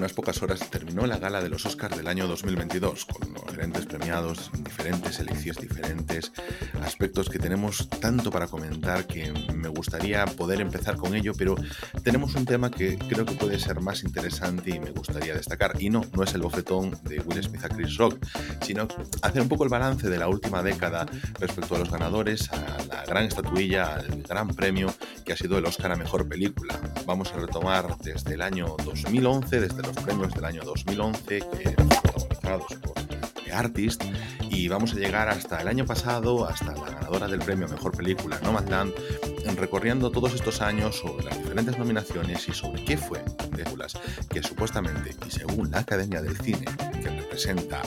unas pocas horas terminó la gala de los Oscars del año 2022, con los diferentes premiados, diferentes elecciones, diferentes aspectos que tenemos tanto para comentar que me gustaría poder empezar con ello, pero tenemos un tema que creo que puede ser más interesante y me gustaría destacar. Y no, no es el bofetón de Will Smith a Chris Rock, sino hacer un poco el balance de la última década respecto a los ganadores, a la gran estatuilla, al gran premio que ha sido el Oscar a Mejor Película. Vamos a retomar desde el año 2011, desde los premios del año 2011, que protagonizados por The Artist, y vamos a llegar hasta el año pasado, hasta la ganadora del premio a Mejor Película, Nomadland, recorriendo todos estos años sobre las diferentes nominaciones y sobre qué fue películas que supuestamente, y según la Academia del Cine, que representa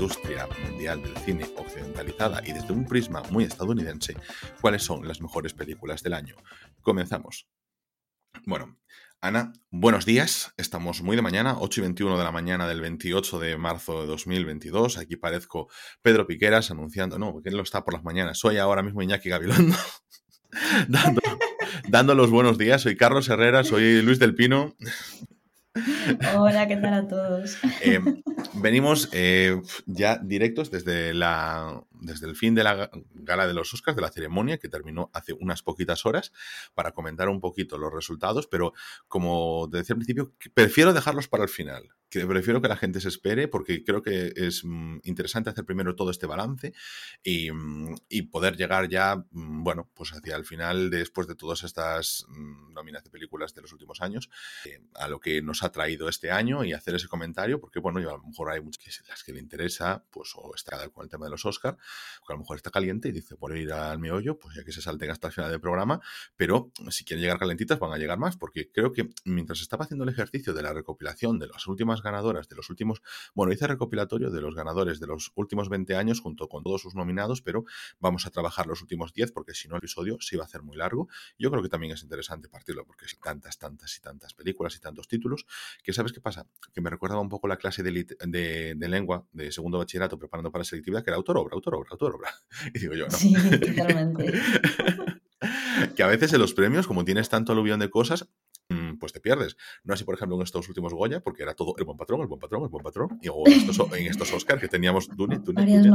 industria mundial del cine occidentalizada y desde un prisma muy estadounidense, cuáles son las mejores películas del año. Comenzamos. Bueno, Ana, buenos días. Estamos muy de mañana, 8 y 21 de la mañana del 28 de marzo de 2022. Aquí parezco Pedro Piqueras anunciando, no, porque él lo está por las mañanas. Soy ahora mismo Iñaki Gabilondo, dando, dando los buenos días. Soy Carlos Herrera, soy Luis del Pino. Hola, ¿qué tal a todos? Eh, venimos eh, ya directos desde, la, desde el fin de la gala de los Oscars, de la ceremonia, que terminó hace unas poquitas horas, para comentar un poquito los resultados, pero como te decía al principio, prefiero dejarlos para el final que prefiero que la gente se espere porque creo que es mm, interesante hacer primero todo este balance y, mm, poder llegar ya, mm, bueno, pues hacia el final, después de todas estas nóminas de películas de los últimos años, eh, a lo que nos ha traído este año y hacer ese comentario, porque bueno, a lo mejor hay muchas las que le interesa, pues o está con el tema de los Oscar, que a lo mejor está caliente y dice, por ir al meollo, pues ya que se salten hasta el final del programa, pero si quieren llegar calentitas van a llegar más, porque creo que mientras estaba haciendo el ejercicio de la recopilación de las últimas ganadoras de los últimos, bueno, hice recopilatorio de los ganadores de los últimos 20 años junto con todos sus nominados, pero vamos a trabajar los últimos 10 porque si no el episodio se iba a hacer muy largo. Yo creo que también es interesante partirlo porque hay tantas, tantas y tantas películas y tantos títulos que sabes qué pasa, que me recordaba un poco la clase de, de, de lengua de segundo bachillerato preparando para la selectividad, que era autor, obra, autor, obra, autor, obra. Y digo yo, no. Sí, totalmente. que a veces en los premios, como tienes tanto aluvión de cosas, pues te pierdes. No así, por ejemplo, en estos últimos Goya, porque era todo el buen patrón, el buen patrón, el buen patrón, y luego en estos, en estos Oscar que teníamos varias,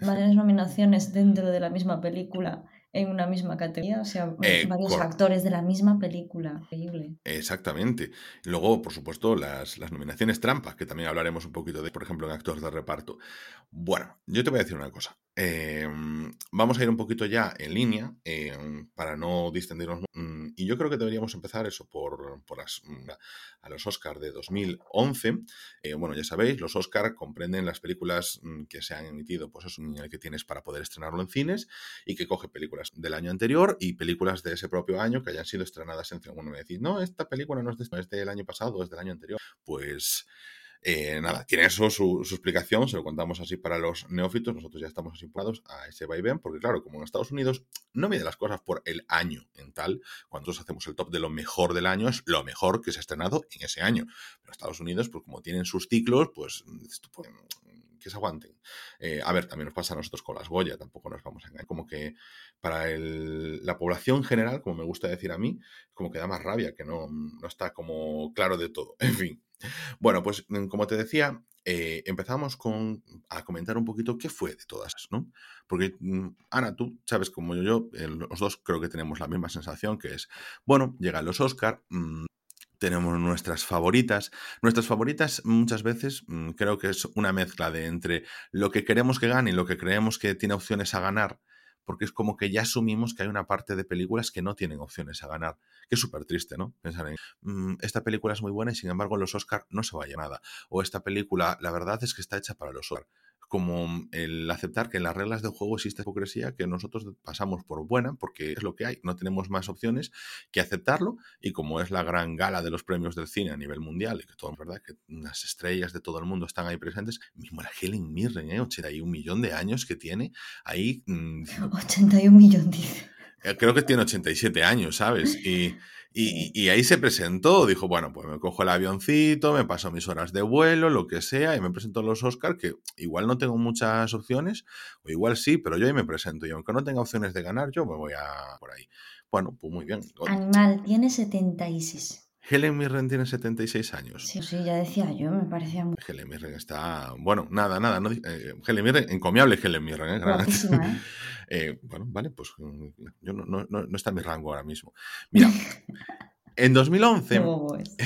varias nominaciones dentro de la misma película en una misma categoría, o sea, eh, varios actores de la misma película. Increíble. Exactamente. Luego, por supuesto, las, las nominaciones trampa, que también hablaremos un poquito de, por ejemplo, en actores de reparto. Bueno, yo te voy a decir una cosa. Em, vamos a ir un poquito ya en línea em, para no distendernos. Mm, y yo creo que deberíamos empezar eso por, por las, mm, a los Oscars de 2011. Eh, bueno, ya sabéis, los Oscars comprenden las películas mm, que se han emitido, pues es un que tienes para poder estrenarlo en cines y que coge películas del año anterior y películas de ese propio año que hayan sido estrenadas en cine. Bueno, me decís, no, esta película no es, de, es del año pasado, es del año anterior. Pues eh, nada, tiene eso su, explicación, se lo contamos así para los neófitos, nosotros ya estamos asimilados a ese vaivén, porque claro, como en Estados Unidos no mide las cosas por el año en tal, cuando nosotros hacemos el top de lo mejor del año, es lo mejor que se ha estrenado en ese año. Pero Estados Unidos, pues como tienen sus ciclos, pues, pues que se aguanten. Eh, a ver, también nos pasa a nosotros con las Goya, tampoco nos vamos a engañar. Como que para la población general, como me gusta decir a mí, como que da más rabia, que no, no está como claro de todo. En fin. Bueno, pues mm, como te decía, eh, empezamos con, a comentar un poquito qué fue de todas, ¿no? Porque, mm, Ana, tú sabes como yo, los dos creo que tenemos la misma sensación, que es, bueno, llegan los Oscar, mm, tenemos nuestras favoritas. Nuestras favoritas muchas veces creo que es una mezcla de entre lo que queremos que gane y lo que creemos que tiene opciones a ganar porque es como que ya asumimos que hay una parte de películas que no tienen opciones a ganar, que es súper triste, ¿no? Pensar en, mm, esta película es muy buena y sin embargo los Oscar no se vaya nada, o esta película, la verdad es que está hecha para los Oscar como el aceptar que en las reglas del juego existe hipocresía que nosotros pasamos por buena, porque es lo que hay, no tenemos más opciones que aceptarlo, y como es la gran gala de los premios del cine a nivel mundial, y que todo, ¿verdad? Que las estrellas de todo el mundo están ahí presentes, mismo la Helen Mirren, ¿eh? 81 millón de años que tiene ahí. 81 mm, millones, dice. Creo que tiene 87 años, ¿sabes? Y y, ahí se presentó, dijo, bueno, pues me cojo el avioncito, me paso mis horas de vuelo, lo que sea, y me presento a los Oscars, que igual no tengo muchas opciones, o igual sí, pero yo ahí me presento, y aunque no tenga opciones de ganar, yo me voy a por ahí. Bueno, pues muy bien. Animal, tiene 76. Helen Mirren tiene 76 años. Sí, sí, ya decía yo, me parecía muy... Helen Mirren está... Bueno, nada, nada. No, eh, Helen Mirren, encomiable Helen Mirren. ¿eh? ¿eh? Eh bueno, vale, pues mm, yo no, no, no, está en mi rango ahora mismo. Mira, en 2011...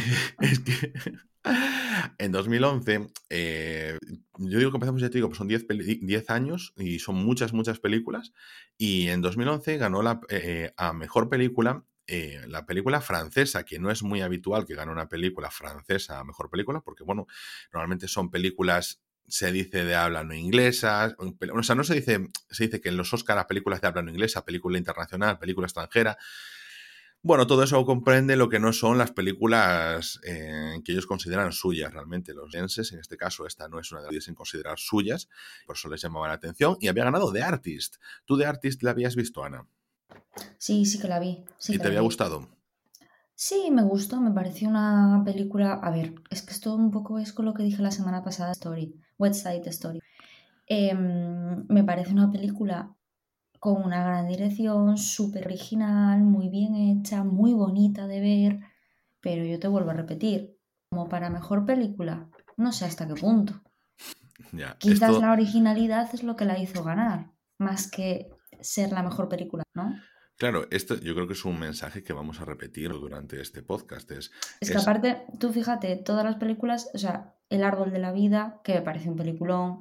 es que... En 2011, eh, yo digo que empezamos, ya te digo, pues son 10, 10, años y son muchas, muchas películas. Y en 2011 ganó la, a mejor película eh, la película francesa, que no es muy habitual que gane una película francesa a mejor película, porque bueno, normalmente son películas se dice de habla no inglesa, o sea, no se dice, se dice que en los Oscar a películas de habla no inglesa, película internacional, película extranjera. Bueno, todo eso comprende lo que no son las películas eh, que ellos consideran suyas realmente. Los lenses, en este caso, esta no es una de las sin considerar suyas, por eso les llamaba la atención. Y había ganado The Artist. ¿Tú The Artist la habías visto, Ana? Sí, sí que la vi. ¿Y te había gustado? Sí, me gustó, me pareció una película. A ver, es que esto un poco es con lo que dije la semana pasada, Story, Website Story. Em, me parece una película con una gran dirección, súper original, muy bien hecha, muy bonita de ver, pero yo te vuelvo a repetir, como para mejor película, no sé hasta qué punto. Quizás la originalidad es lo que la hizo ganar, más que ser la mejor película, ¿no? Claro, esto yo creo que es un mensaje que vamos a repetir durante este podcast. Es, que aparte, tú fíjate, todas las películas, o sea, El Árbol de la Vida, que me parece un peliculón,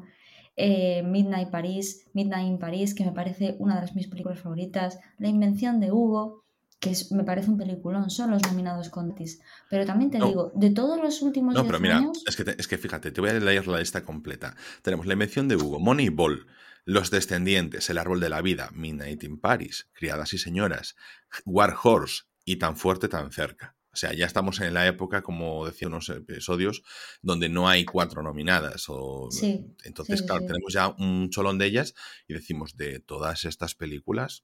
eh, Midnight Paris, Midnight in Paris, que me parece una de las mis películas favoritas, La Invención de Hugo, que me parece un peliculón, son los nominados con Tis. Pero también te digo, de todos los últimos No, pero mira, es, que es que fíjate, te voy a leer la lista completa. Tenemos La Invención de Hugo, Moneyball, los Descendientes, El Árbol de la Vida, Midnight in Paris, Criadas y Señoras, War Horse y Tan Fuerte, Tan Cerca. O sea, ya estamos en la época, como decía unos episodios, donde no hay cuatro nominadas. O... Entonces, claro, tenemos ya un cholón de ellas y decimos, de todas estas películas,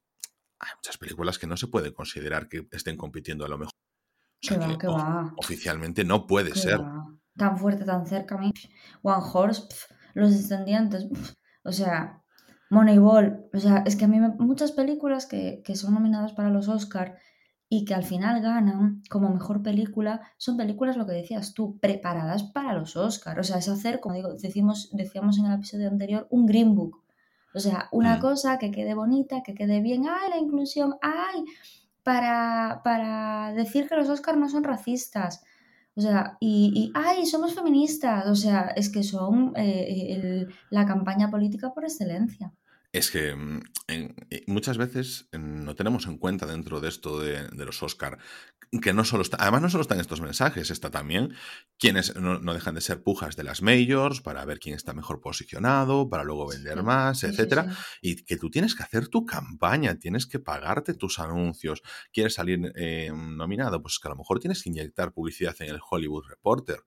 hay muchas películas que no se puede considerar que estén compitiendo a lo mejor. Oficialmente no puede ser. Tan fuerte, tan cerca. One Horse, Los Descendientes. O sea, Moneyball, o sea, es que a mí muchas películas que, son nominadas para los Oscar y que al final ganan como mejor película, son películas, lo que decías tú, preparadas para los Oscar. O sea, es hacer, como digo, decimos, decíamos en el episodio anterior, un Green Book. O sea, una mm. cosa que quede bonita, que quede bien, ay, la inclusión, ay, para, para decir que los Oscars no son racistas. O sea, y, y, ay, somos feministas. O sea, es que son eh, la campaña política por excelencia. Es que mm, eh, muchas veces mm, no tenemos en cuenta dentro de esto de, los Oscar que no solo está, además no solo están estos mensajes, está también quienes no, dejan de ser pujas de las majors para ver quién está mejor posicionado, para luego vender más, etcétera, y que tú tienes que hacer tu campaña, tienes que pagarte tus anuncios, quieres salir eh, nominado, pues que a lo mejor tienes que inyectar publicidad en el Hollywood Reporter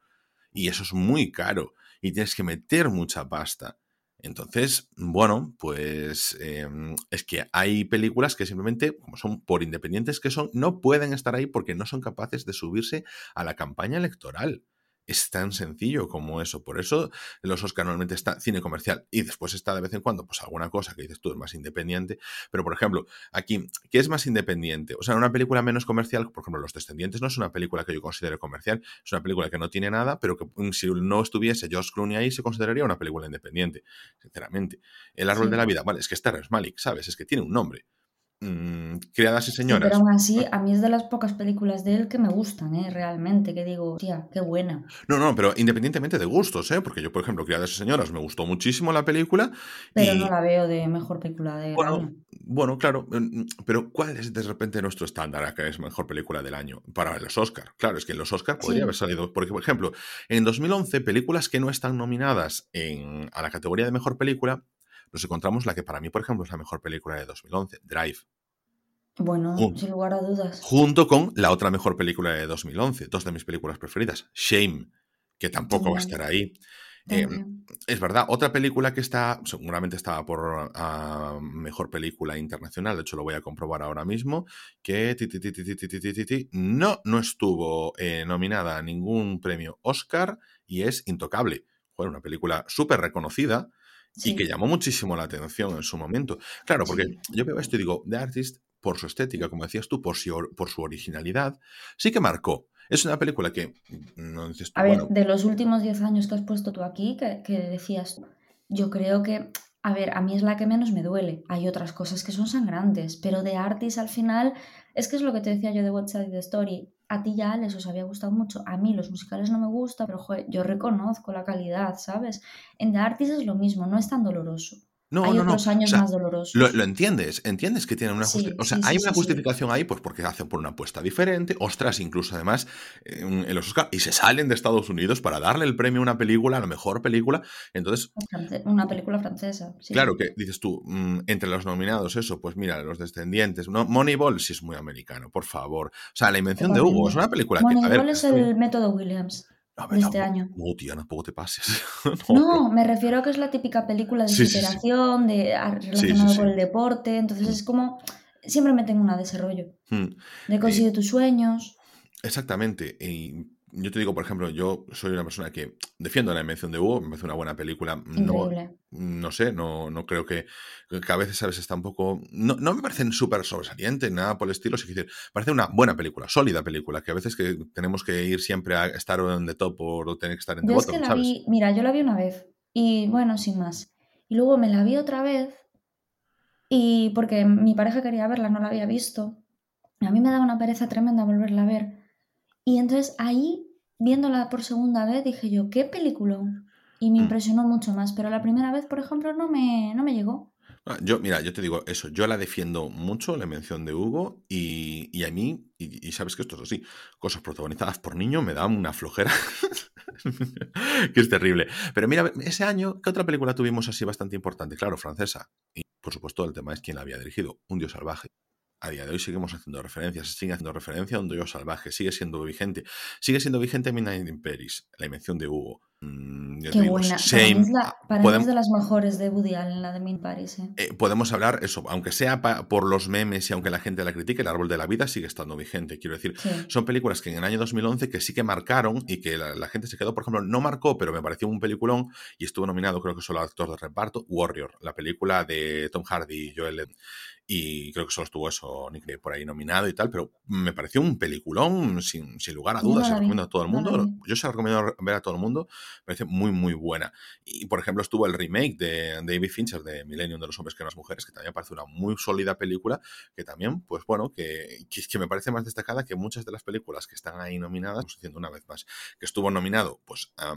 y eso es muy caro y tienes que meter mucha pasta. Entonces, bueno, pues em, es que hay películas que simplemente, como son por independientes que son, no pueden estar ahí porque no son capaces de subirse a la campaña electoral. Es tan sencillo como eso. Por eso los Oscar normalmente está cine comercial y después está de vez en cuando, pues alguna cosa que dices tú es más independiente. Pero, por ejemplo, aquí, ¿qué es más independiente? O sea, una película menos comercial, por ejemplo, Los Descendientes no es una película que yo considere comercial, es una película que no tiene nada, pero que mm, si no estuviese George Clooney ahí, se consideraría una película independiente, sinceramente. El árbol de la vida, vale, es que es Terrence Malik, ¿sabes? Es que tiene un nombre. Mm, criadas y señoras. pero aún así, a mí es de las pocas películas de él que me gustan, ¿eh? Realmente, que digo, tía, qué buena. No, no, pero independientemente de gustos, ¿eh? Porque yo, por ejemplo, Criadas y señoras me gustó muchísimo la película. Pero no la veo de mejor película de bueno, año. Bueno, claro, pero ¿cuál es de repente nuestro estándar a que es mejor película del año? Para los Oscars. Claro, es que en los Oscars podría haber salido, porque, por ejemplo, en 2011, películas que no están nominadas en, a la categoría de mejor película, nos encontramos la que para mí, por ejemplo, es la mejor película de 2011, Drive. Bueno, sin lugar a dudas. Junto con la otra mejor película de 2011, dos de mis películas preferidas, Shame, que tampoco va a estar ahí. Em, es verdad, otra película que está, seguramente estaba por ah, mejor película internacional, de hecho lo voy a comprobar ahora mismo, que no, no estuvo eh, nominada a ningún premio Oscar y es Intocable. Fue una película súper reconocida, y que llamó muchísimo la atención en su momento. Claro, porque yo veo esto y digo, The Artist, por su estética, como decías tú, por su, por su originalidad, sí que marcó. Es una película que no dices tú, A ver, bueno, de los últimos 10 años que has puesto tú aquí, que, que decías, yo creo que, a ver, a mí es la que menos me duele. Hay otras cosas que son sangrantes, pero de Artis al final, es que es lo que te decía yo de What's Side the Story. A ti ya, Alex, os había gustado mucho. A mí los musicales no me gustan, pero yo reconozco la calidad, ¿sabes? En The Artist es lo mismo, no es tan doloroso. No, Hay no, no. O años sea, más dolorosos. lo, lo entiendes, entiendes que tiene una Sí, justificación. O sea, sí, hay sí, una justificación ahí, pues porque hacen por una apuesta diferente. Ostras, incluso además en, en los Oscar. Y se salen de Estados Unidos para darle el premio a una película, a la mejor película. Entonces, Una película francesa. Claro que dices tú, mm, entre los nominados, eso, pues mira, los descendientes. No, Moneyball sí es muy americano, por favor. O sea, La Invención de Hugo es una película que. A ver, Moneyball es el método Williams A de este año. No, tía, tampoco te pases. No, me refiero a que es la típica película de Sí, sí, sí. superación, de a- sí, relacionada con el deporte. Entonces es como siempre meten una de ese rollo. Mm, De consigue tus sueños. Exactamente. Y yo te digo, por ejemplo, yo soy una persona que defiendo la invención de Hugo, me parece una buena película. No, no sé, no, no creo que, que a veces, ¿sabes? Está un poco... No, no me parecen súper sobresalientes, nada por el estilo. Sí, decir, parece una buena película, sólida película, que a veces que tenemos que ir siempre a estar en the top o tener que estar en the Yo es que bottom, la ¿sabes? vi, mira, yo la vi una vez y bueno, sin más. Y luego me la vi otra vez y porque mi pareja quería verla, no la había visto. A mí me daba una pereza tremenda volverla a ver. Y entonces ahí, viéndola por segunda vez, dije yo, qué peliculón. Y me Mm. impresionó mucho más, pero la primera vez, por ejemplo, no me, no me llegó. Ah, Yo, mira, yo te digo eso, yo la defiendo mucho, la mención de Hugo, y, y a mí, y, y sabes que esto es así, cosas protagonizadas por niños me dan una flojera que es terrible. Pero mira, ese año, ¿qué otra película tuvimos así bastante importante? Claro, francesa. Y por supuesto, el tema es quién la había dirigido, Un Dios Salvaje. A día de hoy seguimos haciendo referencias, se sigue haciendo referencia a Un Dios Salvaje, sigue siendo vigente. Sigue siendo vigente Midnight in Paris, la invención de Hugo. Mm, Qué digo, buena. Para Shame, mí es, la- para mí es de las mejores de Woody Allen, la de Min Paris. ¿eh? eh, podemos hablar eso, aunque sea pa- por los memes y aunque la gente la critique, el árbol de la vida sigue estando vigente. Quiero decir, Sí. son películas que en el año 2011 que sí que marcaron y que la, la gente se quedó, por ejemplo, no marcó, pero me pareció un peliculón y estuvo nominado, creo que solo actor de reparto, Warrior, la película de Tom Hardy y Joel. Y creo que solo estuvo eso Nick Cave por ahí nominado y tal, pero me pareció un peliculón sin, sin lugar a dudas, no se lo recomiendo a todo el mundo, yo se la recomiendo ver a todo el mundo, me parece muy muy buena. Y por ejemplo estuvo el remake de David Fincher de Millennium de los hombres que no las mujeres, que también me parece una muy sólida película, que también, pues bueno, que, que, que me parece más destacada que muchas de las películas que están ahí nominadas, pues diciendo una vez más, que estuvo nominado, pues a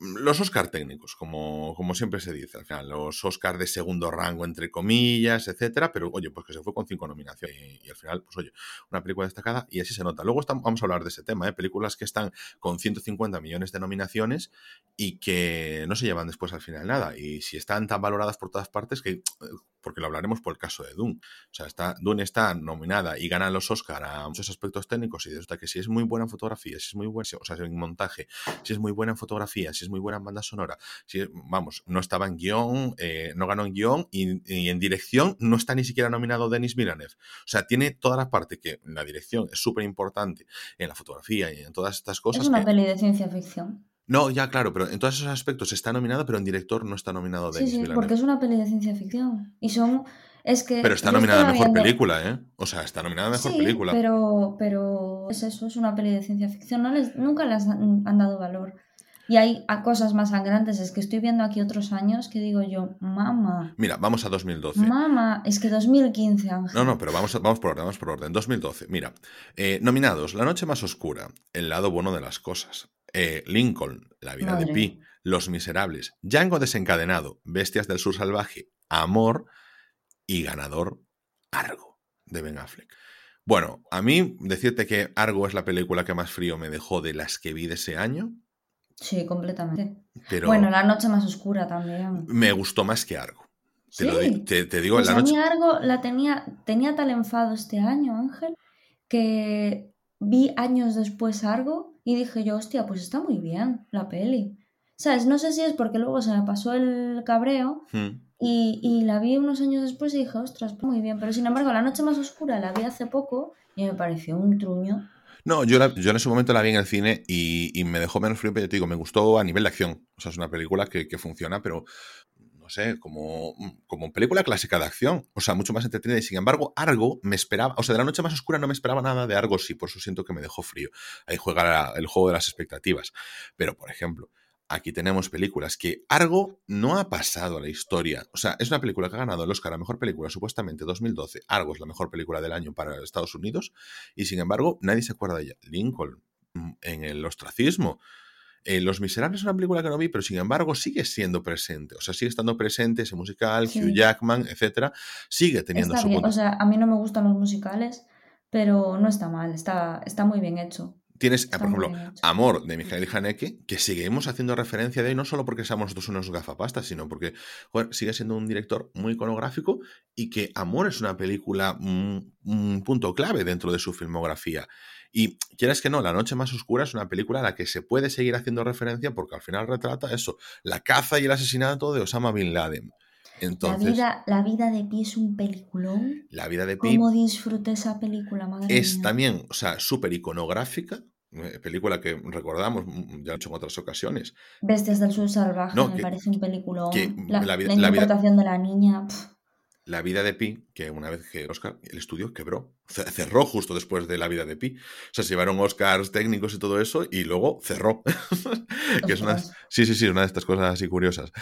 los Oscar técnicos, como, como siempre se dice, al final, los Oscar de segundo rango, entre comillas, etcétera, pero oye, pues que se fue con cinco nominaciones y, al final, pues oye, una película destacada y así se nota. Luego estamos, vamos a hablar de ese tema, ¿eh? películas que están con 150 millones de nominaciones y que no se llevan después al final nada. Y si están tan valoradas por todas partes, que porque lo hablaremos por el caso de Dune. O sea, está, Dune está nominada y gana los Oscar a muchos aspectos técnicos y resulta que si es muy buena en fotografía, si es muy buena, o sea, en montaje, si es muy buena en fotografía, si es muy buena en banda sonora, si es, vamos, no estaba en guion, eh, no ganó en guion y, y, en dirección no está ni siquiera nominado Denis Villeneuve. O sea, tiene toda la parte que la dirección es súper importante en la fotografía y en todas estas cosas. Es una que, peli de ciencia ficción. No, ya claro, pero en todos esos aspectos está nominado, pero en director no está nominado Sí, Denis sí, Villeneuve. porque es una peli de ciencia ficción. Y son. Es que. Pero está nominada a mejor viendo- película, ¿eh? O sea, está nominada a mejor sí, película. Pero, pero es eso, es una peli de ciencia ficción. No les, nunca les han, han dado valor. Y hay a cosas más sangrantes. Es que estoy viendo aquí otros años que digo yo, mamá, Mira, vamos a 2012. mamá, es que 2015, Ángel. No, no, pero vamos, a- vamos por orden, vamos por orden. 2012, mira. Eh, nominados, La noche más oscura, El lado bueno de las cosas, eh, Lincoln, La vida de Pi, Los miserables, Django desencadenado, Bestias del sur salvaje, Amor y ganador, Argo, de Ben Affleck. Bueno, a mí decirte que Argo es la película que más frío me dejó de las que vi de ese año, Sí, completamente. pero Bueno, La noche más oscura también. me gustó más que Argo. Te, lo di- Sí. te- te digo, Pues la a noche... mí algo la tenía, tenía tal enfado este año, Ángel, que vi años después algo y dije yo, hostia, pues está muy bien la peli. ¿Sabes? No sé si es porque luego se me pasó el cabreo Hmm. y, y la vi unos años después y dije, ostras, pues muy bien. Pero sin embargo, La Noche Más Oscura la vi hace poco y me pareció un truño. No, yo, la- yo en ese momento la vi en el cine y, y me dejó menos frío, pero yo te digo, me gustó a nivel de acción. O sea, es una película que, que funciona, pero sé, como, como película clásica de acción. O sea, mucho más entretenida. Y sin embargo, Argo me esperaba, o sea, de la noche más oscura no me esperaba nada de Argo, sí, por eso siento que me dejó frío. Ahí juega el juego de las expectativas. Pero, por ejemplo, aquí tenemos películas que Argo no ha pasado a la historia. O sea, es una película que ha ganado el Oscar a Mejor Película supuestamente 2012. Argo es la mejor película del año para Estados Unidos y sin embargo nadie se acuerda de ella. Lincoln mm, en el ostracismo. Eh, Los Miserables es una película que no vi, pero sin embargo sigue siendo presente. O sea, sigue estando presente ese musical, Hugh Jackman, etcétera. Sigue teniendo su O sea, a mí no me gustan los musicales, pero no está mal, está, está muy bien hecho. Tienes, por ejemplo, Amor de Mijael Haneke, que seguimos haciendo referencia de él, no solo porque seamos nosotros unos gafapastas, sino porque sigue siendo un director muy iconográfico y que Amor es una película, un, un punto clave dentro de su filmografía. Y quieras que no, La Noche Más Oscura es una película a la que se puede seguir haciendo referencia porque al final retrata eso, la caza y el asesinato de Osama Bin Laden. Entonces, la, vida, la vida de Pi es un peliculón. La vida de Pi. ¿Cómo disfruté esa película, madre Es también, o sea, súper iconográfica. Eh, película que recordamos, mm, ya he hecho en otras ocasiones. Bestias del Sur Salvaje, me parece un peliculón. la, la, interpretación de la niña. La vida de Pi, que una vez que Oscar, el estudio quebró, cerró justo después de La vida de Pi. O sea, se llevaron Oscars técnicos y todo eso y luego cerró. que es una, sí, sí, sí, una de estas cosas así curiosas.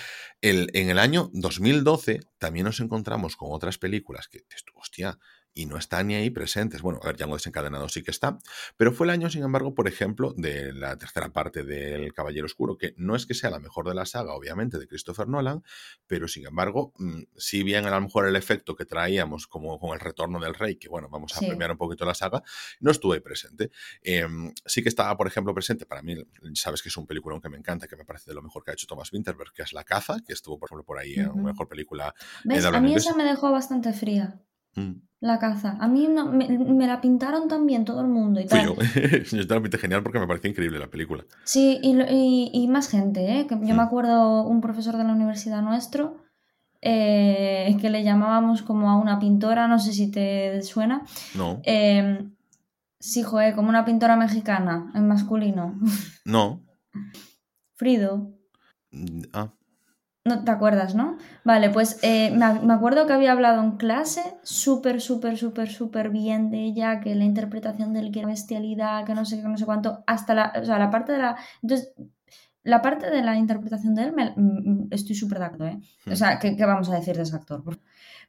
El, en el año 2012 también nos encontramos con otras películas que, hostia, y no están ni ahí presentes. Bueno, a ver, Django desencadenado sí que está, pero fue el año, sin embargo, por ejemplo, de la tercera parte del Caballero Oscuro, que no es que sea la mejor de la saga, obviamente, de Christopher Nolan, pero sin embargo, mm, si bien a lo mejor el efecto que traíamos como con el retorno del rey, que bueno, vamos a premiar un poquito la saga, no estuvo ahí presente. Em, sí que estaba, por ejemplo, presente, para mí, sabes que es un película que me encanta, que me parece de lo mejor que ha hecho Thomas Winterberg, que es La Caza, que estuvo, por ejemplo, por ahí en una mejor película. ¿Ves? A mí esa me dejó bastante fría. Mm. La caza. A mí no, me, la pintaron también todo el mundo y tal. yo. yo te la pinté genial porque me pareció increíble la película. Sí, y, más gente, ¿eh? Que yo me mm. acuerdo un profesor de la universidad nuestro eh, que le llamábamos como a una pintora, no sé si te suena. No. Eh, sí, joder, como una pintora mexicana, en masculino. No. Frido. Mm, ah. No te acuerdas, ¿no? Vale, pues eh, me, acuerdo que había hablado en clase súper, súper, súper, súper bien de ella, que la interpretación del que era bestialidad, que no sé qué, no sé cuánto, hasta la, o sea, la parte de la... Entonces, la parte de la interpretación de él me, estoy súper de acuerdo, ¿eh? O sea, ¿qué, ¿qué, vamos a decir de ese actor?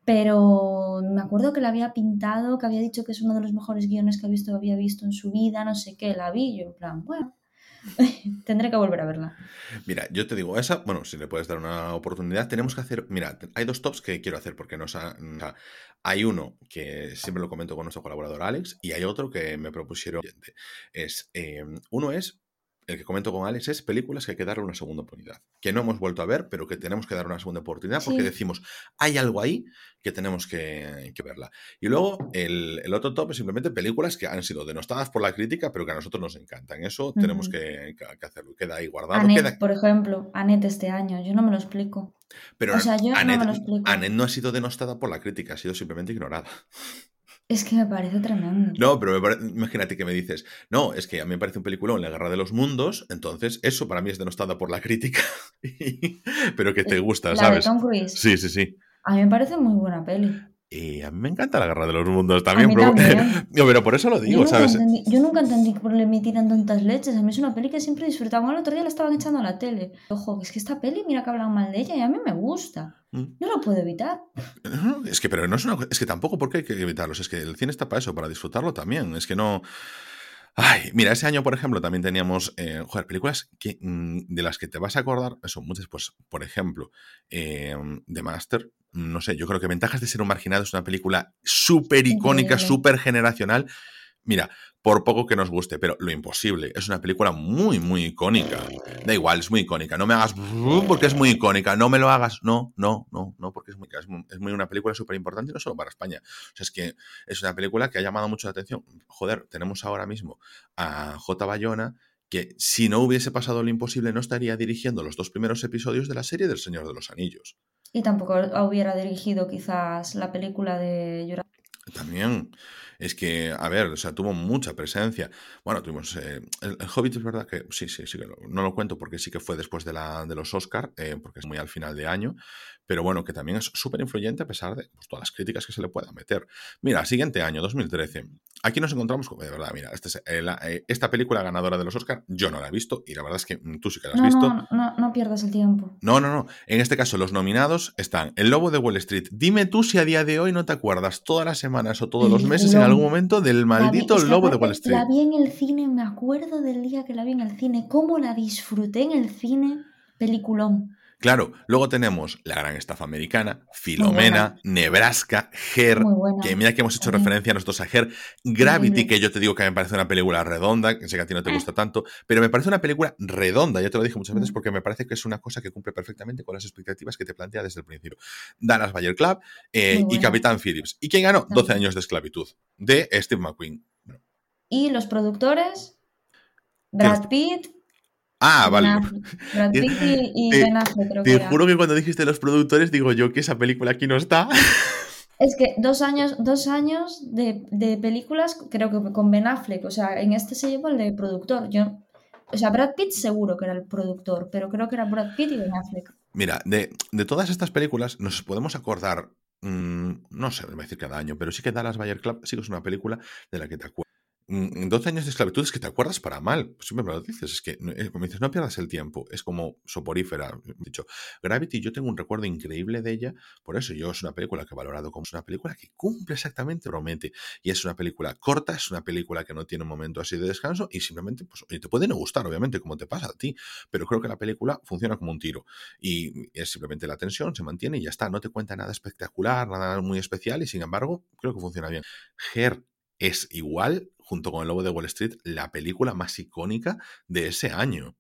Pero me acuerdo que la había pintado, que había dicho que es uno de los mejores guiones que ha visto, había visto en su vida, no sé qué, la vi, yo en plan, bueno Tendré que volver a verla. Mira, yo te digo, esa, bueno, si le puedes dar una oportunidad, tenemos que hacer. Mira, hay dos tops que quiero hacer porque nos hay uno que siempre lo comento con nuestro colaborador Alex y hay otro que me propusieron. Es, eh, uno es el que comento con Alex es películas que hay que darle una segunda oportunidad, que no hemos vuelto a ver, pero que tenemos que dar una segunda oportunidad porque decimos, hay algo ahí que tenemos que, verla. Y luego el, otro top es simplemente películas que han sido denostadas por la crítica, pero que a nosotros nos encantan. Eso tenemos que, hacerlo, queda ahí guardado. por ejemplo, Annette este año, yo no me lo explico. Pero o sea, yo no, me lo explico. Annette no ha sido denostada por la crítica, ha sido simplemente ignorada. Es que me parece tremendo. No, pero imagínate que me dices, no, es que a mí me parece un peliculón La Guerra de los Mundos, entonces eso para mí es denostada por la crítica, pero que te gusta, ¿sabes? Tom Cruise. Sí, sí, sí. A mí me parece muy buena peli. Y a mí me encanta la guerra de los mundos también. Pero, pero por eso lo digo, yo ¿sabes? yo nunca entendí por qué le tiran tantas leches. A mí es una peli que siempre disfrutaba. El otro día la estaban echando a la tele. Ojo, es que esta peli, mira que hablan mal de ella y a mí me gusta. Mm. No lo puedo evitar. Es que, pero no es una. Es que tampoco porque hay que evitarlos. Es que el cine está para eso, para disfrutarlo también. Es que no. Ay, mira, ese año, por ejemplo, también teníamos, eh, joder, películas que, mm, de las que te vas a acordar, son muchas, pues, por ejemplo, eh, The Master, no sé, yo creo que Ventajas de ser un marginado es una película súper icónica, súper generacional. Mira, por poco que nos guste, pero lo imposible. Es una película muy, muy icónica. Da igual, es muy icónica. No me hagas porque es muy icónica. No me lo hagas. No, no, no, no, porque es muy, es muy una película súper importante y no solo para España. O sea, es que es una película que ha llamado mucho la atención. Joder, tenemos ahora mismo a J. Bayona que si no hubiese pasado lo imposible no estaría dirigiendo los dos primeros episodios de la serie del Señor de los Anillos. Y tampoco hubiera dirigido quizás la película de También. Es que, a ver, o sea, tuvo mucha presencia. Bueno, tuvimos. Eh, el, Hobbit es verdad que sí, sí, sí, no lo cuento porque sí que fue después de, la, de los Oscar, eh, porque es muy al final de año, pero bueno, que también es súper influyente a pesar de pues, todas las críticas que se le puedan meter. Mira, siguiente año, 2013. Aquí nos encontramos con, de verdad, mira, este eh, esta película ganadora de los Oscar, yo no la he visto y la verdad es que mm, tú sí que la has visto. No, no, no pierdas el tiempo. No, no, no. En este caso, los nominados están El Lobo de Wall Street. Dime tú si a día de hoy no te acuerdas todas las semanas o todos los meses en algún momento del maldito Lobo de Wall Street. La vi en el cine, me acuerdo del día que la vi en el cine, cómo la disfruté en el cine, peliculón. Claro, luego tenemos La Gran Estafa Americana, Filomena, Nebraska, Her, que mira que hemos hecho referencia a nosotros a Her, Gravity, que yo te digo que me parece una película redonda, que sé que a ti no te gusta tanto, pero me parece una película redonda, ya te lo dije muchas veces, mm. porque me parece que es una cosa que cumple perfectamente con las expectativas que te plantea desde el principio. Dallas Bayer Club eh, y Capitán Phillips. ¿Y quién ganó? 12 años de esclavitud, de Steve McQueen. ¿Y los productores? Brad Pitt, Ah, vale. Brad Pitt y, Ben Affleck, creo Te juro que cuando dijiste los productores, digo yo que esa película aquí no está. Es que dos años, dos años de, películas, creo que con Ben Affleck. O sea, en este se llevó el de productor. Yo, o sea, Brad Pitt seguro que era el productor, pero creo que era Brad Pitt y Ben Affleck. Mira, de, todas estas películas nos podemos acordar, mm, no sé, me voy a decir cada año, pero sí que Dallas Bayer Club sí que es una película de la que te acuerdas 12 años de esclavitud es que te acuerdas para mal. Pues siempre me lo dices. Es que, eh, como dices, no pierdas el tiempo. Es como soporífera. Dicho, Gravity, yo tengo un recuerdo increíble de ella. Por eso yo es una película que he valorado como es una película que cumple exactamente, promete. Y es una película corta, es una película que no tiene un momento así de descanso y simplemente, pues, te puede no gustar, obviamente, como te pasa a ti. Pero creo que la película funciona como un tiro. Y es simplemente la tensión, se mantiene y ya está. No te cuenta nada espectacular, nada muy especial y sin embargo, creo que funciona bien. Her es igual junto con El Lobo de Wall Street, la película más icónica de ese año.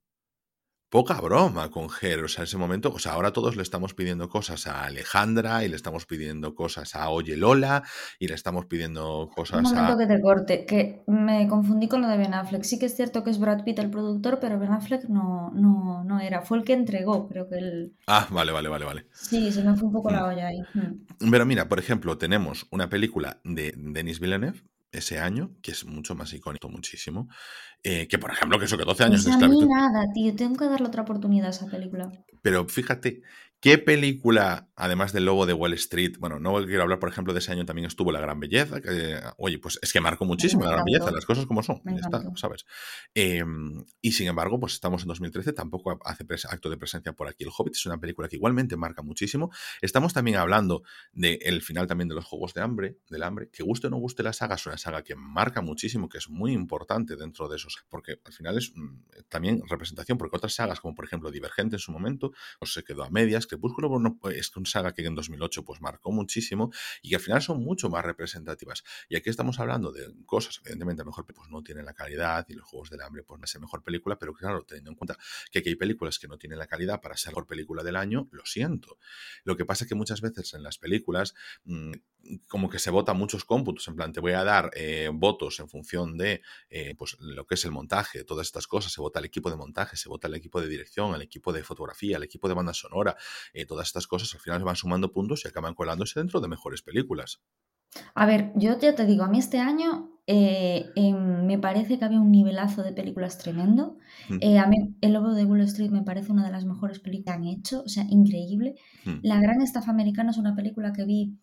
Poca broma con Ger, o sea, ese momento, o sea, ahora todos le estamos pidiendo cosas a Alejandra y le estamos pidiendo cosas a Oye Lola y le estamos pidiendo cosas Un momento a... que te corte, que me confundí con lo de Ben Affleck. Sí que es cierto que es Brad Pitt el productor, pero Ben Affleck no, no, no era, fue el que entregó, creo que él... Ah, vale, vale, vale, vale. Sí, se me fue un poco la mm. olla ahí. Mm. Pero mira, por ejemplo, tenemos una película de Denis Villeneuve, ese año, que es mucho más icónico, muchísimo, eh, que por ejemplo, que eso, que 12 años pues de esclavitud. A mí nada, tío, tengo que darle otra oportunidad a esa película. Pero fíjate, ¿Qué película, además del Lobo de Wall Street, bueno, no quiero hablar, por ejemplo, de ese año también estuvo La Gran Belleza, que, oye, pues es que marcó muchísimo La Gran Belleza, las cosas como son, ya está, ¿sabes? Em, y sin embargo, pues estamos en 2013, tampoco hace acto de presencia por aquí. El Hobbit es una película que igualmente marca muchísimo. Estamos también hablando del final también de los Juegos de Hambre, del Hambre, que guste o no guste la saga, es una saga que marca muchísimo, que es muy importante dentro de esos, porque al final es mm, también representación, porque otras sagas, como por ejemplo Divergente en su momento, pues se quedó a medias, Crepúsculo pues, es una saga que en 2008 pues marcó muchísimo y que al final son mucho más representativas. Y aquí estamos hablando de cosas, evidentemente, a lo mejor pues no tienen la calidad y los Juegos del Hambre pues no es mejor película, pero claro, teniendo en cuenta que aquí hay películas que no tienen la calidad para ser mejor película del año, lo siento. Lo que pasa es que muchas veces en las películas mm, como que se vota muchos cómputos, en plan, te voy a dar eh, votos en función de eh, pues, lo que es el montaje, todas estas cosas, se vota el equipo de montaje, se vota el equipo de dirección, el equipo de fotografía, el equipo de banda sonora, eh, todas estas cosas al final van sumando puntos y acaban colándose dentro de mejores películas. A ver, yo ya te digo, a mí este año me parece que había un nivelazo de películas tremendo. a mí El Lobo de Wall Street me parece una de las mejores películas que han hecho, o sea, increíble. La Gran Estafa Americana es una película que vi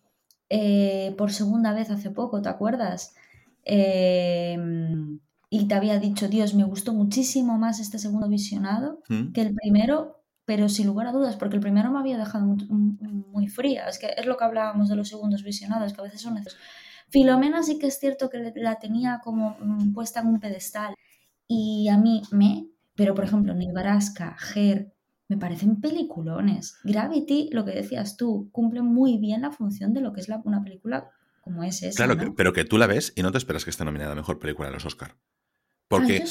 eh, por segunda vez hace poco, ¿te acuerdas? Em, y te había dicho, Dios, me gustó muchísimo más este segundo visionado que el primero, pero sin lugar a dudas, porque el primero me había dejado muy, fría. Es que es lo que hablábamos de los segundos visionados, que a veces son necesarios. Filomena sí que es cierto que la tenía como mm, puesta en un pedestal y a mí me, pero por ejemplo, Nebraska, Ger, me parecen peliculones. Gravity, lo que decías tú, cumple muy bien la función de lo que es una película como es esa. Claro, pero que tú la ves y no te esperas que esté nominada a mejor película en los Oscar. Porque.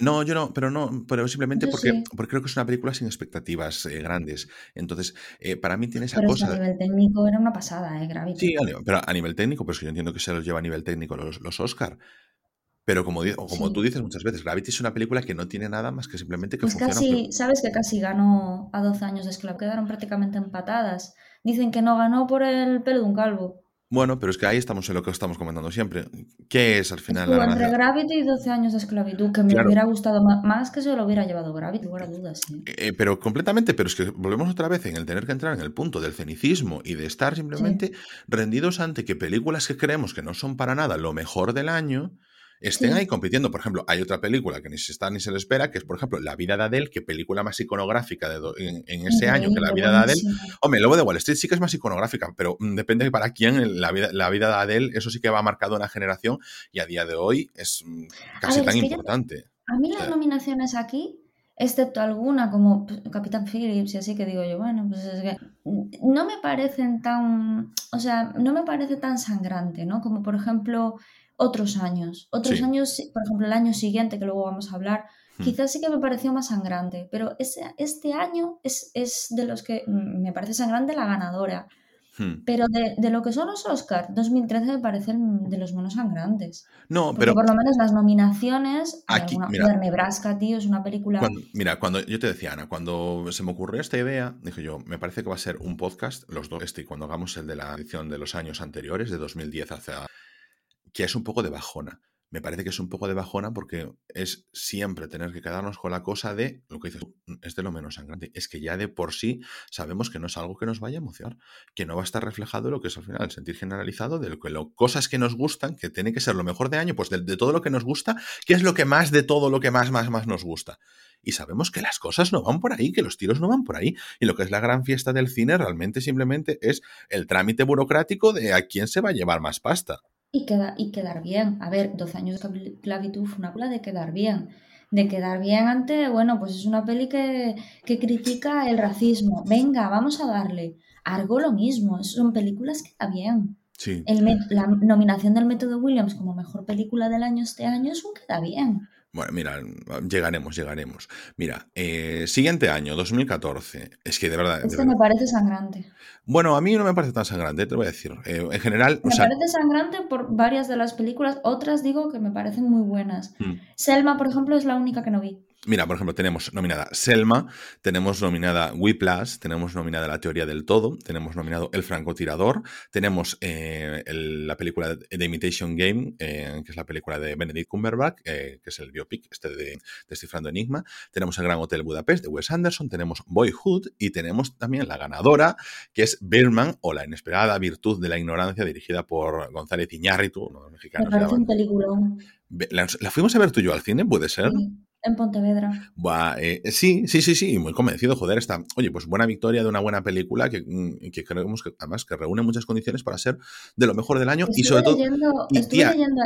No, yo no, pero no, pero simplemente porque, porque creo que es una película sin expectativas eh, grandes. Entonces, eh, para mí tiene esa pero cosa. a nivel técnico era una pasada, ¿eh? Gravity. Sí, pero a nivel técnico, pues yo entiendo que se los lleva a nivel técnico los, los Oscar. Pero como, como tú dices muchas veces, Gravity es una película que no tiene nada más que simplemente que pues Casi, sabes que casi ganó a 12 años de esclavo. Quedaron prácticamente empatadas. Dicen que no ganó por el pelo de un calvo. Bueno, pero es que ahí estamos en lo que estamos comentando siempre. ¿Qué es al final Estuvo la entre ganancia? Gravity y 12 años de esclavitud, que me Claro. hubiera gustado más que se lo hubiera llevado Gravity, fuera dudas. ¿eh? Eh, pero completamente, pero es que volvemos otra vez en el tener que entrar en el punto del cenicismo y de estar simplemente rendidos ante que películas que creemos que no son para nada lo mejor del año estén ahí compitiendo. Por ejemplo, hay otra película que ni se está ni se le espera, que es, por ejemplo, La vida de Adele, que película más iconográfica de do- en, en ese año que La vida de Adele. Hombre, Lobo de Wall Street sí que es más iconográfica, pero mm, depende de para quién la vida, la vida de Adele, eso sí que va marcado una generación y a día de hoy es mm, casi ver, tan es que yo- importante. A mí las nominaciones aquí, excepto alguna como pues, Capitán Phillips y así que digo yo, bueno, pues es que mm, no me parecen tan, o sea, no me parece tan sangrante, ¿no? Como por ejemplo otros años. Otros Sí. años, por ejemplo el año siguiente, que luego vamos a hablar, Hmm. quizás sí que me pareció más sangrante, pero ese, este año es, es de los que mm, me parece sangrante la ganadora. hmm. Pero de, de lo que son los Oscars, 2013 me parecen de los menos sangrantes. No, Porque pero por lo menos las nominaciones, Aquí, alguna, mira. Nebraska, tío, es una película... Cuando- mira, cuando yo te decía, Ana, cuando se me ocurrió esta idea, dije yo, me parece que va a ser un podcast, los dos, este, y cuando hagamos el de la edición de los años anteriores, de 2010 hacia. Que es un poco de bajona. Me parece que es un poco de bajona porque es siempre tener que quedarnos con la cosa de lo que dices, tú, es de lo menos sangrante. Es que ya de por sí sabemos que no es algo que nos vaya a emocionar, que no va a estar reflejado lo que es al final el sentir generalizado de lo que lo, cosas que nos gustan, que tiene que ser lo mejor de año, pues de, de todo lo que nos gusta, ¿qué es lo que más de todo lo que más, más, más nos gusta? Y sabemos que las cosas no van por ahí, que los tiros no van por ahí. Y lo que es la gran fiesta del cine realmente simplemente es el trámite burocrático de a quién se va a llevar más pasta. Y, queda, y quedar bien. A ver, 12 años de esclavitud fue una película de quedar bien. De quedar bien ante, bueno, pues es una peli que, que critica el racismo. Venga, vamos a darle. Argo lo mismo, son películas que queda bien. Sí. El la nominación del método Williams como mejor película del año este año es un queda bien. Bueno, mira, llegaremos, llegaremos. Mira, eh, siguiente año, 2014. Es que de verdad. de Este verdad. me parece sangrante. Bueno, a mí no me parece tan sangrante, te lo voy a decir. Eh, en general, o Me sea, parece sangrante por varias de las películas, otras digo que me parecen muy buenas. mm, Selma, por ejemplo, es la única que no vi. Mira, por ejemplo, tenemos nominada Selma, tenemos nominada Whiplash, tenemos nominada La teoría del todo, tenemos nominado El francotirador, tenemos eh, el- la película The Imitation Game, eh, que es la película de Benedict Cumberbatch, eh, que es el biopic este de Descifrando Enigma, tenemos El Gran Hotel Budapest de Wes Anderson, tenemos Boyhood y tenemos también la ganadora, que es Birdman o La inesperada virtud de la ignorancia, dirigida por González Iñárritu, uno de los Me mexicanos. ¿La, la fuimos a ver tú y yo al cine? ¿Puede ser? Sí, en Pontevedra. Buah, eh, sí, sí, sí, sí, muy convencido, joder, está. Oye, pues buena victoria de una buena película que, mm, que creemos que además que reúne muchas condiciones para ser de lo mejor del año y sobre todo. y, estuve tía, leyendo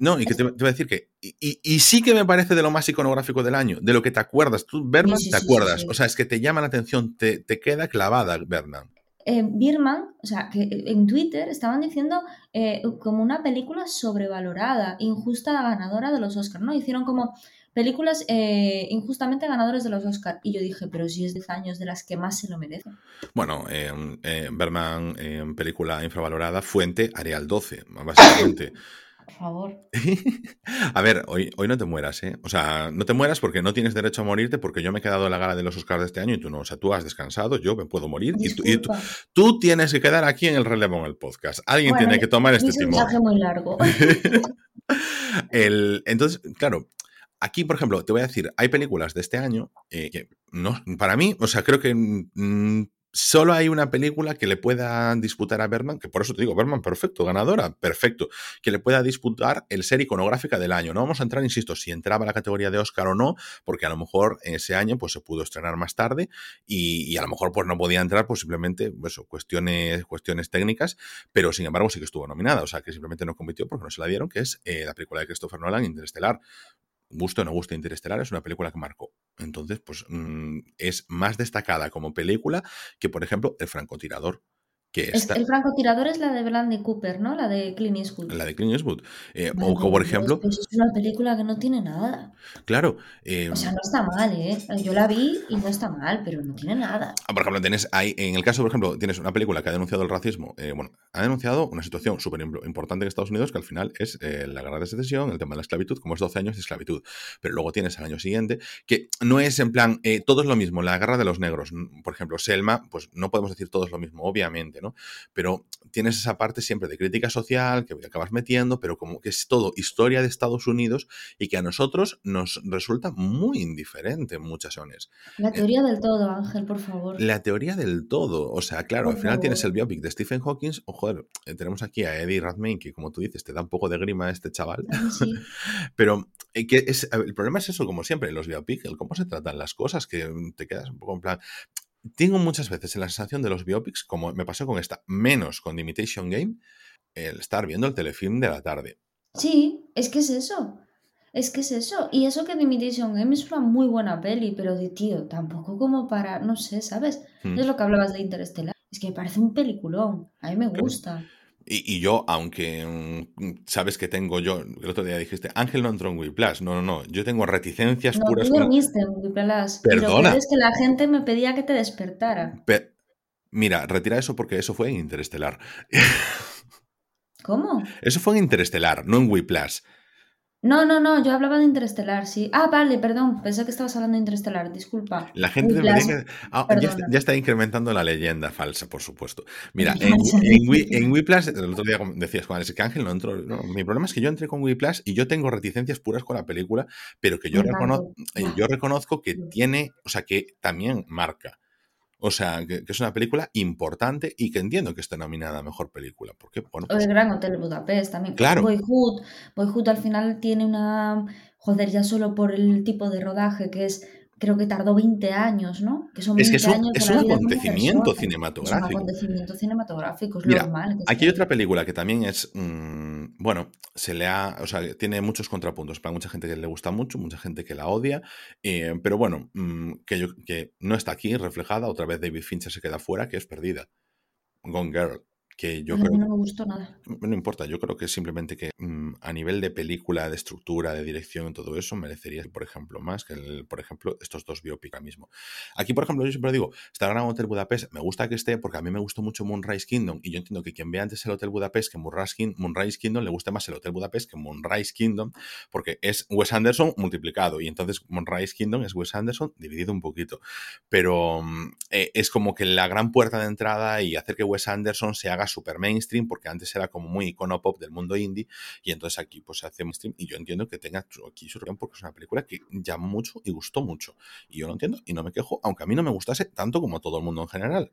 No, y que te, te voy a decir que. Y, y- y sí que me parece de lo más iconográfico del año, de lo que te acuerdas. Tú, Berman, sí, te acuerdas. sí. O sea, es que te llama la atención, te, te queda clavada, Berman. eh, Birman, o sea, que en Twitter estaban diciendo eh, como una película sobrevalorada, injusta ganadora de los Oscars, ¿no? Hicieron como películas eh, injustamente ganadoras de los Oscars. Y yo dije, pero si es 10 años de las que más se lo merecen. Bueno, eh, eh, Berman, película infravalorada, fuente Areal 12, básicamente. Por favor. A ver, hoy, hoy no te mueras, ¿eh? O sea, no te mueras porque no tienes derecho a morirte porque yo me he quedado en la gala de los Oscars de este año y tú no. O sea, tú has descansado, yo me puedo morir y tú, y tú- tienes que quedar aquí en el relevo en el podcast. Alguien Bueno, tiene que tomar este Es un timón. viaje muy largo. El- entonces, claro, aquí, por ejemplo, te voy a decir, hay películas de este año eh, que no, para mí, o sea, creo que solo hay una película que le pueda disputar a Berman, que por eso te digo, Berman, perfecto, ganadora, perfecto, que le pueda disputar el ser iconográfica del año. No vamos a entrar, insisto, si entraba la categoría de Oscar o no, porque a lo mejor ese año pues se pudo estrenar más tarde y, a lo mejor pues no podía entrar pues simplemente pues, cuestiones técnicas, pero sin embargo sí que estuvo nominada, o sea que simplemente no compitió porque no se la dieron, que es eh, la película de Christopher Nolan, Interestelar. Gusto o no gusto Interestelar, es una película que marcó. Entonces, pues mm, es más destacada como película que, por ejemplo, El francotirador, que Es- está, el francotirador es la de Bradley Cooper, ¿no? La de Clint Eastwood. la de Clint Eastwood. Eh, o como, por ejemplo, pues es una película que no tiene nada. claro, eh, O sea, no está mal, ¿eh? Yo la vi y no está mal, pero no tiene nada. Ah, Por ejemplo, tienes ahí, en el caso, por ejemplo, tienes una película que ha denunciado el racismo. eh, bueno, ha denunciado una situación súper im- importante en Estados Unidos que al final es eh, la guerra de secesión, el tema de la esclavitud, como es 12 años de esclavitud. Pero luego tienes al año siguiente que no es en plan, eh, todo es lo mismo, la guerra de los negros. Por ejemplo, Selma, pues no podemos decir todo es lo mismo, obviamente, ¿no? ¿No? Pero tienes esa parte siempre de crítica social que acabas metiendo, pero como que es todo historia de Estados Unidos y que a nosotros nos resulta muy indiferente en muchas ocasiones. La teoría del todo, Ángel, por favor. La teoría del todo, o sea, claro, Por al final tienes el biopic de Stephen Hawking, o joder, eh, tenemos aquí a Eddie Redmayne, que como tú dices, te da un poco de grima a este chaval, sí. pero eh, que es, el problema es eso, como siempre, en los biopics, el cómo se tratan las cosas, que te quedas un poco en plan... Tengo muchas veces la sensación de los biopics, como me pasó con esta, menos con The Imitation Game, el estar viendo el telefilm de la tarde. Sí, es que es eso. Es que es eso. Y eso que The Imitation Game es una muy buena peli, pero de tío, tampoco como para, no sé, ¿sabes? Mm. Es lo que hablabas de Interestelar. Es que me parece un peliculón. A mí me Claro. Y, y yo, aunque mm, sabes que tengo yo, el otro día dijiste, Ángel no entró en Whiplash. No, no, no. Yo tengo reticencias No, puras tú con. dormiste en Whiplash. Y lo Perdona. es que la gente me pedía que te despertara. Pe- Mira, retira eso porque eso fue en Interestelar. ¿Cómo? Eso fue en Interestelar, no en Whiplash. No, no, no, yo hablaba de Interestelar, sí. Ah, vale, perdón, pensé que estabas hablando de Interestelar, disculpa. La gente que- Ah, ya, está, perdona. ya está incrementando la leyenda falsa, por supuesto. Mira, en, en, Whi- en el otro día decías con Alex que Ángel no entró. No, mi problema es que yo entré con Whiplash y yo tengo reticencias puras con la película, pero que yo, eh, yo reconozco que tiene, o sea, que también marca. O sea, que, que es una película importante y que entiendo que esté nominada a mejor película. Porque, bueno, O el pues, Gran Hotel Budapest también. claro, Boyhood. Boyhood al final tiene una. Joder, ya solo por el tipo de rodaje que es. Creo que tardó 20 años, ¿no? Que son es que 20 es un, años es un acontecimiento persona. Es un cinematográfico. acontecimiento cinematográfico, es Mira, normal aquí hay otra película que también es, mm, bueno, se le ha, o sea, tiene muchos contrapuntos. Para mucha gente que le gusta mucho, mucha gente que la odia, eh, pero bueno, mm, que, yo, que no está aquí reflejada. Otra vez David Fincher se queda fuera, que es perdida. Gone Girl, que yo mí creo no me gustó nada. no importa, yo creo que simplemente que mm, a nivel de película, de estructura, de dirección y todo eso, merecería, por ejemplo, más que, el- por ejemplo, estos dos biopic ahora mismo. Aquí, por ejemplo, yo siempre digo, está Gran Hotel Budapest, me gusta que esté porque a mí me gustó mucho Moonrise Kingdom y yo entiendo que quien ve antes el Hotel Budapest que Moonrise, King- Moonrise Kingdom le guste más el Hotel Budapest que Moonrise Kingdom porque es Wes Anderson multiplicado y entonces Moonrise Kingdom es Wes Anderson dividido un poquito. Pero mm, eh, es como que la gran puerta de entrada y hacer que Wes Anderson se haga super mainstream porque antes era como muy icono pop del mundo indie y entonces aquí pues se hace mainstream y yo entiendo que tenga aquí su reunión porque es una película que llamó mucho y gustó mucho y yo lo entiendo y no me quejo aunque a mí no me gustase tanto como a todo el mundo en general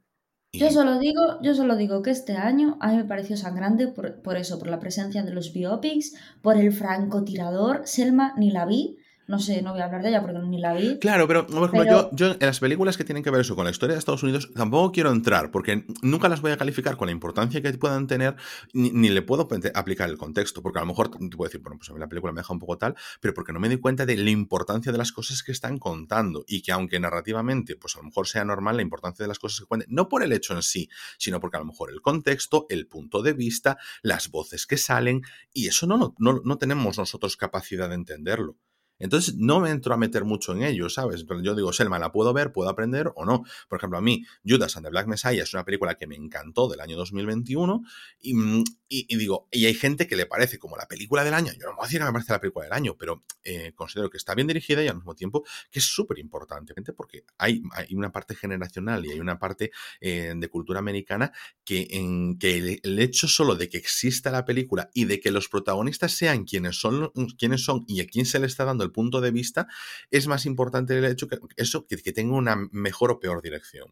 Yo solo digo, yo solo digo que este año a mí me pareció sangrante por, por eso, por la presencia de los biopics, por el francotirador. Selma ni la vi. No sé, no voy a hablar de ella porque ni la vi. Claro, pero por ejemplo, Pero yo, yo en las películas que tienen que ver eso con la historia de Estados Unidos tampoco quiero entrar porque nunca las voy a calificar con la importancia que puedan tener ni, ni le puedo aplicar el contexto porque a lo mejor te puedo decir, bueno, pues a mí la película me deja un poco tal, pero porque no me doy cuenta de la importancia de las cosas que están contando y que aunque narrativamente pues a lo mejor sea normal la importancia de las cosas que cuenten, no por el hecho en sí, sino porque a lo mejor el contexto, el punto de vista, las voces que salen y eso no, no, no, no tenemos nosotros capacidad de entenderlo. Entonces no me entro a meter mucho en ello, ¿sabes? Yo digo, Selma, ¿la puedo ver? ¿Puedo aprender o no? Por ejemplo, a mí, Judas and the Black Messiah es una película que me encantó del año 2021 y, mm, y- y digo, y hay gente que le parece como la película del año. Yo no voy a decir que me parece la película del año, pero eh, considero que está bien dirigida y al mismo tiempo que es súper importante, porque hay, hay una parte generacional y hay una parte eh, de cultura americana que, en, que el, el hecho solo de que exista la película y de que los protagonistas sean quienes son, quienes son y a quién se le está dando el punto de vista, es más importante el hecho que eso que, que tenga una mejor o peor dirección.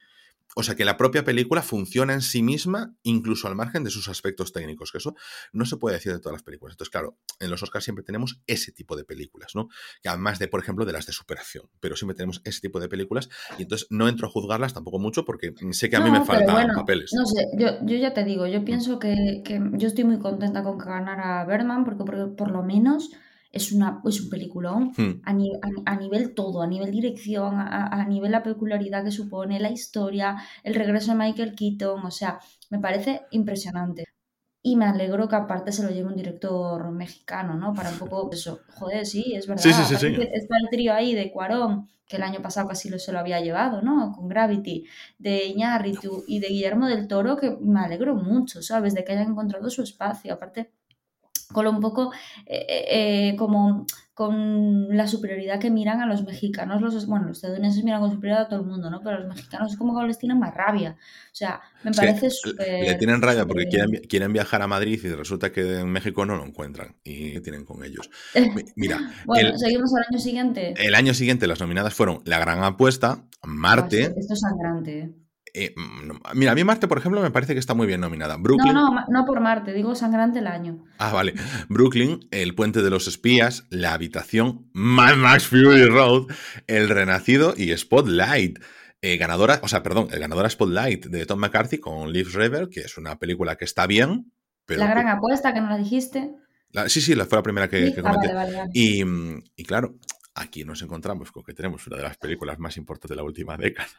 O sea, que la propia película funciona en sí misma, incluso al margen de sus aspectos técnicos, que eso no se puede decir de todas las películas. Entonces, claro, en los Oscars siempre tenemos ese tipo de películas, ¿no? Que además de, por ejemplo, de las de superación, pero siempre tenemos ese tipo de películas y entonces no entro a juzgarlas tampoco mucho porque sé que a mí me faltan bueno, papeles. no sé, yo, yo ya te digo, yo Mm. pienso que, que yo estoy muy contenta con que ganara Bergman porque por, por lo menos es, una, es un peliculón Hmm. a, ni- a- a nivel todo, a nivel dirección, a, a nivel la peculiaridad que supone, la historia, el regreso de Michael Keaton, o sea, me parece impresionante. Y me alegro que aparte se lo lleve un director mexicano, ¿no? Para un poco eso. Joder, sí, es verdad. Sí, sí, Está el trío ahí de Cuarón, que el año pasado casi lo, se lo había llevado, ¿no? Con Gravity, de Iñárritu y de Guillermo del Toro, que me alegro mucho, ¿sabes? De que hayan encontrado su espacio. Aparte, con lo un poco eh, eh, como con la superioridad que miran a los mexicanos, los, bueno, los estadounidenses miran con superioridad a todo el mundo, ¿no? Pero los mexicanos es como que les tienen más rabia. O sea, me parece súper... Le tienen rabia porque quieren, viajar a Madrid y resulta que en México no lo encuentran y tienen con ellos. Mira. bueno, seguimos al año siguiente. El año siguiente las nominadas fueron La Gran Apuesta, Marte. esto es sangrante. ¿Eh? Mm, mira, a mí Marte, por ejemplo, me parece que está muy bien nominada. Brooklyn, no, no, no por Marte, digo sangrante el año. Ah, vale. Brooklyn, El Puente de los Espías, La Habitación, Mad Max Fury Road, El Renacido y Spotlight. Eh, ganadora, o sea, perdón, el ganadora Spotlight de Tom McCarthy con Liv River, que es una película que está bien. Pero la gran apuesta, que no la dijiste. sí, sí, fue la primera que, ah, comenté. Y, y claro, aquí nos encontramos con que tenemos una de las películas más importantes de la última década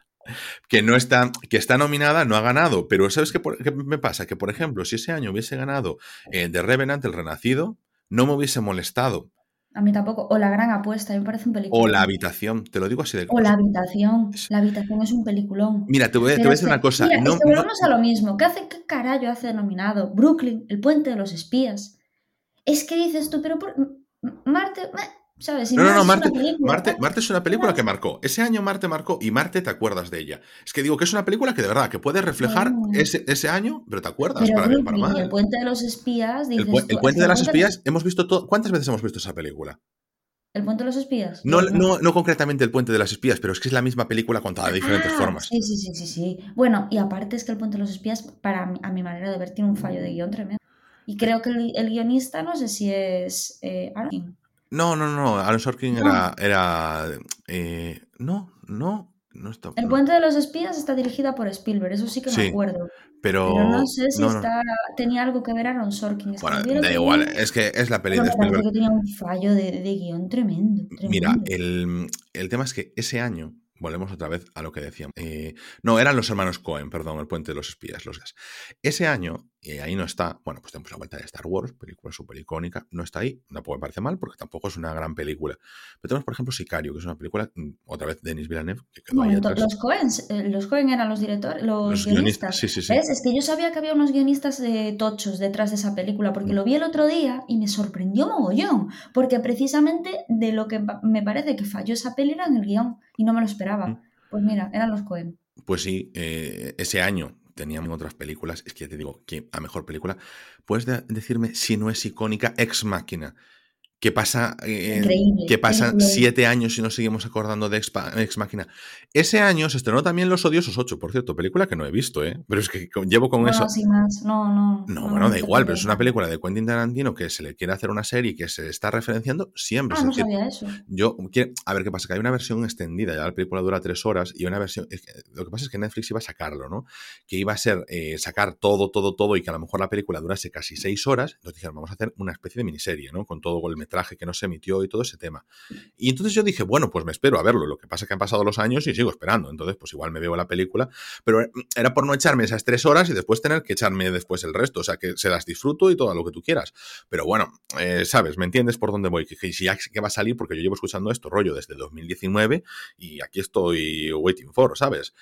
que no está, que está nominada, no ha ganado. Pero ¿sabes qué, me pasa? Que, por ejemplo, si ese año hubiese ganado eh, The Revenant, El Renacido, no me hubiese molestado. A mí tampoco. O La Gran Apuesta, me parece un película. O La Habitación, te lo digo así de O La Habitación. La Habitación es un peliculón. Mira, te voy, a decir una cosa. no, volvemos a lo mismo. ¿Qué hace, qué carajo hace nominado? Brooklyn, El Puente de los Espías. Es que dices tú, pero por... Marte no, no, no, Marte, Marte, es una película que marcó. Ese año Marte marcó y Marte te acuerdas de ella. Es que digo que es una película que de verdad que puede reflejar ese, ese, año, pero te acuerdas para bien, para mal. El Puente de los Espías. el, Puente de los Espías, hemos visto todo. ¿Cuántas veces hemos visto esa película? ¿El Puente de los Espías? No, no, no, concretamente el Puente de las Espías, pero es que es la misma película contada de diferentes ah, formas. Sí, sí, sí, sí, sí. Bueno, y aparte es que el Puente de los Espías, para a mi manera de ver, tiene un fallo de guion tremendo. Y creo que el, guionista, no sé si es eh, no, no, no. Aaron Sorkin era. era eh, no, no, no está. El Puente de los Espías está dirigida por Spielberg, eso sí que me acuerdo. Pero, no sé si está, tenía algo que ver Aaron Sorkin. bueno, da igual, es que es la peli de Spielberg. que tenía un fallo de, de guion tremendo, tremendo. Mira, el, el tema es que ese año volvemos otra vez a lo que decíamos. Eh, no, eran los hermanos Cohen, perdón, el puente de los espías, los gas. Ese año, y ahí no está, bueno, pues tenemos la vuelta de Star Wars, película súper icónica, no está ahí, no me parece mal, porque tampoco es una gran película. Pero tenemos, por ejemplo, Sicario, que es una película, mm, otra vez, Denis Villeneuve, que quedó ahí Los Cohen, eh, los Cohen eran los directores, los, guionistas. Sí, sí, sí. Es que yo sabía que había unos guionistas eh, tochos detrás de esa película, porque mm. lo vi el otro día y me sorprendió mogollón, porque precisamente de lo que me parece que falló esa peli era en el guion, y no me lo esperaba. Mm. Pues mira, eran los Cohen. Pues sí, eh, ese año teníamos otras películas. Es que ya te digo que a mejor película. ¿Puedes decirme si no es icónica Ex Máquina? ¿Qué pasa, eh, que pasan siete años y nos seguimos acordando de Ex, Máquina. Ese año se estrenó también Los Odiosos 8, por cierto, película que no he visto, ¿eh? Pero es que llevo con eso. No, no. No, bueno, da igual, pero es una película de Quentin Tarantino que se le quiere hacer una serie y que se está referenciando siempre. Ah, no sabía eso. Yo, a ver qué pasa, que hay una versión extendida, ya la película dura tres horas y una versión. Lo que pasa es que Netflix iba a sacarlo, ¿no? Que iba a ser eh, sacar todo, todo, todo y que a lo mejor la película durase casi seis horas. Entonces dijeron, vamos a hacer una especie de miniserie, ¿no? Con todo el metraje que no se emitió y todo ese tema. Y entonces yo dije, bueno, pues me espero a verlo. Lo que pasa es que han pasado los años y sigo esperando. Entonces, pues igual me veo la película. Pero eh, era por no echarme esas tres horas y después tener que echarme después el resto. O sea, que se las disfruto y todo lo que tú quieras. Pero bueno, eh, sabes, ¿me entiendes por dónde voy? Que, si ya que va a salir, porque yo llevo escuchando esto rollo desde 2019 y aquí estoy waiting for, ¿sabes?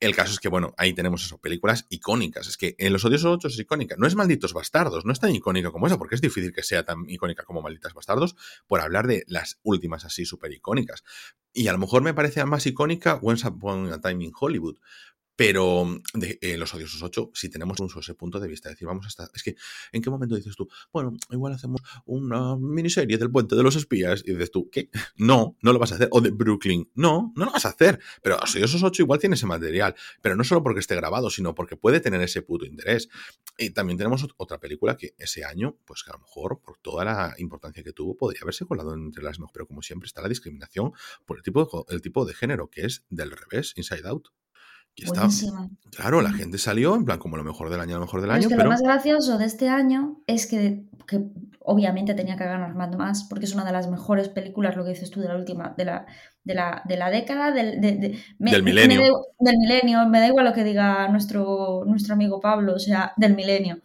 El caso es que, bueno, ahí tenemos eso, películas icónicas. Es que en Los Odiosos 8 es icónica. No es Malditos Bastardos, no es tan icónica como esa, porque es difícil que sea tan icónica como Malditas Bastardos, por hablar de las últimas así súper icónicas. Y a lo mejor me parece más icónica Once Upon a Time in Hollywood, pero de, eh, los odiosos 8, si tenemos un ese punto de vista, decir, vamos hasta. Es que, ¿en qué momento dices tú? Bueno, igual hacemos una miniserie del puente de los espías. Y dices tú, ¿qué? No, no lo vas a hacer. O de Brooklyn. No, no lo vas a hacer. Pero los odiosos 8 igual tiene ese material. Pero no solo porque esté grabado, sino porque puede tener ese puto interés. Y también tenemos otra película que ese año, pues que a lo mejor, por toda la importancia que tuvo, podría haberse colado entre las mejores. Pero como siempre, está la discriminación por el tipo de, el tipo de género, que es del revés, Inside Out claro, la gente salió en plan como lo mejor del año, lo mejor del año. Es que lo más gracioso de este año es que, obviamente tenía que ganar más, porque es una de las mejores películas, lo que dices tú, de la última, de la, de la, de la década, del, del milenio. del milenio, me da igual lo que diga nuestro, nuestro amigo Pablo, o sea, del milenio.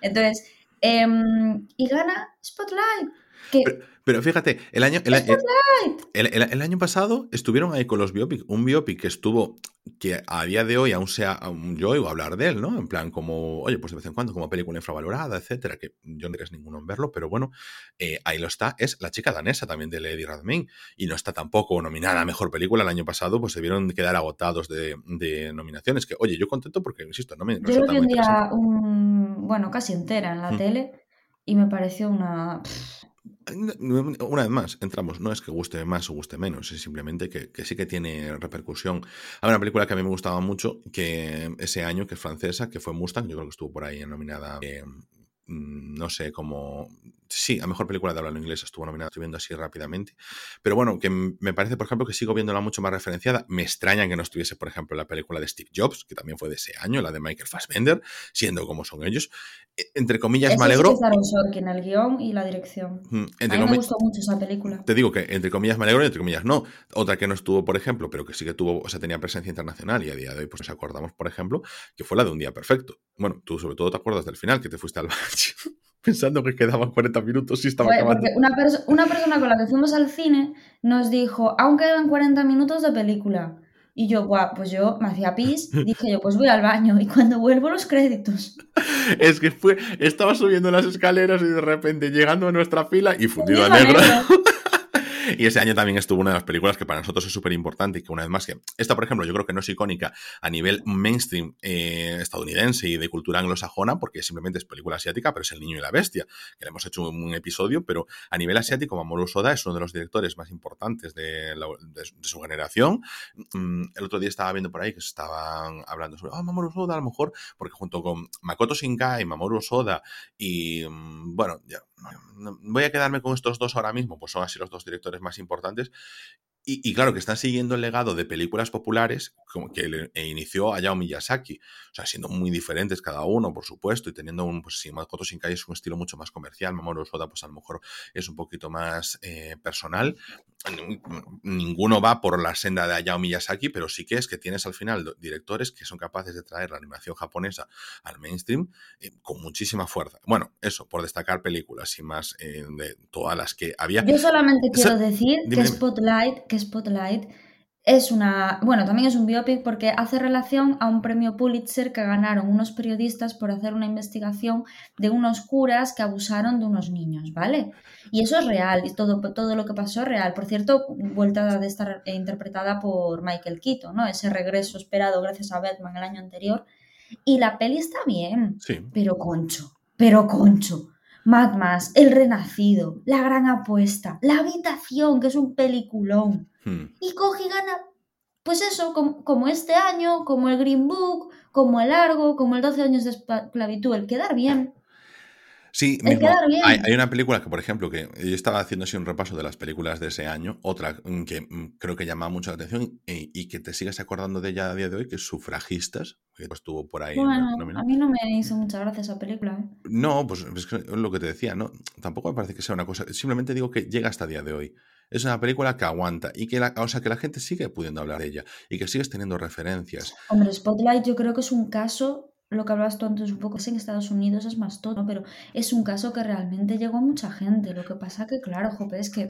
Entonces, em, y gana Spotlight. Pero, fíjate, el año, el, el, año pasado estuvieron ahí con los biopic. Un biopic que estuvo, que a día de hoy aún sea, aún yo oigo hablar de él, ¿no? En plan, como, oye, pues de vez en cuando, como película infravalorada, etcétera, que yo no diría ninguno en verlo, pero bueno, eh, ahí lo está. Es La chica danesa también de Lady Radmain y no está tampoco nominada a mejor película. El año pasado, pues se vieron quedar agotados de, nominaciones. Que, oye, yo contento porque, insisto, no me. yo lo vi un día, un, bueno, casi entera en la mm. tele y me pareció una. Una vez más, entramos, no es que guste más o guste menos, es simplemente que, sí que tiene repercusión. Hay una película que a mí me gustaba mucho, que ese año, que es francesa, que fue Mustang, yo creo que estuvo por ahí nominada, eh, mm, no sé, como sí, a mejor película de habla en inglés estuvo nominada, estoy viendo así rápidamente. Pero bueno, que me parece, por ejemplo, que sigo viéndola mucho más referenciada. Me extraña que no estuviese, por ejemplo, la película de Steve Jobs, que también fue de ese año, la de Michael Fassbender, siendo como son ellos. E, entre comillas, me alegro. en el guion y la dirección. a mí me gustó mucho esa película. Te digo que entre comillas me alegro y entre comillas no. Otra que no estuvo, por ejemplo, pero que sí que tuvo, o sea, tenía presencia internacional y a día de hoy, pues nos acordamos, por ejemplo, que fue la de Un Día Perfecto. Bueno, tú sobre todo te acuerdas del final, que te fuiste al baño pensando que quedaban 40 minutos y estaba acabando. Una, una, persona con la que fuimos al cine nos dijo, aún quedan 40 minutos de película. Y yo, guau, pues yo me hacía pis, dije yo, pues voy al baño y cuando vuelvo los créditos. Es que fue, estaba subiendo las escaleras y de repente llegando a nuestra fila y fundido a negro. Y ese año también estuvo una de las películas que para nosotros es súper importante y que una vez más que esta, por ejemplo, yo creo que no es icónica a nivel mainstream eh, estadounidense y de cultura anglosajona porque simplemente es película asiática, pero es El Niño y la Bestia, que le hemos hecho un episodio, pero a nivel asiático Mamoru Soda es uno de los directores más importantes de, su generación. Mm, el otro día estaba viendo por ahí que estaban hablando sobre, ah, Mamoru Soda a lo mejor, porque junto con Makoto Shinkai, Mamoru Soda y, mm, bueno, voy a quedarme con estos dos ahora mismo, pues son así los dos directores más importantes. Y, claro, que están siguiendo el legado de películas populares como que e inició Hayao Miyazaki. O sea, siendo muy diferentes cada uno, por supuesto, y teniendo un, pues si Makoto Shinkai es un estilo mucho más comercial, Mamoru Soda, pues a lo mejor es un poquito más eh, personal ninguno va por la senda de Hayao Miyazaki, pero sí que es que tienes al final directores que son capaces de traer la animación japonesa al mainstream eh, con muchísima fuerza. Bueno, eso, por destacar películas y más eh, de todas las que había. Yo solamente quiero decir que Spotlight, que Spotlight es una, bueno, también es un biopic porque hace relación a un premio Pulitzer que ganaron unos periodistas por hacer una investigación de unos curas que abusaron de unos niños, ¿vale? Y eso es real, y todo, todo lo que pasó es real. Por cierto, vuelta de estar interpretada por Michael Keaton, ¿no? Ese regreso esperado gracias a Batman el año anterior. Y la peli está bien, sí. pero concho, pero concho. Mad Max, El Renacido, La Gran Apuesta, La Habitación, que es un peliculón. Hmm. Y coge y gana, pues eso, como, este año, como el Green Book, como el Largo, como el 12 años de esclavitud, el quedar bien. Sí, Hay, una película que, por ejemplo, que yo estaba haciendo así un repaso de las películas de ese año, otra mm, que mm, creo que llama mucho la atención y, que te sigues acordando de ella a día de hoy, que es Sufragistas, que estuvo por ahí. Bueno, a mí no me hizo mucha gracia esa película. ¿eh? No, pues es lo que te decía, ¿no? Tampoco me parece que sea una cosa, simplemente digo que llega hasta el día de hoy. Es una película que aguanta y que la, o sea, que la gente sigue pudiendo hablar de ella y que sigues teniendo referencias. Hombre, Spotlight yo creo que es un caso lo que hablabas tú antes un poco, es en Estados Unidos es más todo, pero es un caso que realmente llegó a mucha gente. Lo que pasa que, claro, Jope, es que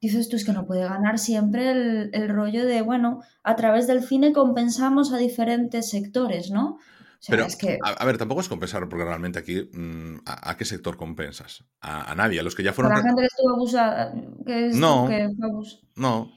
dices tú, es que no puede ganar siempre el, el rollo de, bueno, a través del cine compensamos a diferentes sectores, ¿no? Pero, es que... a, ver, tampoco es compensar, porque realmente aquí, mm, ¿a, qué sector compensas? A, nadie, a los que ya fueron... A la gente que estuvo abusada, que no, no,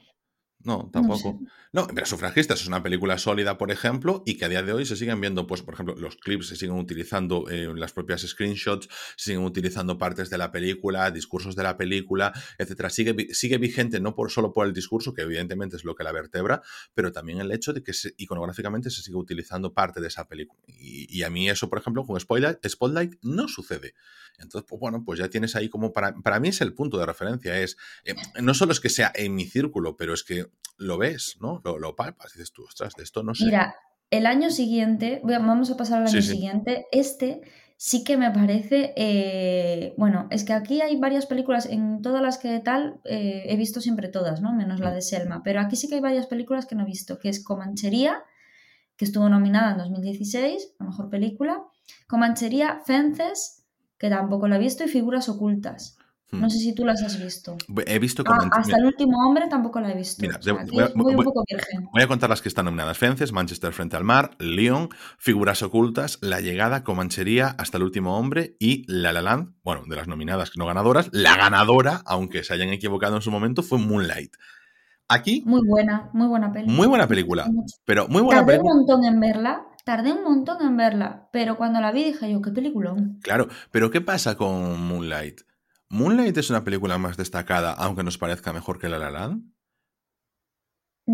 no, tampoco. No, pero Sufragistas es una película sólida, por ejemplo, y que a día de hoy se siguen viendo, pues, por ejemplo, los clips se siguen utilizando en las propias screenshots, se siguen utilizando partes de la película, discursos de la película, etcétera. Sigue, sigue vigente no por, solo por el discurso, que evidentemente es lo que la vertebra, pero también el hecho de que iconográficamente se sigue utilizando parte de esa película. Y, a mí eso, por ejemplo, con Spotlight, Spotlight no sucede. Entonces, pues bueno, pues ya tienes ahí como para, para mí es el punto de referencia, es, eh, no solo es que sea en mi círculo, pero es que lo ves, ¿no? Lo, lo palpas, dices tú, ostras, de esto no sé. Mira, el año siguiente, vamos a pasar al año siguiente, este sí que me parece, eh, bueno, es que aquí hay varias películas, en todas las que tal, eh, he visto siempre todas, ¿no? Menos la mm. de Selma, pero aquí sí que hay varias películas que no he visto, que es Comanchería, que estuvo nominada en 2016, a Mejor Película, Comanchería, Fences, que tampoco la he visto, y Figuras Ocultas. No sé si tú las has visto. He visto ah, Hasta el último hombre tampoco la he visto. Mira, voy, poco virgen. Voy a contar las que están nominadas. Fences, Manchester frente al mar, León, Figuras ocultas, La llegada, Comanchería, Hasta el último hombre y La La Land. Bueno, de las nominadas no ganadoras. La ganadora, aunque se hayan equivocado en su momento, fue Moonlight. Aquí. Muy buena, muy buena película. Muy buena película. Pero muy buena Tardé película. un montón en verla. Tardé un montón en verla. Pero cuando la vi dije yo, qué peliculón. Claro, pero ¿qué pasa con Moonlight? ¿Moonlight es una película más destacada, aunque nos parezca mejor que La La Land?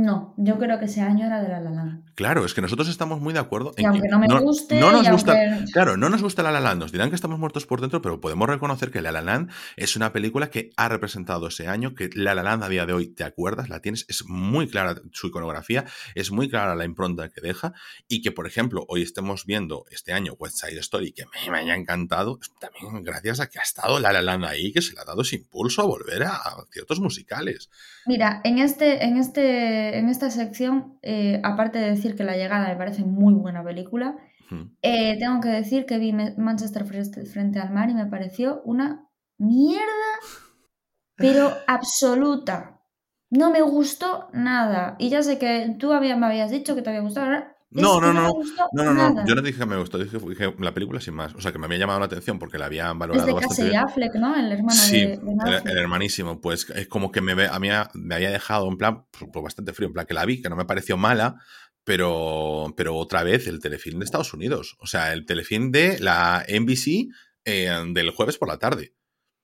No, yo creo que ese año era de La La Land. Claro, es que nosotros estamos muy de acuerdo. Y aunque no me guste, no nos y gusta, aunque- claro, no nos gusta La La Land, nos dirán que estamos muertos por dentro, pero podemos reconocer que La La Land es una película que ha representado ese año, que La La Land a día de hoy, ¿te acuerdas? La tienes, es muy clara su iconografía, es muy clara la impronta que deja y que, por ejemplo, hoy estemos viendo este año West Side Story, que me, me haya encantado, también gracias a que ha estado La La Land ahí, que se le ha dado ese impulso a volver a ciertos musicales. Mira, en, este, en, este, en esta sección, eh, aparte de decir que La Llegada me parece muy buena película, Hmm. eh, tengo que decir que vi Manchester Fre- frente al mar y me pareció una mierda, pero absoluta. No me gustó nada. Y ya sé que tú había- me habías dicho que te había gustado. ¿verdad? No, no, no, No, no, no, yo no dije que me gustó, dije, la película sin más. O sea, que me había llamado la atención porque la habían valorado bastante. Affleck, ¿no? El hermano Sí, el, hermanísimo, pues es como que me, a mí me había dejado en plan, pues, pues, bastante frío, en plan que la vi, que no me pareció mala, pero, pero otra vez el telefilm de Estados Unidos, o sea, el telefilm de la NBC eh, del jueves por la tarde.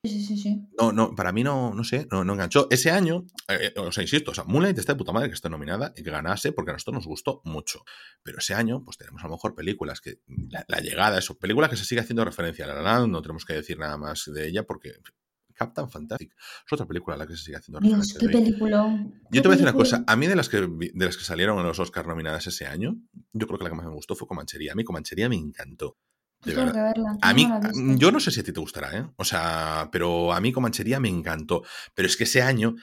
Sí, sí, sí. No, no, para mí no, no sé, no, no enganchó. Ese año, eh, eh, o sea, insisto, o sea, Moonlight está de puta madre que esté nominada y que ganase porque a nosotros nos gustó mucho. Pero ese año, pues tenemos a lo mejor películas que, la, la llegada, eso, películas que se sigue haciendo referencia a La La Land, no tenemos que decir nada más de ella porque Captain Fantastic es otra película a la que se sigue haciendo Dios, referencia. qué de hoy. peliculón. Yo te voy a decir una película. cosa, a mí de las que de las que salieron en los Oscars nominadas ese año, yo creo que la que más me gustó fue Comanchería. A mí Comanchería me encantó. De Tengo verdad. que verla. A mí, yo no sé si a ti te gustará, ¿eh? O sea, pero a mí Comanchería me encantó. Pero es que ese año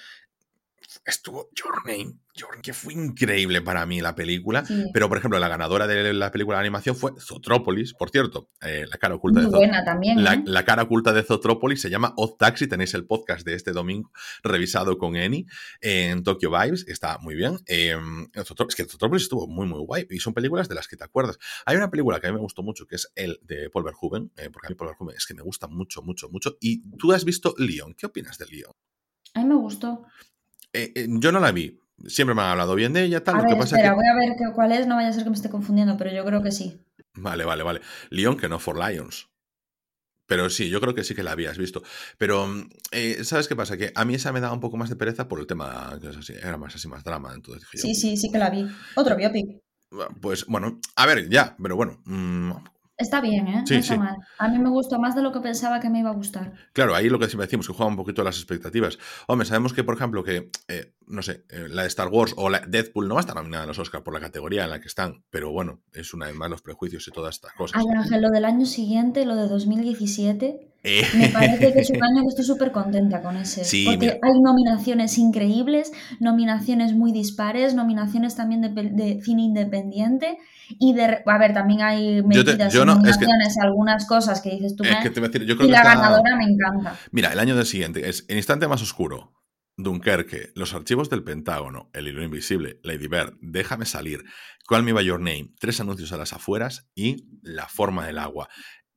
estuvo Your Name, Your Name, que fue increíble para mí la película. Sí. Pero, por ejemplo, la ganadora de la película de animación fue Zotrópolis, por cierto, eh, la cara oculta Muy de Zotrópolis. buena también. ¿eh? la cara oculta de Zotrópolis se llama Odd Taxi. Tenéis el podcast de este domingo revisado con Eni en Tokyo Vibes. Está muy bien. Eh, es que Zotrópolis estuvo muy, muy guay. Y son películas de las que te acuerdas. Hay una película que a mí me gustó mucho que es el de Paul Verhoeven. eh, porque a mí Paul Verhoeven es que me gusta mucho, mucho, mucho. Y tú has visto Leon. ¿Qué opinas de Leon? A mí me gustó. Eh, eh, yo no la vi. Siempre me han hablado bien de ella. Tal. A Lo ver, que pasa espera, es que. voy a ver cuál es. No vaya a ser que me esté confundiendo, pero yo creo que sí. Vale, vale, vale. Leon, que no For Lions. Pero sí, yo creo que sí que la habías visto. Pero, mm, eh, ¿sabes qué pasa? Que a mí esa me daba un poco más de pereza por el tema, que es así, era más así, más drama. Entonces dije yo, Sí, sí, sí que la vi. Otro biopic. Pues bueno, a ver, ya, pero bueno. mm, Está bien, ¿eh? Sí, no está sí. mal. A mí me gustó más de lo que pensaba que me iba a gustar. claro, ahí lo que siempre decimos, que juega un poquito las expectativas. Hombre, sabemos que, por ejemplo, que, eh, no sé, eh, la de Star Wars o la Deadpool no va a estar nominada a los Oscars por la categoría en la que están, pero bueno, es una vez más los prejuicios y todas estas cosas. Ay, Ángel, lo del año siguiente, lo de 2017, Eh, me parece que es un año que estoy súper contenta con ese. Sí, porque mira. hay nominaciones increíbles, nominaciones muy dispares, nominaciones también de, cine independiente y de... A ver, también hay en no, es que- nominaciones algunas cosas que dices tú, es que te voy a decir, yo creo y que la está- ganadora me encanta. Mira, el año del siguiente es El instante más oscuro, Dunkerque, Los archivos del Pentágono, El hilo invisible, Lady Bird, Déjame salir, Call Me By Your Name, Tres anuncios a las afueras y La forma del agua.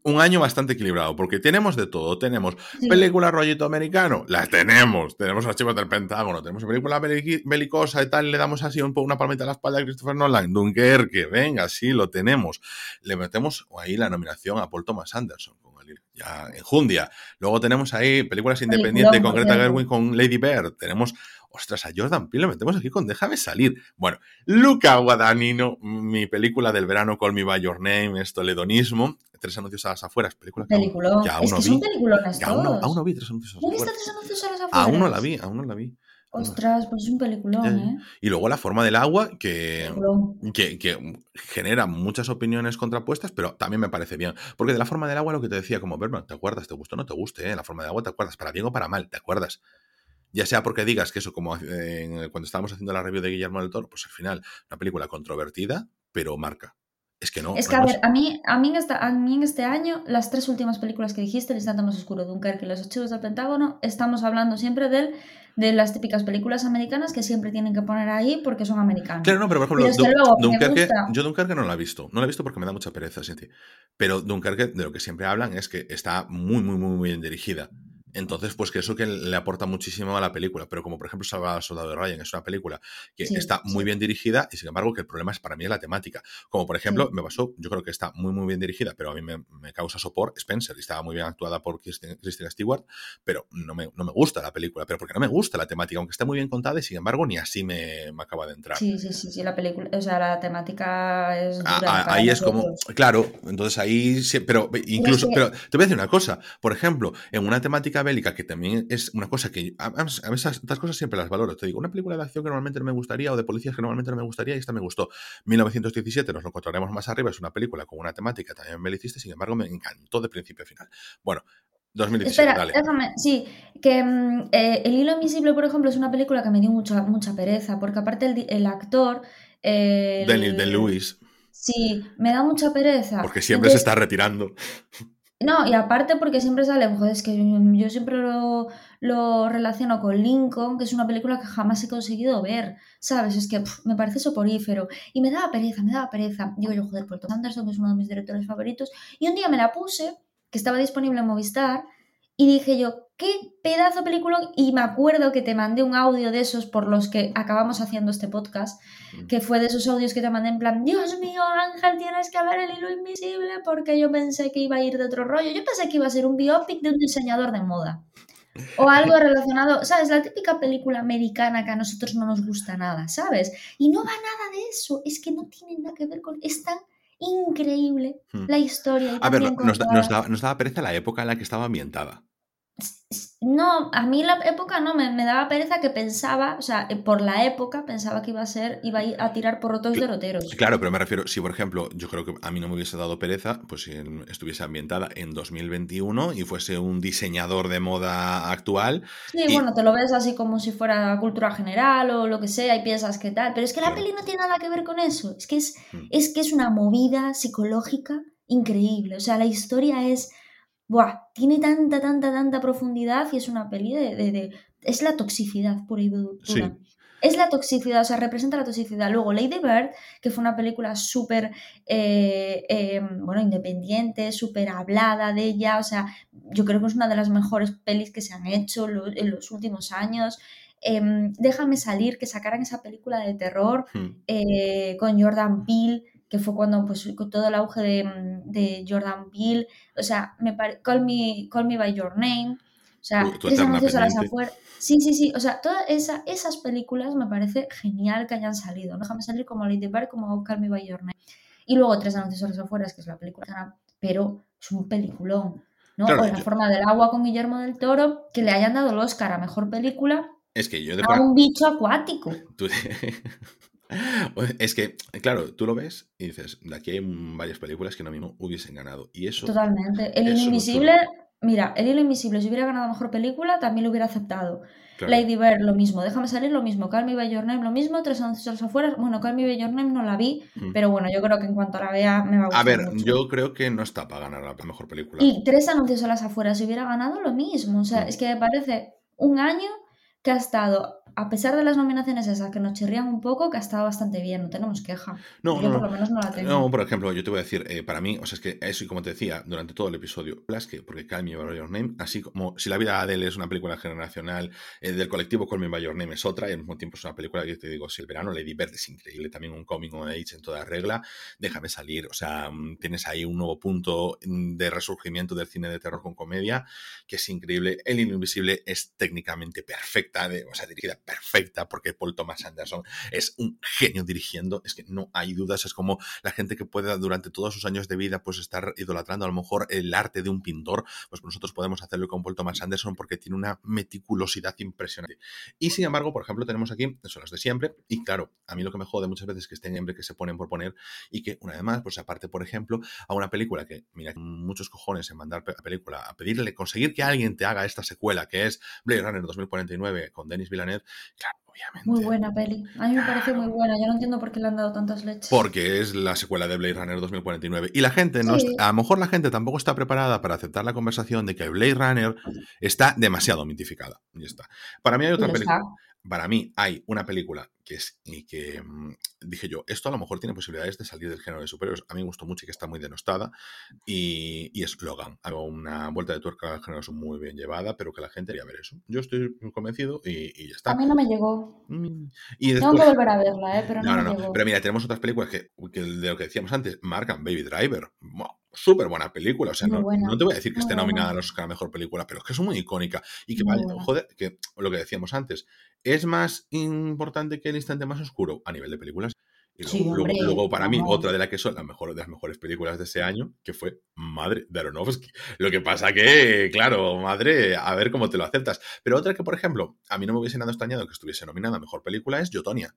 Un año bastante equilibrado, porque tenemos de todo. Tenemos Sí. película rollito americano, las tenemos. Tenemos archivos del Pentágono, tenemos película belicosa y tal, le damos así un, una palmita a la espalda a Christopher Nolan. Dunkerque, venga, sí, lo tenemos. Le metemos ahí la nominación a Paul Thomas Anderson con el ya enjundia. Luego tenemos ahí películas independientes con Greta. Gerwig, con Lady Bird. Tenemos, ostras, a Jordan Peele le metemos aquí con Déjame salir. Bueno, Luca Guadagnino, mi película del verano, Call Me By Your Name, esto, el hedonismo, Tres anuncios a las afueras, película que aún, Peliculón. que aún Es no que vi. son peliculones que aún no, aún no vi Tres anuncios a ¿No las viste afueras. tres anuncios a las afueras? Aún no la vi, aún no la vi. aún. Ostras, pues es un peliculón. ¿eh? Y luego La forma del agua, que, que, que genera muchas opiniones contrapuestas, pero también me parece bien. Porque de la forma del agua lo que te decía como Berman, ¿te acuerdas? ¿Te gustó o no te guste? ¿eh? La forma del agua, ¿te acuerdas? Para bien o para mal, ¿te acuerdas? Ya sea porque digas que eso, como eh, cuando estábamos haciendo la review de Guillermo del Toro, pues al final, una película controvertida, pero marca. Es que no. Es que, a ver, a mí, a, mí en esta, a mí en este año, las tres últimas películas que dijiste, El instante más oscuro, Dunkerque y Los archivos del Pentágono, estamos hablando siempre del, de las típicas películas americanas que siempre tienen que poner ahí porque son americanas. Claro, no, pero por ejemplo, Dunkerque, yo Dunkerque no la he visto. No la he visto porque me da mucha pereza, sí, Pero Dunkerque, de lo que siempre hablan, es que está muy, muy, muy, muy bien dirigida. Entonces, pues que eso que le aporta muchísimo a la película. Pero como por ejemplo Salvador Soldado de Ryan es una película que está muy bien dirigida y sin embargo que el problema es para mí es la temática. Como por ejemplo, me pasó, yo creo que está muy muy bien dirigida, pero a mí me, causa sopor Spencer y estaba muy bien actuada por Christina Stewart, pero no me, no me gusta la película, pero porque no me gusta la temática, aunque está muy bien contada y sin embargo ni así me, acaba de entrar. Sí, sí, sí, sí, la película, o sea, la temática es... Dura ahí es como, claro, entonces ahí, sí, pero incluso, pero te voy a decir una cosa, por ejemplo, en una temática bélica que también es una cosa que a, a esas, estas cosas siempre las valoro. Te digo, una película de acción que normalmente no me gustaría o de policías que normalmente no me gustaría y esta me gustó. 1917, nos lo encontraremos más arriba, es una película con una temática también belicista, sin embargo me encantó de principio a final. Bueno, 2017, Espera, déjame, sí, que mm, eh, El hilo invisible, por ejemplo, es una película que me dio mucha, mucha pereza, porque aparte el, el actor... Daniel de Lewis. Sí, me da mucha pereza. Porque siempre se está retirando. No, y aparte porque siempre sale, joder, es que yo siempre lo, lo, relaciono con Lincoln, que es una película que jamás he conseguido ver, ¿sabes? Es que me parece soporífero. Y me daba pereza, me daba pereza. Digo yo, joder, Paul Anderson, que es uno de mis directores favoritos. Y un día me la puse, que estaba disponible en Movistar, y dije yo, qué pedazo de película. Y me acuerdo que te mandé un audio de esos por los que acabamos haciendo este podcast, mm. que fue de esos audios que te mandé en plan, Dios mío, Ángel, tienes que ver el hilo invisible porque yo pensé que iba a ir de otro rollo. Yo pensé que iba a ser un biopic de un diseñador de moda. O algo relacionado, ¿sabes? La típica película americana que a nosotros no nos gusta nada, ¿sabes? Y no va nada de eso, es que no tiene nada que ver con... Es tan increíble hmm. la historia. a ver, nos, nos, nos daba pereza la época en la que estaba ambientada. No, a mí la época no, me, daba pereza que pensaba, o sea, eh, por la época pensaba que iba a ser, iba a, ir a tirar por otros deroteros. Claro, pero me refiero, si por ejemplo, yo creo que a mí no me hubiese dado pereza, pues si estuviese ambientada en 2021 y fuese un diseñador de moda actual. Sí, bueno, te lo ves así como si fuera cultura general o lo que sea y piensas que tal, pero es que la peli no tiene nada que ver con eso, es que es, mm. es que es una movida psicológica increíble, o sea, la historia es Buah, tiene tanta, tanta, tanta profundidad y es una peli de... es la toxicidad pura y dura. Es la toxicidad, o sea, representa la toxicidad. Luego Lady Bird, que fue una película súper, eh, eh, bueno, independiente, súper hablada de ella, o sea, yo creo que es una de las mejores pelis que se han hecho en los últimos años. Em, déjame salir, que sacaran esa película de terror hmm. eh, con Jordan Peele que fue cuando, pues, con todo el auge de, Jordan Peele, o sea, me Call, me, Call Me By Your Name, o sea, Tres anuncios a las afueras. Sí, sí, sí, o sea, todas esa, esas películas me parece genial que hayan salido, déjame salir como Lady Bird, como Call Me By Your Name. Y luego Tres anuncios a las afueras, que es la película, pero es un peliculón. ¿no? o La forma del agua con Guillermo del Toro, que le hayan dado el Oscar a mejor película es que yo a un bicho acuático. Es que, claro, tú lo ves y dices, de aquí hay varias películas que no mismo hubiesen ganado. Y eso. Totalmente. El Invisible, mira, El Hilo Invisible, si hubiera ganado mejor película, también lo hubiera aceptado. Lady Bird, lo mismo. Déjame salir, lo mismo. Call Me By Your Name, lo mismo. Tres anuncios a los afueras. Bueno, Call Me By Your Name no la vi, pero bueno, yo creo que en cuanto la vea me va a gustar. A ver, yo creo que no está para ganar la mejor película. Y Tres anuncios a las afueras, si hubiera ganado, lo mismo. O sea, es que me parece un año que ha estado a pesar de las nominaciones esas que nos chirrían un poco, que ha estado bastante bien, no tenemos queja. No, yo por lo menos no la tengo. No, por ejemplo, yo te voy a decir, eh, para mí, o sea, es que eso, y como te decía, durante todo el episodio, las que, porque Call Me By Your Name, así como si La vida de Adele es una película generacional, eh, del colectivo Call Me By Your Name es otra, y al mismo tiempo es una película que yo te digo, si el verano Lady Bird es increíble, también un coming on age en toda regla, déjame salir, o sea, mm, tienes ahí un nuevo punto mm, de resurgimiento del cine de terror con comedia, que es increíble. El Invisible es técnicamente perfecta, de, o sea, dirigida perfecta, porque que Paul Thomas Anderson es un genio dirigiendo, es que no hay dudas, es como la gente que puede durante todos sus años de vida pues estar idolatrando a lo mejor el arte de un pintor, pues nosotros podemos hacerlo con Paul Thomas Anderson porque tiene una meticulosidad impresionante. Y sin embargo, por ejemplo, tenemos aquí, son las de siempre, y claro, a mí lo que me jode muchas veces es que estén siempre que se ponen por poner y que una vez más, pues aparte, por ejemplo, a una película que, mira, muchos cojones en mandar la película, a pedirle, conseguir que alguien te haga esta secuela, que es Blade Runner 2049 con Denis Villeneuve, Claro, obviamente. Muy buena peli. A mí me parece muy buena. Yo no entiendo por qué le han dado tantas leches. Porque es la secuela de Blade Runner 2049. Y la gente, no Sí. está- a lo mejor la gente tampoco está preparada para aceptar la conversación de que Blade Runner está demasiado mitificada. Y está. Para mí hay otra película. Para mí hay una película que es y que mm, dije yo, esto a lo mejor tiene posibilidades de salir del género de superhéroes. A mí me gustó mucho y que está muy denostada. Y, y es Logan. Hago una vuelta de tuerca al género muy bien llevada, pero que la gente quería ver eso. Yo estoy convencido y, y ya A está. mí no me llegó. Mm. Y Tengo después, que volver a verla, ¿eh? Pero no, no, no, me no. llegó. Pero mira, tenemos otras películas que, que de lo que decíamos antes, marcan Baby Driver. Buah, Súper buena película. O sea, no, no te voy a decir que muy esté nominada a los Oscar a mejor película, pero es que es muy icónica. Y que Muy vale, buena. joder, que lo que decíamos antes, ¿es más importante que el instante más oscuro a nivel de películas? Y luego, Sí, luego- hombre, luego, para mí, otra de las que son las mejores, de las mejores películas de ese año, que fue Madre de Aronofsky. Lo que pasa que, claro, Madre, a ver cómo te lo aceptas. Pero otra que, por ejemplo, a mí no me hubiese nada extrañado que estuviese nominada a mejor película es Yotonia.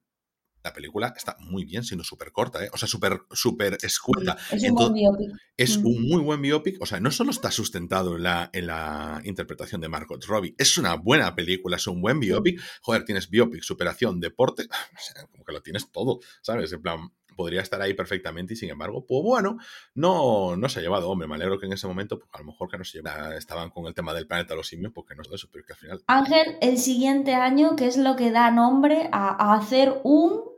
La película está muy bien, siendo súper corta, ¿eh? O sea, súper, súper escueta. Es un buen biopic. es Mm. un muy buen biopic. O sea, no solo está sustentado en la, en la interpretación de Margot Robbie, es una buena película, es un buen biopic. Joder, tienes biopic, superación, deporte, o sea, como que lo tienes todo, ¿sabes? En plan, podría estar ahí perfectamente y sin embargo, pues bueno, no, no se ha llevado. Hombre, me alegro que en ese momento, pues a lo mejor que no se lleva, estaban con el tema del planeta los simios, porque no es eso, pero que al final, Ángel, el siguiente año, que es lo que da nombre a hacer un.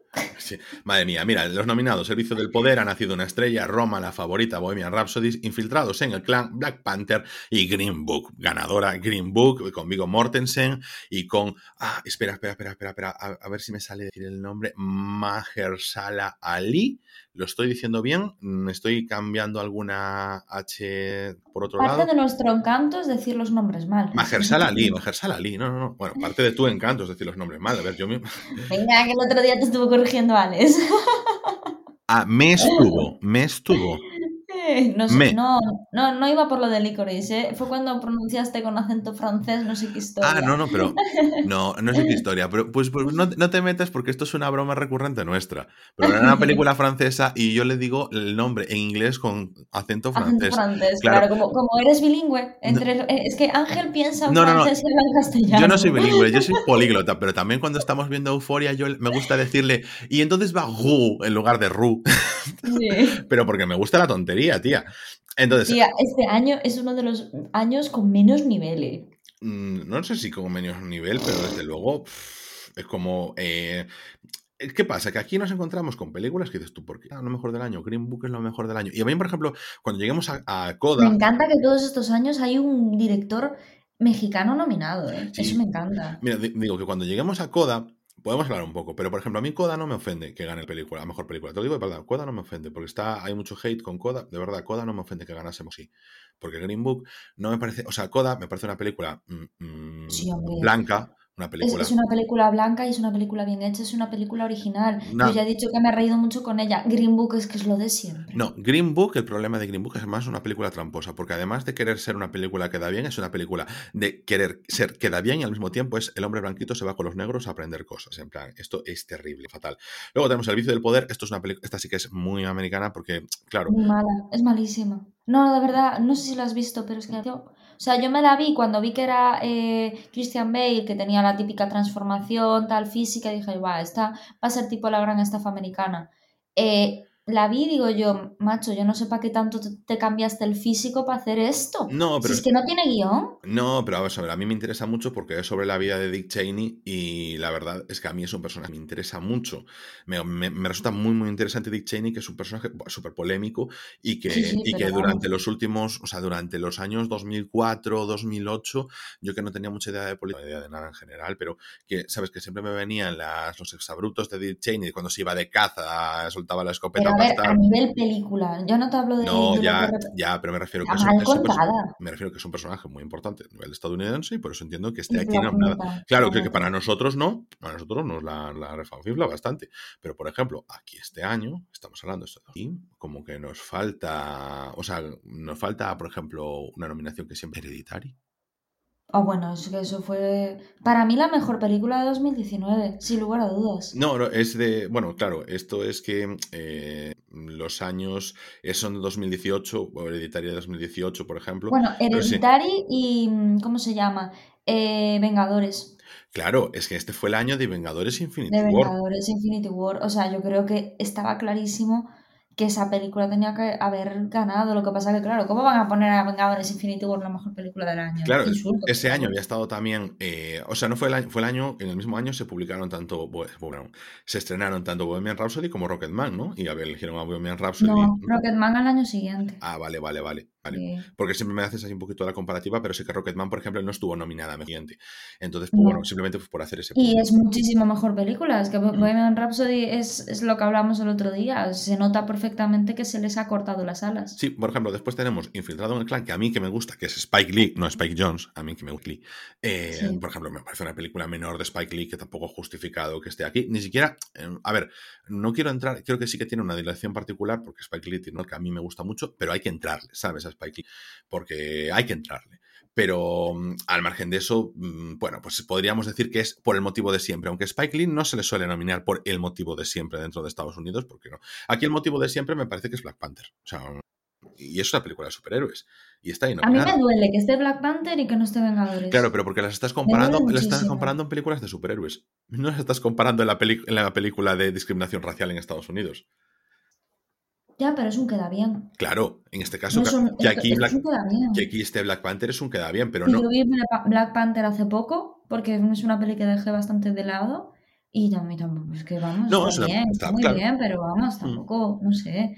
Madre mía, mira, los nominados Servicio del Poder, Ha nacido una estrella, Roma, La Favorita, Bohemian Rhapsody, Infiltrados en el Clan, Black Panther y Green Book. Ganadora Green Book con Vigo Mortensen y con... Ah, espera, espera, espera, espera, espera a, a ver si me sale decir el nombre. Mahershala Ali. ¿Lo estoy diciendo bien? ¿Estoy cambiando alguna H por otro Parte lado? de nuestro encanto es decir los nombres mal. Mahershala Ali, Mahershala Ali. No, no, no. Bueno, parte de tu encanto es decir los nombres mal. A ver, yo mismo... Venga, que el otro día te estuvo corrigiendo Alex. Ah, me estuvo, me estuvo. No, sé, Me. no, no, no iba por lo de licorice, ¿eh? fue cuando pronunciaste con acento francés, no sé qué historia. Ah, no, no, pero no, no sé qué historia. Pero pues, pues no, no te metas porque esto es una broma recurrente nuestra. Pero era una película francesa y yo le digo el nombre en inglés con acento Acento francés. francés, Claro. claro, como, como eres bilingüe. Entre, Es que Ángel piensa en No, no, no. francés y en castellano. Yo no soy bilingüe, yo soy políglota, pero también cuando estamos viendo Euforia yo me gusta decirle y entonces va Ru en lugar de Ru, Sí. pero porque me gusta la tontería, tía. Entonces, Tía, este año es uno de los años con menos nivel. eh. Mm, no sé si con menos nivel, pero desde luego pff, es como... eh, ¿Qué pasa? Que aquí nos encontramos con películas que dices tú, ¿por qué? Ah, lo mejor del año, Green Book es lo mejor del año. Y a mí, por ejemplo, cuando lleguemos a, a Me Coda, encanta que todos estos años hay un director mexicano nominado. eh. Sí. Eso me encanta. mira, di- digo que cuando lleguemos a Coda, podemos hablar un poco, pero por ejemplo, a mí Coda no me ofende que gane película, la mejor película. Te lo digo de verdad, Coda no me ofende, porque está, hay mucho hate con Coda, de verdad, Coda no me ofende que ganásemos sí. Porque Green Book no me parece, o sea, Coda me parece una película mm, mm, Sí, blanca, una Es, película... es una película blanca y es una película bien hecha, es una película original. No. Yo ya he dicho que me he reído mucho con ella. Green Book es que es lo de siempre. No, Green Book, el problema de Green Book es más una película tramposa, porque además de querer ser una película que da bien, es una película de querer ser que da bien y al mismo tiempo es el hombre blanquito se va con los negros a aprender cosas. En plan, esto es terrible, fatal. Luego tenemos El vicio del poder, esto es una película, esta sí que es muy americana porque, claro, Muy mala, es malísima. No, de verdad, no sé si la has visto, pero es que yo... O sea, yo me la vi cuando vi que era eh, Christian Bale, que tenía la típica transformación tal física, dije, va, esta va a ser tipo la gran estafa americana. Eh, la vi digo yo, macho, yo no sé para qué tanto te, te cambiaste el físico para hacer esto. no, Si pero es que no tiene guion. No, pero vamos a ver, a mí me interesa mucho porque es sobre la vida de Dick Cheney y la verdad es que a mí es un personaje que me interesa mucho. Me, me- me resulta muy, muy interesante Dick Cheney, que es un personaje súper polémico y que, Sí, sí, y que durante vamos. los últimos, o sea, durante los años 2004, 2008, yo que no tenía mucha idea de política, idea de nada en general, pero que, ¿sabes? Que siempre me venían las, los exabrutos de Dick Cheney cuando se iba de caza, soltaba la escopeta Pero ver, a nivel película, yo no te hablo de... No, ya, ya, pero me refiero que Está es un- me refiero que es un personaje muy importante a nivel estadounidense y por eso entiendo que esté Y aquí la nominada. Claro, la que, para nosotros no, para nosotros nos la, la refanfifla bastante. Pero, por ejemplo, aquí este año, estamos hablando de esto, y como que nos falta, o sea, nos falta, por ejemplo, una nominación que siempre hereditaria. Ah, bueno, es que eso fue para mí la mejor película de 2019, sin lugar a dudas. No, no, es de, bueno, claro, esto es que eh, los años eh, son de 2018, o hereditaria de 2018, por ejemplo. Bueno, sí. Hereditary y mm, ¿cómo se llama? eh, Vengadores. Claro, es que este fue el año de Vengadores Infinity De War. Vengadores Infinity War. O sea, yo creo que estaba clarísimo que esa película tenía que haber ganado. Lo que pasa que, claro, ¿cómo van a poner a Vengadores Infinity War la mejor película del año? Claro, insulto, ese año había estado también, eh, o sea, no fue el año, fue el año, en el mismo año se publicaron tanto, Bo- bueno, se estrenaron tanto Bohemian Rhapsody como Rocketman, ¿no? Y a ver, eligieron a Bohemian Rhapsody. No, Rocketman al año siguiente. Ah, vale, vale, vale. Vale. Sí. Porque siempre me haces ahí un poquito la comparativa, pero sé que Rocketman, por ejemplo, no estuvo nominada a mejor siguiente. Entonces, pues No. bueno, simplemente fue por hacer ese Y punto. es muchísimo mejor película. Es que Mm. Bohemian Rhapsody es, es lo que hablamos el otro día. Se nota perfectamente que se les ha cortado las alas. Sí, por ejemplo, después tenemos Infiltrado en el Clan, que a mí que me gusta, que es Spike Lee, no Spike Jones, a mí que me gusta. Lee. Eh, Sí. Por ejemplo, me parece una película menor de Spike Lee que tampoco ha justificado que esté aquí. Ni siquiera, eh, a ver, no quiero entrar, creo que sí que tiene una dilación particular, porque Spike Lee tiene algo que a mí me gusta mucho, pero hay que entrarle, ¿sabes? Spike Lee, porque hay que entrarle. Pero mm, al margen de eso, mm, bueno, pues podríamos decir que es por el motivo de siempre, aunque Spike Lee no se le suele nominar por el motivo de siempre dentro de Estados Unidos, porque no. Aquí el motivo de siempre me parece que es Black Panther. O sea, y es una película de superhéroes. Y está ahí A mí me duele que esté Black Panther y que no esté Vengadores. Claro, pero porque las estás comparando, las estás comparando en películas de superhéroes. No las estás comparando en la, en la película de discriminación racial en Estados Unidos. Ya, pero es un queda bien. Claro, en este caso, No es un, que, aquí Black, un queda bien. que aquí esté Black Panther es un queda bien, pero no. Yo vi Bla- Black Panther hace poco, porque es una peli que dejé bastante de lado. Y también tampoco, es que vamos, No, está es una- bien, está- está muy claro. bien, pero vamos, Mm. tampoco, no sé.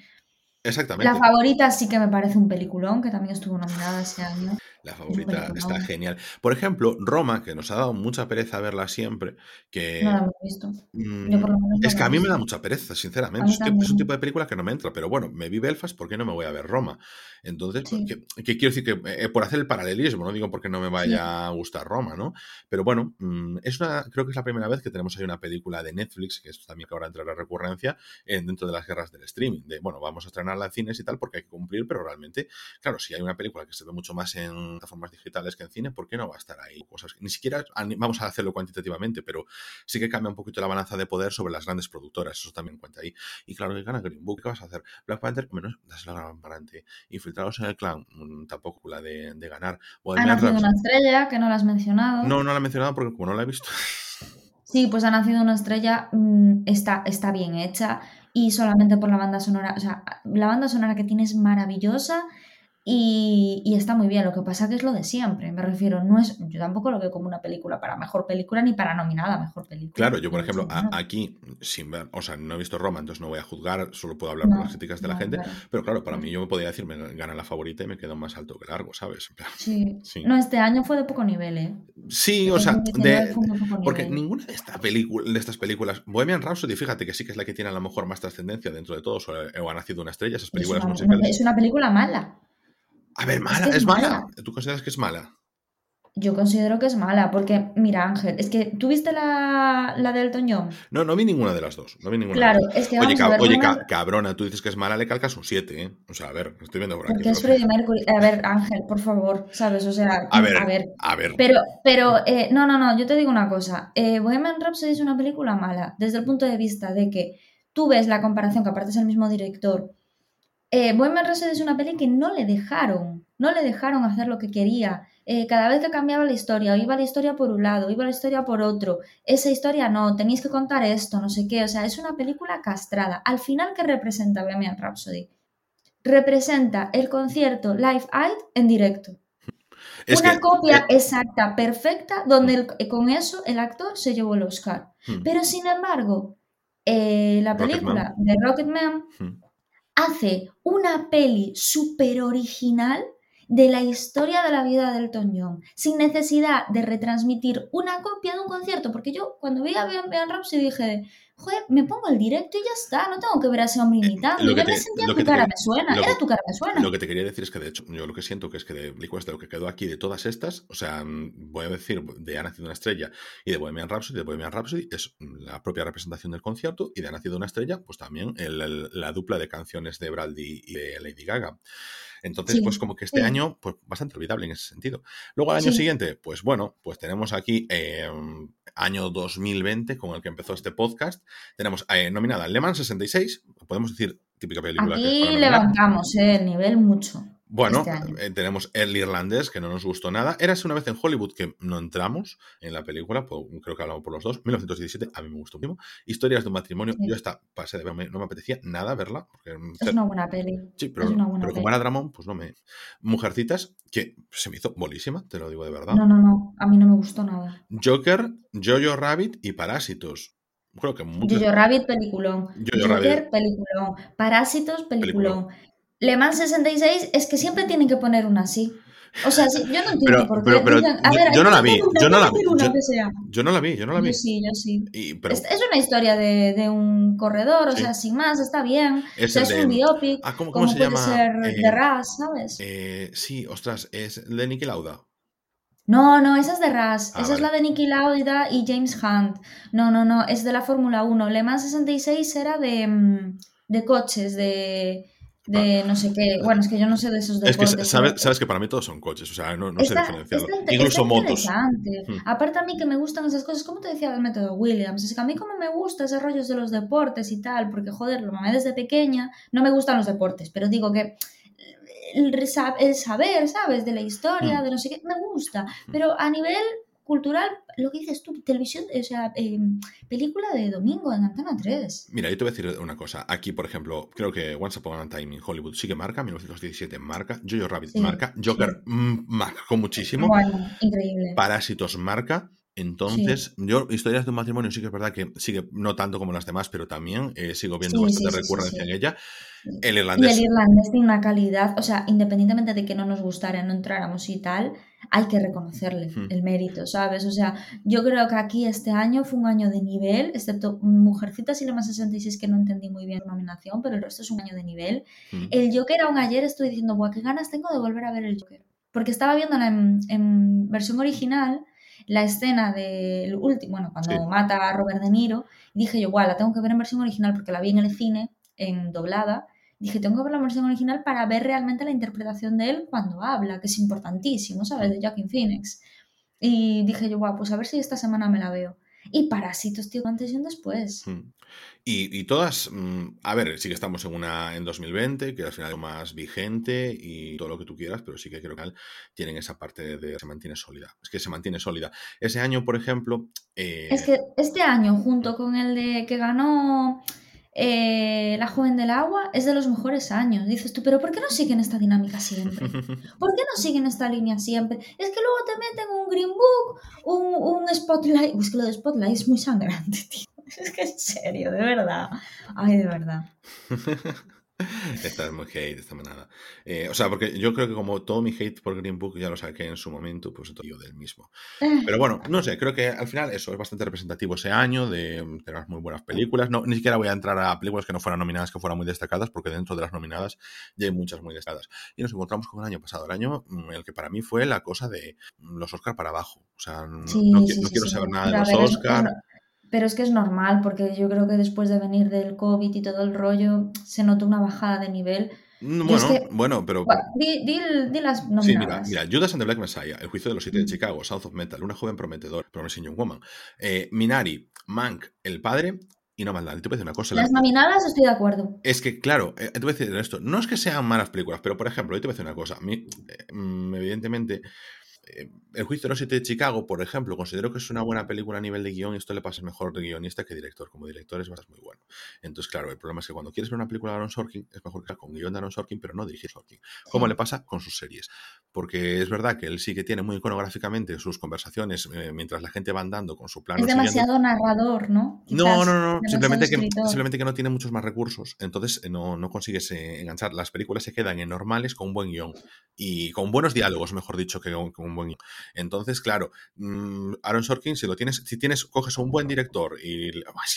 Exactamente. La favorita sí que me parece un peliculón, que también estuvo nominada ese año. La favorita está genial. Por ejemplo, Roma, que nos ha dado mucha pereza verla siempre, que No la hemos visto. mm, Yo por lo menos no es que a mí me da mucha pereza, sinceramente. Es, un tipo de película que no me entra, pero bueno, me vi Belfast, ¿por qué no me voy a ver Roma? Entonces, Sí. que, que quiero decir que eh, por hacer el paralelismo, no digo porque no me vaya a gustar Roma, ¿no? Pero bueno, mm, es una, creo que es la primera vez que tenemos ahí una película de Netflix, que es también que ahora entra la recurrencia, eh, dentro de las guerras del streaming, de bueno, vamos a estrenarla en cines y tal porque hay que cumplir, pero realmente, claro, si hay una película que se ve mucho más en plataformas digitales que en cine, ¿por qué no va a estar ahí? Cosas que ni siquiera vamos a hacerlo cuantitativamente, pero sí que cambia un poquito la balanza de poder sobre las grandes productoras, eso también cuenta ahí. Y claro que gana Green Book, ¿qué vas a hacer? Black Panther, menos das la gran para adelante. Infiltrados en el clan, mm, tampoco la de, de ganar. Ha nacido una estrella, que no la has mencionado. No, no la he mencionado porque como no la he visto. Sí, pues ha nacido una estrella, mm, está, está bien hecha y solamente por la banda sonora, o sea, la banda sonora que tiene es maravillosa y, y está muy bien. Lo que pasa que es lo de siempre, me refiero, no es, yo tampoco lo veo como una película para mejor película ni para nominada a mejor película. Claro, yo por ejemplo, a- aquí, sin ver, o sea, no he visto Roma, entonces no voy a juzgar, solo puedo hablar por No, las críticas de la gente, claro. pero claro, para mí yo me podría decir, me gana la favorita y me quedo más alto que largo, ¿sabes? Sí. Sí. No, este año fue de poco nivel, ¿eh? Sí, El o sea, 2019 de, de porque nivel. ninguna de, esta de estas películas, Bohemian Rhapsody, fíjate que sí que es la que tiene a lo mejor más trascendencia dentro de todos, o, o ha nacido una estrella, esas Es películas una, musicales. es una película mala. A ver, mala, que es, mala. mala. ¿Tú consideras que es mala? Yo considero que es mala, porque, mira, Ángel, es que tú viste la, la de Elton John. No, no vi ninguna de las dos. No vi ninguna Claro, de las dos. es que Oye, vamos a ca- ver, oye cabrona, tú dices que es mala, le calcas un 7, ¿eh? O sea, a ver, estoy viendo por aquí. Porque es Freddie Mercury. A ver, Ángel, por favor, ¿sabes? O sea, A ver, a ver. a ver. Pero, pero, eh, no, no, no, yo te digo una cosa. Eh, Bohemian Rhapsody es una película mala, desde el punto de vista de que tú ves la comparación, que aparte es el mismo director. Eh, Bohemian Rhapsody es una peli que no le dejaron, no le dejaron hacer lo que quería. Eh, cada vez que cambiaba la historia, o iba la historia por un lado, o iba la historia por otro, esa historia no, tenéis que contar esto, no sé qué, o sea, es una película castrada. Al final, ¿qué representa Bohemian Rhapsody? Representa el concierto Live Aid en directo. Es una que- copia eh, exacta, perfecta, donde el- con eso el actor se llevó el Oscar. hmm, Pero sin embargo, eh, la película de Rocketman hmm. Hace una peli súper original de la historia de la vida de Elton John, sin necesidad de retransmitir una copia de un concierto, porque yo cuando vi a Bohemian Rhapsody dije, joder, me pongo el directo y ya está, no tengo que ver a ese hombre imitando. Eh, lo yo que me te- sentía lo tu que te cara quería- me suena, lo era tu cara me suena. Lo que te quería decir es que, de hecho, yo lo que siento que es que de películas de lo que quedó aquí, de todas estas, o sea, mm, voy a decir de Ha nacido una estrella y de Bohemian Rhapsody, de Bohemian Rhapsody es mm, la propia representación del concierto y de Ha nacido una estrella, pues también el- el- la dupla de canciones de Bradley y de Lady Gaga. Entonces, Sí, pues como que este sí. año, pues bastante olvidable en ese sentido. Luego al año Sí. siguiente, pues bueno, pues tenemos aquí eh, año 2020 con el que empezó este podcast. Tenemos eh, nominada Le Mans 66, podemos decir típica película Aquí levantamos eh, el nivel mucho. Bueno, este eh, tenemos El Irlandés, que no nos gustó nada. Érase una vez en Hollywood que no entramos en la película, po- creo que hablamos por los dos. 1917, a mí me gustó mucho. Historias de un matrimonio, Sí. yo esta pasé de verme, no me apetecía nada verla. Porque, Es una buena peli. Sí, pero, es una buena pero como peli. era Dramón, pues no me. Mujercitas, que se me hizo bolísima, te lo digo de verdad. No, no, no. A mí no me gustó nada. Joker, Jojo Rabbit y Parásitos. Creo que. Jojo Rabbit, peliculón. Jojo Joker, Rabbit. peliculón. Parásitos, Peliculón. peliculón. Le Mans 66 es que siempre tienen que poner una así. O sea, sí, yo no entiendo Pero- por qué. pero- pero dicen, a yo- ver, yo no la vi, yo no la vi, yo- no la vi, yo no la vi. Yo sí, yo sí. Y, Es, es una historia de, de un corredor, o Sí. sea, sin más, está bien. es o sea, el es de. un biopic. Ah, ¿cómo, se puede llama? ser Eh, de Ras, ¿sabes? eh, sí, ostras, es de Niki Lauda. No, no, esa es de Ras. Ah, esa es la de Nicky Lauda y James Hunt. No, no, no, es de la Fórmula 1. Le Mans 66 era de, mm, de coches, de, de no sé qué. Bueno, es que yo no sé de esos Ah. Es deportes. que sabes, que para mí todos son coches, o sea, no, no sé diferenciarlo. Incluso motos. Hmm. Aparte a mí que me gustan esas cosas, como te decía el método Williams, es que a mí como me gusta ese rollo de los deportes y tal, porque joder, lo mamé desde pequeña, no me gustan los deportes, pero digo que el, resa- el saber, ¿sabes? De la historia, Hmm. de no sé qué, me gusta, pero a nivel cultural, lo que dices tú, televisión, o sea, eh, película de domingo en Antena 3. Mira, yo te voy a decir una cosa. Aquí, por ejemplo, creo que Once Upon a Time in Hollywood sí que marca, 1917 marca, Jojo Rabbit Sí, marca, Joker mm, marcó muchísimo, Bueno, increíble. Parásitos marca. Entonces, yo, historias de un matrimonio sí que es verdad que sigue, no tanto como las demás, pero también eh, sigo viendo Sí, bastante sí, sí, sí, recurrencia sí. en ella. El Y irlandés. el irlandés tiene una calidad, o sea, independientemente de que no nos gustara, no entráramos y tal, hay que reconocerle Hmm. el mérito, ¿sabes? O sea, yo creo que aquí este año fue un año de nivel, excepto Mujercitas y Lema 66 que no entendí muy bien su nominación, pero el resto es un año de nivel. Mm. El Joker aún ayer estoy diciendo, guau, qué ganas tengo de volver a ver el Joker. Porque estaba viendo en, en versión original la escena del último, bueno, cuando Sí. mata a Robert De Niro, y dije yo, guau, la tengo que ver en versión original porque la vi en el cine, en doblada. Dije, tengo que ver la versión original para ver realmente la interpretación de él cuando habla, que es importantísimo, ¿sabes? De Joaquin Phoenix. Y dije yo, guau, pues a ver si esta semana me la veo. Y Parásitos, tío, antes y un después. Mm. Y, y todas, mm, a ver, sí que estamos en una en 2020, que al final es más vigente y todo lo que tú quieras, pero sí que creo que al- tienen esa parte de, se mantiene sólida. Es que se mantiene sólida. Ese año, por ejemplo, eh, Es que este año, junto con el de que ganó eh, La Joven del Agua, es de los mejores años. Dices tú, pero ¿por qué no siguen esta dinámica siempre? ¿Por qué no siguen esta línea siempre? Es que luego te meten un Green Book, un, un Spotlight. Es que lo de Spotlight es muy sangrante, tío. Es que en serio, de verdad. Ay, de verdad. Esta es muy hate, esta manada. Eh, o sea, porque yo creo que como todo mi hate por Green Book ya lo saqué en su momento, pues yo del mismo. Pero bueno, no sé, creo que al final eso es bastante representativo ese año de mm, tener muy buenas películas. No, ni siquiera voy a entrar a películas que no fueran nominadas, que fueran muy destacadas, porque dentro de las nominadas ya hay muchas muy destacadas. Y nos encontramos con el año pasado, el año mm, en el que para mí fue la cosa de mm, los Oscar para abajo. O sea, no, Sí, no sí, no sí, quiero saber nada de los ver, Oscar. Pero es que es normal, porque yo creo que después de venir del COVID y todo el rollo, se notó una bajada de nivel. Mm, es Bueno, que- bueno, pero... Buah, Di, di, di las Sí, mira, nominadas. mira, Judas and the Black Messiah, El juicio de los siete de Mm. Chicago, South of Metal, Una joven prometedor, Promising Young Woman, eh, Minari, Mank, El padre y No Maldad. Y te voy a decir una cosa. la- Las nominadas estoy de acuerdo. Es que, claro, eh, te voy a decir esto. No es que sean malas películas, pero por ejemplo, yo te voy a decir una cosa. A mí, eh, mm, evidentemente, El juicio de los siete de Chicago, por ejemplo, considero que es una buena película a nivel de guion y esto le pasa mejor de guionista que director. Como director es bastante muy bueno. Entonces, claro, el problema es que cuando quieres ver una película de Aaron Sorkin, es mejor que sea con guion de Aaron Sorkin, pero no dirigir Sorkin. Como Sí. le pasa con sus series. Porque es verdad que él sí que tiene muy iconográficamente sus conversaciones eh, mientras la gente va andando con su plano Es siguiendo- demasiado narrador, ¿no? no, Quizás no, no, Simplemente que, simplemente que no tiene muchos más recursos. Entonces eh, no, no consigues eh, enganchar. Las películas se quedan en normales con un buen guion. Y con buenos diálogos, mejor dicho, que con, con un buen. Entonces, claro, mm, Aaron Sorkin, si lo tienes, si tienes, coges a un buen director y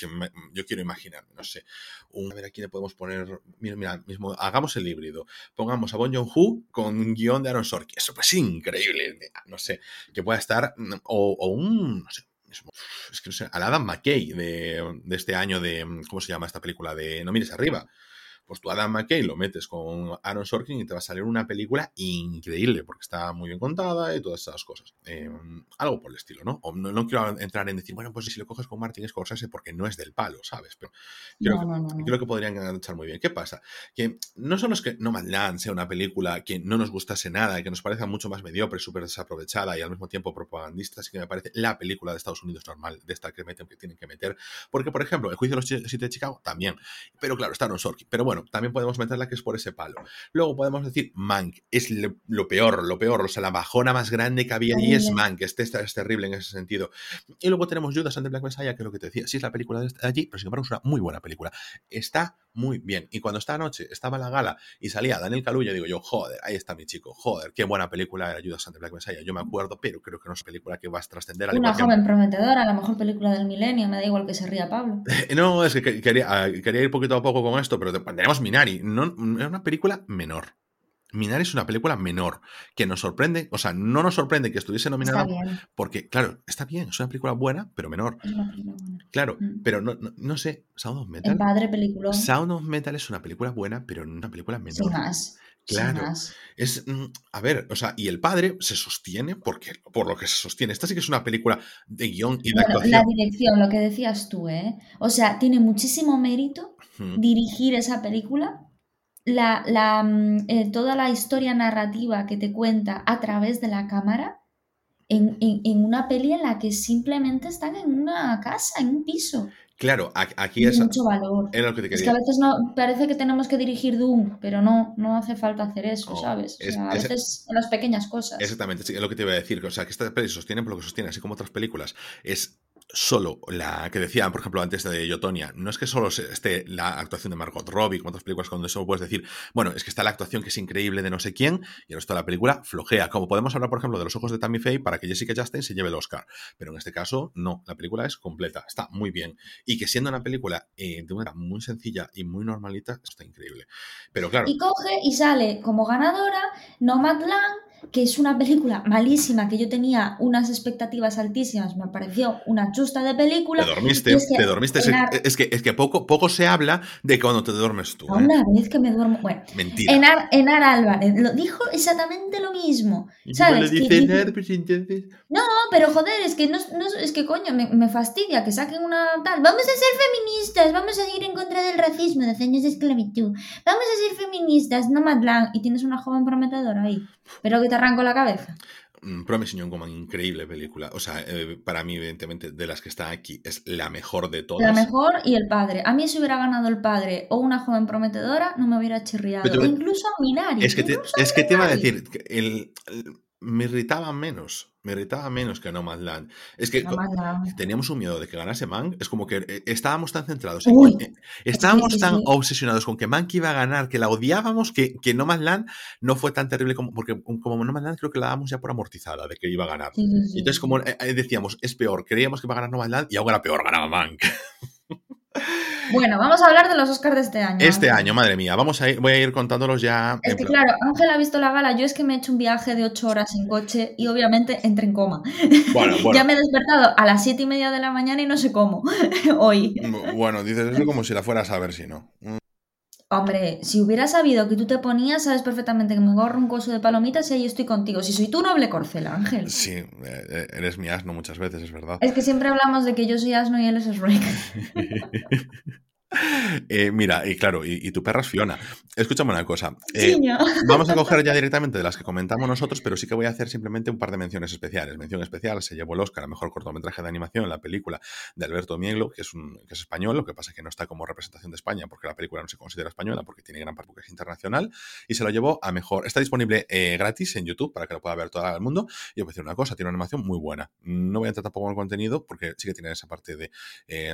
me- yo quiero imaginar, no sé, un, a ver aquí le podemos poner, mira, mira, mismo, hagamos el híbrido, pongamos a Bon Joon-ho con guion de Aaron Sorkin, eso pues increíble, no sé, que pueda estar, mm, o, o un, no sé, es que no sé, al Adam McKay de, de este año de, ¿cómo se llama esta película? De No mires arriba. Pues tú Adam McKay lo metes con Aaron Sorkin y te va a salir una película increíble, porque está muy bien contada y todas esas cosas. Eh, algo por el estilo, ¿no? O no, quiero entrar en decir, bueno, pues si lo coges con Martin Scorsese porque no es del palo, ¿sabes? Pero creo, que podrían enganchar muy bien. ¿Qué pasa? Que no solo es que No Land sea una película que no nos gustase nada y que nos parezca mucho más mediocre, súper desaprovechada y al mismo tiempo propagandista, así que me parece la película de Estados Unidos normal, de esta que meten que tienen que meter. Porque, por ejemplo, El juicio de los siete de Chicago también. Pero claro, está Aaron Sorkin. Pero bueno, también podemos meterla que es por ese palo. Luego podemos decir Mank. Es lo peor, lo peor. O sea, la bajona más grande que había ahí es Mank. Este, este, es terrible en ese sentido. Y luego tenemos Judas and the Black Messiah, que es lo que te decía. Sí es la película de allí, pero sin embargo es una muy buena película. Está muy bien. Y cuando esta noche estaba la gala y salía Daniel Kaluuya, digo yo, joder, ahí está mi chico, joder, qué buena película era Judas and the Black Messiah. Yo me acuerdo, pero creo que no es película que va a trascender Una joven prometedora, la mejor película del milenio, me da igual que se ría Pablo. no, es que quería, quería ir poquito a poco con esto, pero tenemos Minari. No, es una película menor. Minari es una película menor que nos sorprende, o sea, no nos sorprende que estuviese nominada porque, claro, está bien, es una película buena, pero menor. Claro, mm. pero no, no, sé, Sound of Metal. El padre película. Sound of Metal es una película buena, pero no una película menor. Sin más. Claro. Es, mm, a ver, o sea, y el padre se sostiene porque, por lo que se sostiene. Esta sí que es una película de guion y de actuación. La dirección, lo que decías tú, ¿eh? O sea, tiene muchísimo mérito dirigir esa película la, mm, eh, toda la historia narrativa que te cuenta a través de la cámara en, una peli en la que simplemente están en una casa, en un piso. Claro, aquí es mucho valor. lo que Es que a veces no parece que tenemos que dirigir Doom, pero no, no hace falta hacer eso, oh, ¿sabes? a veces en las pequeñas cosas. Exactamente, es lo que te iba a decir. O sea, que esta peli sostiene por lo que sostiene, así como otras películas. Es solo la que decían, por ejemplo, antes de Yotonia, no es que solo esté la actuación de Margot Robbie, como otras películas donde solo puedes decir, bueno, es que está la actuación que es increíble de no sé quién y el resto de la película flojea. Como podemos hablar, por ejemplo, de los ojos de Tammy Faye para que Jessica Chastain se lleve el Oscar. Pero en este caso, no, la película es completa, está muy bien. Y que siendo una película eh, de una manera muy sencilla y muy normalita, está increíble. Pero claro. Y coge y sale como ganadora Nomadland que es una película malísima, que yo tenía unas expectativas altísimas, me pareció una chusta de película. Te dormiste, te dormiste. Es, que, es que poco, poco se habla de cuando te duermes tú. Una ¿eh? vez que me duermo. Bueno, Mentira. Enar, Enar Álvarez lo dijo exactamente lo mismo. ¿Sabes? No, pero joder, es que no, es que coño, me, fastidia que saquen una tal. Vamos a ser feministas, vamos a ir en contra del racismo, de años de esclavitud. Vamos a ser feministas, no Madlan. Y tienes una joven prometedora ahí. Pero que te arranco la cabeza. Mm, Promising Young Woman, increíble película. O sea, eh, para mí, evidentemente, de las que están aquí, es la mejor de todas. La mejor y el padre. A mí, si hubiera ganado el padre o una joven prometedora, no me hubiera chirriado. incluso a Minari. Es que, te, es que te iba a decir, el, me irritaba menos. Me irritaba menos que No Man's Land. Es que teníamos un miedo de que ganase Mank. Es como que eh, estábamos tan centrados en. Eh, estábamos tan obsesionados con que Mank iba a ganar, que la odiábamos, que, que No Man's Land no fue tan terrible como. Porque como No Man's Land creo que la dábamos ya por amortizada de que iba a ganar. Entonces, como eh, decíamos, es peor, creíamos que iba a ganar No Man's Land y ahora peor, ganaba Mank. Bueno, vamos a hablar de los Oscars de este año. Este año, madre mía, vamos a ir, voy a ir contándolos ya. Es que claro, Ángel ha visto la gala, yo es que me he hecho un viaje de ocho horas en coche y obviamente entré en coma. Bueno, bueno. ya me he despertado a las siete y media de la mañana y no sé cómo hoy. Bueno, dices eso como si la fueras a ver si no. Hombre, si hubiera sabido que tú te ponías, sabes perfectamente que me gorro un coso de palomitas y ahí estoy contigo. Si soy tú, noble corcel, Ángel. Sí, eh, eh, eres mi asno muchas veces, es verdad. Es que siempre hablamos de que yo soy asno y él es Shrek. Eh, mira, y claro, y, tu perra es Fiona. Escúchame una cosa. Eh, vamos a coger ya directamente de las que comentamos nosotros, pero sí que voy a hacer simplemente un par de menciones especiales. Mención especial, se llevó el Oscar a Mejor Cortometraje de Animación la película de Alberto Mieglo, que es, un, que es español, lo que pasa es que no está como representación de España porque la película no se considera española porque tiene gran parte que es internacional, y se lo llevó a Mejor. Está disponible eh, gratis en YouTube para que lo pueda ver todo el mundo. Y os voy a decir una cosa, tiene una animación muy buena. No voy a entrar tampoco en el contenido porque sí que tiene esa parte de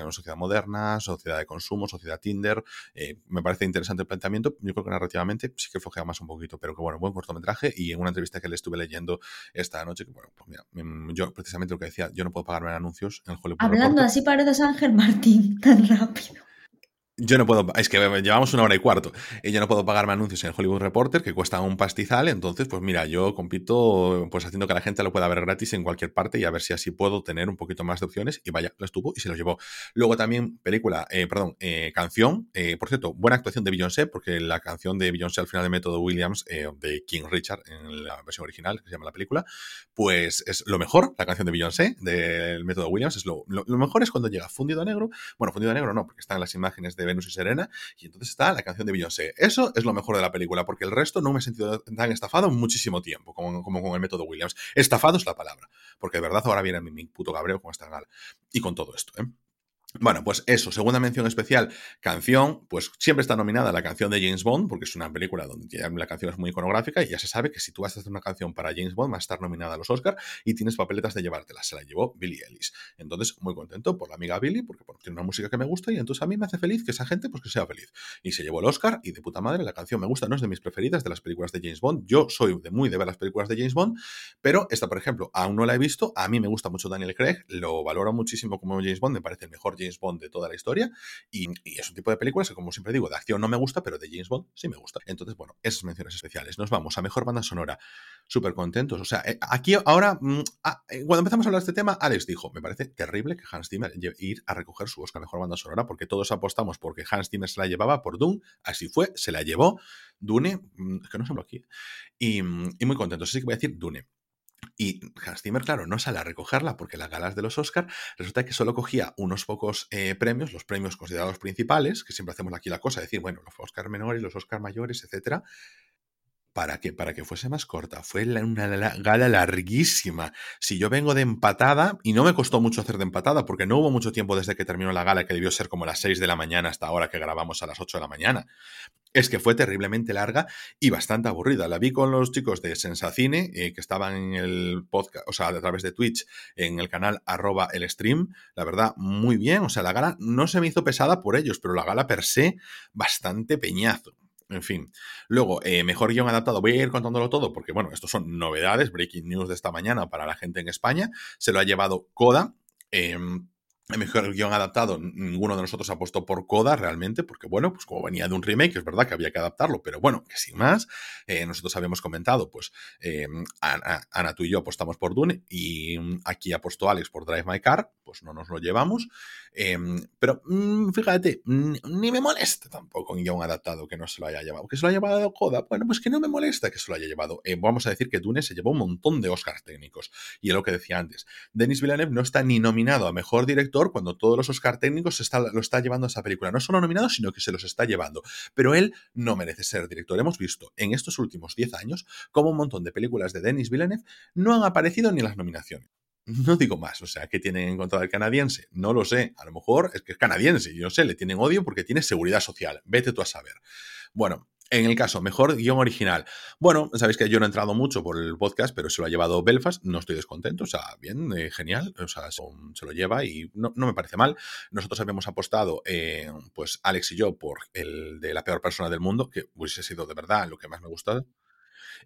una sociedad moderna, sociedad de consumo, sociedad Tinder. Eh, me parece interesante el planteamiento. Yo creo que narrativamente sí que flojea más un poquito, pero que bueno, buen cortometraje. Y en una entrevista que le estuve leyendo esta noche, que bueno, pues mira, mm, yo precisamente lo que decía, yo no puedo pagarme anuncios en Hollywood. Hablando así paredes Ángel Martín, tan rápido. Yo no puedo, es que llevamos una hora y cuarto, yo no puedo pagarme anuncios en Hollywood Reporter que cuestan un pastizal, entonces pues mira, yo compito pues haciendo que la gente lo pueda ver gratis en cualquier parte y a ver si así puedo tener un poquito más de opciones y vaya, lo estuvo y se lo llevó. Luego también película, eh, perdón, eh, canción, eh, por cierto, buena actuación de Beyoncé, porque la canción de Beyoncé al final de Método Williams, de King Richard en la versión original, que se llama la película, pues es lo mejor, la canción de Beyoncé del Método Williams, es lo, lo, lo mejor es cuando llega fundido a negro, bueno, fundido a negro no, porque están las imágenes de Venus y Serena, y entonces está la canción de Beyoncé. Eso es lo mejor de la película, porque el resto no me he sentido tan estafado muchísimo tiempo, como, con el método Williams. Estafado es la palabra, porque de verdad ahora viene mi, mi puto cabreo con esta gala. Y con todo esto, ¿eh? Bueno, pues eso, segunda mención especial, canción, pues siempre está nominada la canción de James Bond, porque es una película donde la canción es muy iconográfica y ya se sabe que si tú vas a hacer una canción para James Bond va a estar nominada a los Oscars y tienes papeletas de llevártela. Se la llevó Billie Ellis. Entonces, muy contento por la amiga Billie, porque tiene una música que me gusta y entonces a mí me hace feliz que esa gente pues que sea feliz. Y se llevó el Oscar y de puta madre la canción me gusta, no es de mis preferidas de las películas de James Bond. Yo soy de muy de ver las películas de James Bond, pero esta, por ejemplo, aún no la he visto. A mí me gusta mucho Daniel Craig, lo valoro muchísimo como James Bond, me parece el mejor James Bond de toda la historia. Y, es un tipo de películas que, como siempre digo, de acción no me gusta, pero de James Bond sí me gusta. Entonces, bueno, esas menciones especiales. Nos vamos a mejor banda sonora. Súper contentos. O sea, eh, aquí ahora, mm, ah, eh, cuando empezamos a hablar de este tema, Alex dijo: Me parece terrible que Hans Zimmer ir a recoger su Oscar mejor banda sonora, porque todos apostamos porque Hans Zimmer se la llevaba por Dune. Así fue, se la llevó. Dune, mm, que no se aquí. Y, mm, y muy contentos. Así que voy a decir Dune. Y Hans Zimmer, claro, no sale a recogerla porque las galas de los Oscar resulta que solo cogía unos pocos eh, premios, los premios considerados principales, que siempre hacemos aquí la cosa, decir, bueno, los Oscar menores, los Oscar mayores, etcétera. ¿Para qué? Para que fuese más corta. Fue una gala larguísima. Si yo vengo de empatada, y no me costó mucho hacer de empatada, porque no hubo mucho tiempo desde que terminó la gala, que debió ser como las 6 de la mañana hasta ahora que grabamos a las 8 de la mañana es que fue terriblemente larga y bastante aburrida. La vi con los chicos de Sensacine, eh, que estaban en el podcast, o sea, a través de Twitch, en el canal arroba el stream. La verdad, muy bien. O sea, la gala no se me hizo pesada por ellos, pero la gala per se, bastante peñazo. En fin. Luego, eh, mejor guion adaptado. Voy a ir contándolo todo porque, bueno, estos son novedades, breaking news de esta mañana para la gente en España. Se lo ha llevado Coda. Eh, mejor guion adaptado, ninguno de nosotros apostó por Coda realmente, porque bueno, pues como venía de un remake, es verdad que había que adaptarlo, pero bueno, que sin más, eh, nosotros habíamos comentado, pues eh, Ana, Ana, tú y yo apostamos por Dune y aquí apostó Alex por Drive My Car, pues no nos lo llevamos. Eh, pero mmm, fíjate, ni me molesta tampoco un guion adaptado que no se lo haya llevado. ¿Que se lo haya llevado Coda? Bueno, pues que no me molesta que se lo haya llevado. Eh, vamos a decir que Dune se llevó un montón de Oscars técnicos. Y es lo que decía antes. Denis Villeneuve no está ni nominado a mejor director cuando todos los Oscars técnicos está, lo está llevando a esa película. No solo nominado, sino que se los está llevando. Pero él no merece ser director. Hemos visto en estos últimos 10 años cómo un montón de películas de Denis Villeneuve no han aparecido ni en las nominaciones. No digo más, o sea, ¿qué tienen en contra del canadiense? No lo sé, a lo mejor es que es canadiense, yo no sé, le tienen odio porque tiene seguridad social, vete tú a saber. Bueno, en el caso, mejor guion original. Bueno, sabéis que yo no he entrado mucho por el podcast, pero se lo ha llevado Belfast, no estoy descontento, o sea, bien, eh, genial, o sea, se, lo lleva y no, me parece mal. Nosotros habíamos apostado, eh, pues Alex y yo, por el de la peor persona del mundo, que hubiese sido de verdad lo que más me gustado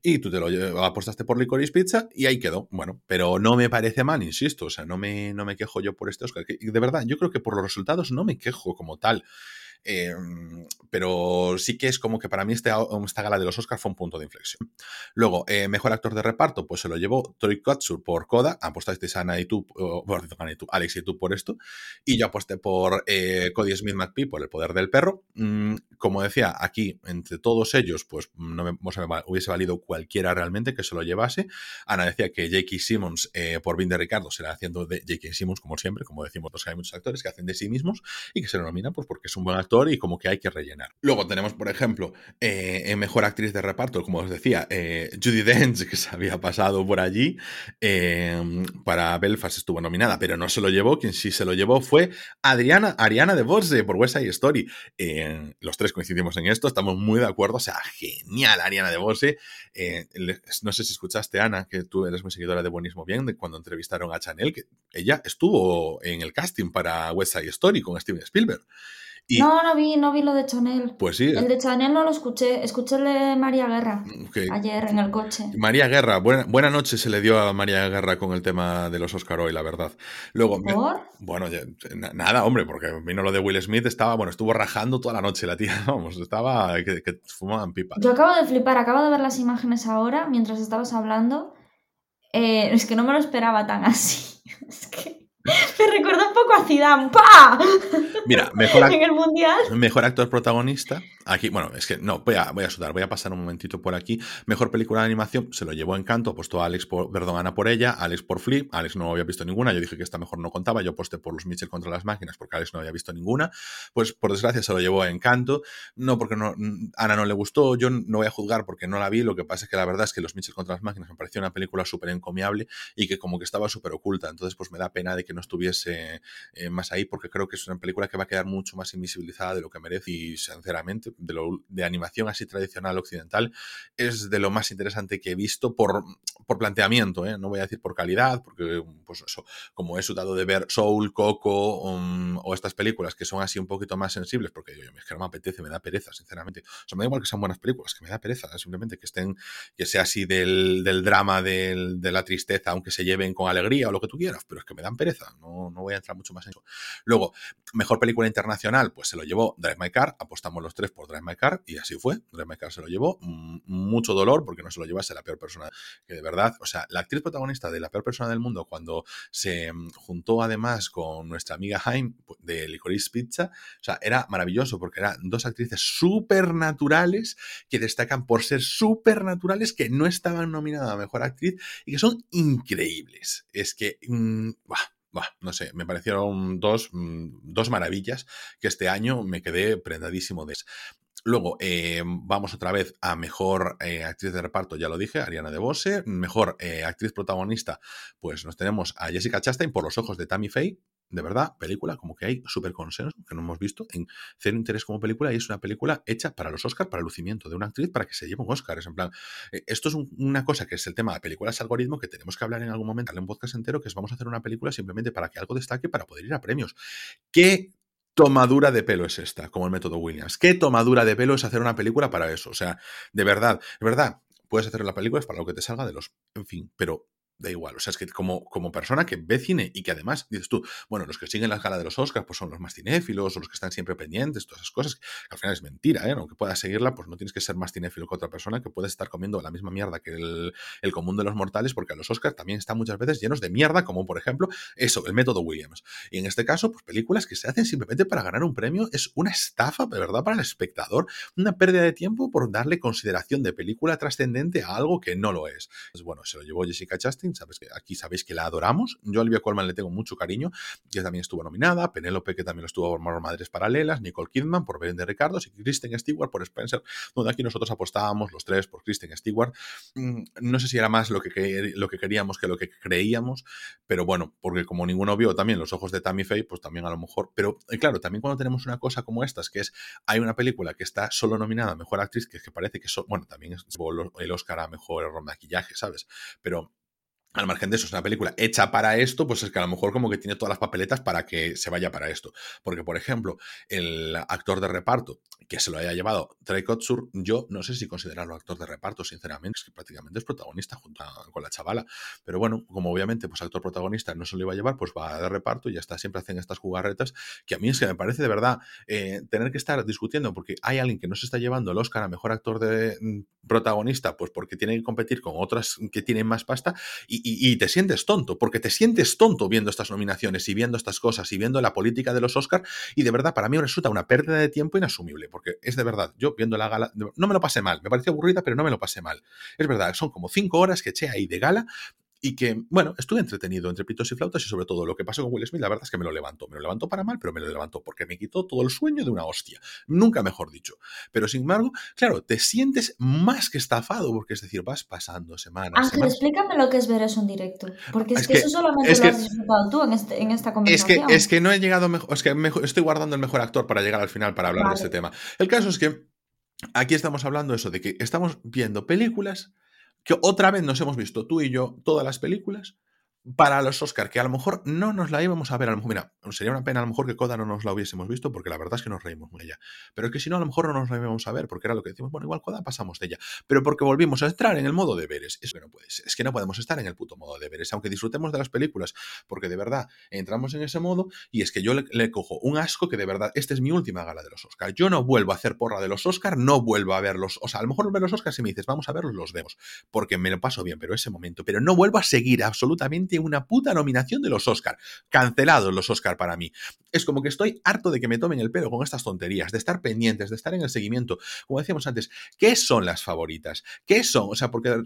y tú te lo apostaste por Licorice Pizza y ahí quedó. Bueno, pero no me parece mal, insisto, o sea, no me, no me quejo yo por este Oscar. De verdad, yo creo que por los resultados no me quejo como tal. Eh, pero sí que es como que para mí este, esta gala de los Oscars fue un punto de inflexión. Luego, eh, mejor actor de reparto, pues se lo llevó Troy Kotsur por Coda. Apostasteis Ana y tú, oh, Alex y tú por esto. Y yo aposté por eh, Cody Smith McPhee por El Poder del Perro. Mm, como decía, aquí, entre todos ellos, pues no me, hubiese valido cualquiera realmente que se lo llevase. Ana decía que J.K. Simmons por Vin de Ricardo será haciendo de J.K. Simmons, como siempre, como decimos, pues hay muchos actores que hacen de sí mismos y que se lo nominan pues porque es un buen actor y como que hay que rellenar. Luego tenemos, por ejemplo, eh, Mejor Actriz de Reparto, como os decía, eh, Judy Dench, que se había pasado por allí, eh, para Belfast estuvo nominada, pero no se lo llevó. Quien sí se lo llevó fue Adriana, Ariana de Bose por West Side Story. los tres coincidimos en esto, estamos muy de acuerdo. O sea, genial Ariana de Bose. no sé si escuchaste, Ana, que tú eres muy seguidora de Buenismo Bien, de cuando entrevistaron a Chanel, que ella estuvo en el casting para West Side Story con Steven Spielberg. No, no vi, no vi lo de Chanel. Pues sí. El de Chanel no lo escuché, escuché el de María Guerra ayer en el coche. María Guerra, buena, buena noche se le dio a María Guerra con el tema de los Oscar hoy, la verdad. Luego, bueno, nada, hombre, porque vino lo de Will Smith, estaba, bueno, estuvo rajando toda la noche la tía, vamos, estaba que, que fumaban pipa. Yo acabo de flipar, acabo de ver las imágenes ahora mientras estabas hablando. Eh, es que no me lo esperaba tan así. Es que me recuerda un poco a Zidane. ¡Pah! Mira, mejor, en el mundial. mejor actor protagonista. Aquí, bueno, es que no, voy a, voy a sudar, voy a pasar un momentito por aquí. Mejor película de animación, se lo llevó Encanto, apostó a Alex por, perdón, Ana por ella, Alex por Flip. Alex no había visto ninguna, yo dije que esta mejor no contaba, yo aposté por los Mitchell contra las máquinas porque Alex no había visto ninguna. Pues por desgracia se lo llevó a Encanto, no porque no, Ana no le gustó, yo no voy a juzgar porque no la vi, lo que pasa es que la verdad es que los Mitchell contra las máquinas me pareció una película súper encomiable y que como que estaba súper oculta, entonces pues me da pena de que no estuviese eh, más ahí porque creo que es una película que va a quedar mucho más invisibilizada de lo que merece y sinceramente de, lo, de animación así tradicional occidental es de lo más interesante que he visto por, por planteamiento, ¿eh? no voy a decir por calidad porque pues eso, como he sudado de ver Soul, Coco um, o estas películas que son así un poquito más sensibles porque yo, es que no me apetece, me da pereza sinceramente, o sea, me da igual que sean buenas películas, que me da pereza, simplemente que estén, que sea así del, del drama, del, de la tristeza, aunque se lleven con alegría o lo que tú quieras, pero es que me dan pereza, no, no, voy a entrar mucho más en eso. Luego, mejor película internacional, pues se lo llevó Drive My Car, apostamos los tres por Drive My Car y así fue. Drive My Car se lo llevó. Mm, mucho dolor porque no se lo llevase la peor persona que de verdad, o sea, la actriz protagonista de la peor persona del mundo cuando se mm, juntó además con nuestra amiga Jaime de Licorice Pizza, o sea, era maravilloso porque eran dos actrices súper naturales que destacan por ser súper naturales que no estaban nominadas a mejor actriz y que son increíbles. Es que, mmm, no sé, me parecieron dos, mm, dos maravillas que este año me quedé prendadísimo de. Luego, eh, vamos otra vez a mejor eh, actriz de reparto, ya lo dije, Ariana DeBose. Mejor eh, actriz protagonista, pues nos tenemos a Jessica Chastain por los ojos de Tammy Faye de verdad, película como que hay súper consenso, que no hemos visto en Cero Interés como película, y es una película hecha para los Oscars, para el lucimiento de una actriz, para que se lleve un Oscar. Es en plan, eh, esto es una cosa que es el tema de películas algoritmo que tenemos que hablar en algún momento, en un podcast entero, que es vamos a hacer una película simplemente para que algo destaque, para poder ir a premios. ¿Qué tomadura de pelo es esta, como el método Williams? ¿Qué tomadura de pelo es hacer una película para eso? O sea, de verdad, de verdad, puedes hacer la película es para lo que te salga de los, en fin, pero da igual. O sea, es que como, como persona que ve cine y que además dices tú, bueno, los que siguen la escala de los Oscars pues son los más cinéfilos o los que están siempre pendientes, todas esas cosas, que al final es mentira, ¿eh? Aunque puedas seguirla, pues no tienes que ser más cinéfilo que otra persona, que puedes estar comiendo la misma mierda que el, el común de los mortales, porque a los Oscars también están muchas veces llenos de mierda, como por ejemplo eso, el método Williams. Y en este caso, pues películas que se hacen simplemente para ganar un premio es una estafa, de verdad, para el espectador, una pérdida de tiempo por darle consideración de película trascendente a algo que no lo es. Pues bueno, se lo llevó Jessica Chastain, sabes que aquí sabéis que la adoramos. Yo a Olivia Colman le tengo mucho cariño, que también estuvo nominada, Penélope, que también lo estuvo por Madres Paralelas, Nicole Kidman por Belén de Ricardo y Kristen Stewart por Spencer, donde aquí nosotros apostábamos los tres por Kristen Stewart. Mm, no sé si era más lo que, lo que queríamos que lo que creíamos, pero bueno, porque como ninguno vio también los ojos de Tammy Faye, pues también a lo mejor. Pero eh, claro, también cuando tenemos una cosa como estas, que es, hay una película que está solo nominada a Mejor Actriz, que, que parece que, bueno, también es el Oscar a Mejor Maquillaje, ¿sabes? Pero al margen de eso, es una película hecha para esto, pues es que a lo mejor como que tiene todas las papeletas para que se vaya para esto. Porque, por ejemplo, el actor de reparto que se lo haya llevado Trey Kotsur, yo no sé si considerarlo actor de reparto, sinceramente, es que prácticamente es protagonista junto con la chavala. Pero bueno, como obviamente, pues actor protagonista no se lo iba a llevar, pues va de reparto y ya está, siempre hacen estas jugarretas que a mí es que me parece de verdad eh, tener que estar discutiendo porque hay alguien que no se está llevando el Oscar a mejor actor de mm, protagonista, pues porque tiene que competir con otras que tienen más pasta y y, te sientes tonto, porque te sientes tonto viendo estas nominaciones y viendo estas cosas y viendo la política de los Oscars y de verdad para mí resulta una pérdida de tiempo inasumible, porque es de verdad, yo viendo la gala, no me lo pasé mal, me pareció aburrida, pero no me lo pasé mal. Es verdad, son como cinco horas que eché ahí de gala y que, bueno, estuve entretenido entre pitos y flautas y sobre todo lo que pasó con Will Smith, la verdad es que me lo levantó. Me lo levantó para mal, pero me lo levantó porque me quitó todo el sueño de una hostia. Nunca mejor dicho. Pero sin embargo, claro, te sientes más que estafado porque es decir, vas pasando semanas. Ángel, explícame lo que es ver eso en directo. Porque es, que, eso solamente lo has disfrutado tú en, este, en esta conversación. Es que, es que no he llegado mejor, es que estoy guardando el mejor actor para llegar al final para hablar de este tema. El caso es que aquí estamos hablando eso, de que estamos viendo películas que otra vez nos hemos visto tú y yo todas las películas para los Oscar, que a lo mejor no nos la íbamos a ver, a lo mejor, mira, sería una pena a lo mejor que Coda no nos la hubiésemos visto, porque la verdad es que nos reímos con ella. Pero que si no, a lo mejor no nos la íbamos a ver, porque era lo que decimos, bueno, igual Coda pasamos de ella. Pero porque volvimos a entrar en el modo deberes. Es que no puede es que no podemos estar en el puto modo deberes, aunque disfrutemos de las películas, porque de verdad entramos en ese modo y es que yo le, cojo un asco que de verdad, esta es mi última gala de los Oscar. Yo no vuelvo a hacer porra de los Oscar, no vuelvo a verlos, o sea, a lo mejor ver los Oscars y me dices, vamos a verlos, los vemos, porque me lo paso bien, pero ese momento, pero no vuelvo a seguir absolutamente una puta nominación de los Oscar. Cancelados los Oscar para mí. Es como que estoy harto de que me tomen el pelo con estas tonterías, de estar pendientes, de estar en el seguimiento. Como decíamos antes, ¿qué son las favoritas? ¿Qué son? O sea, porque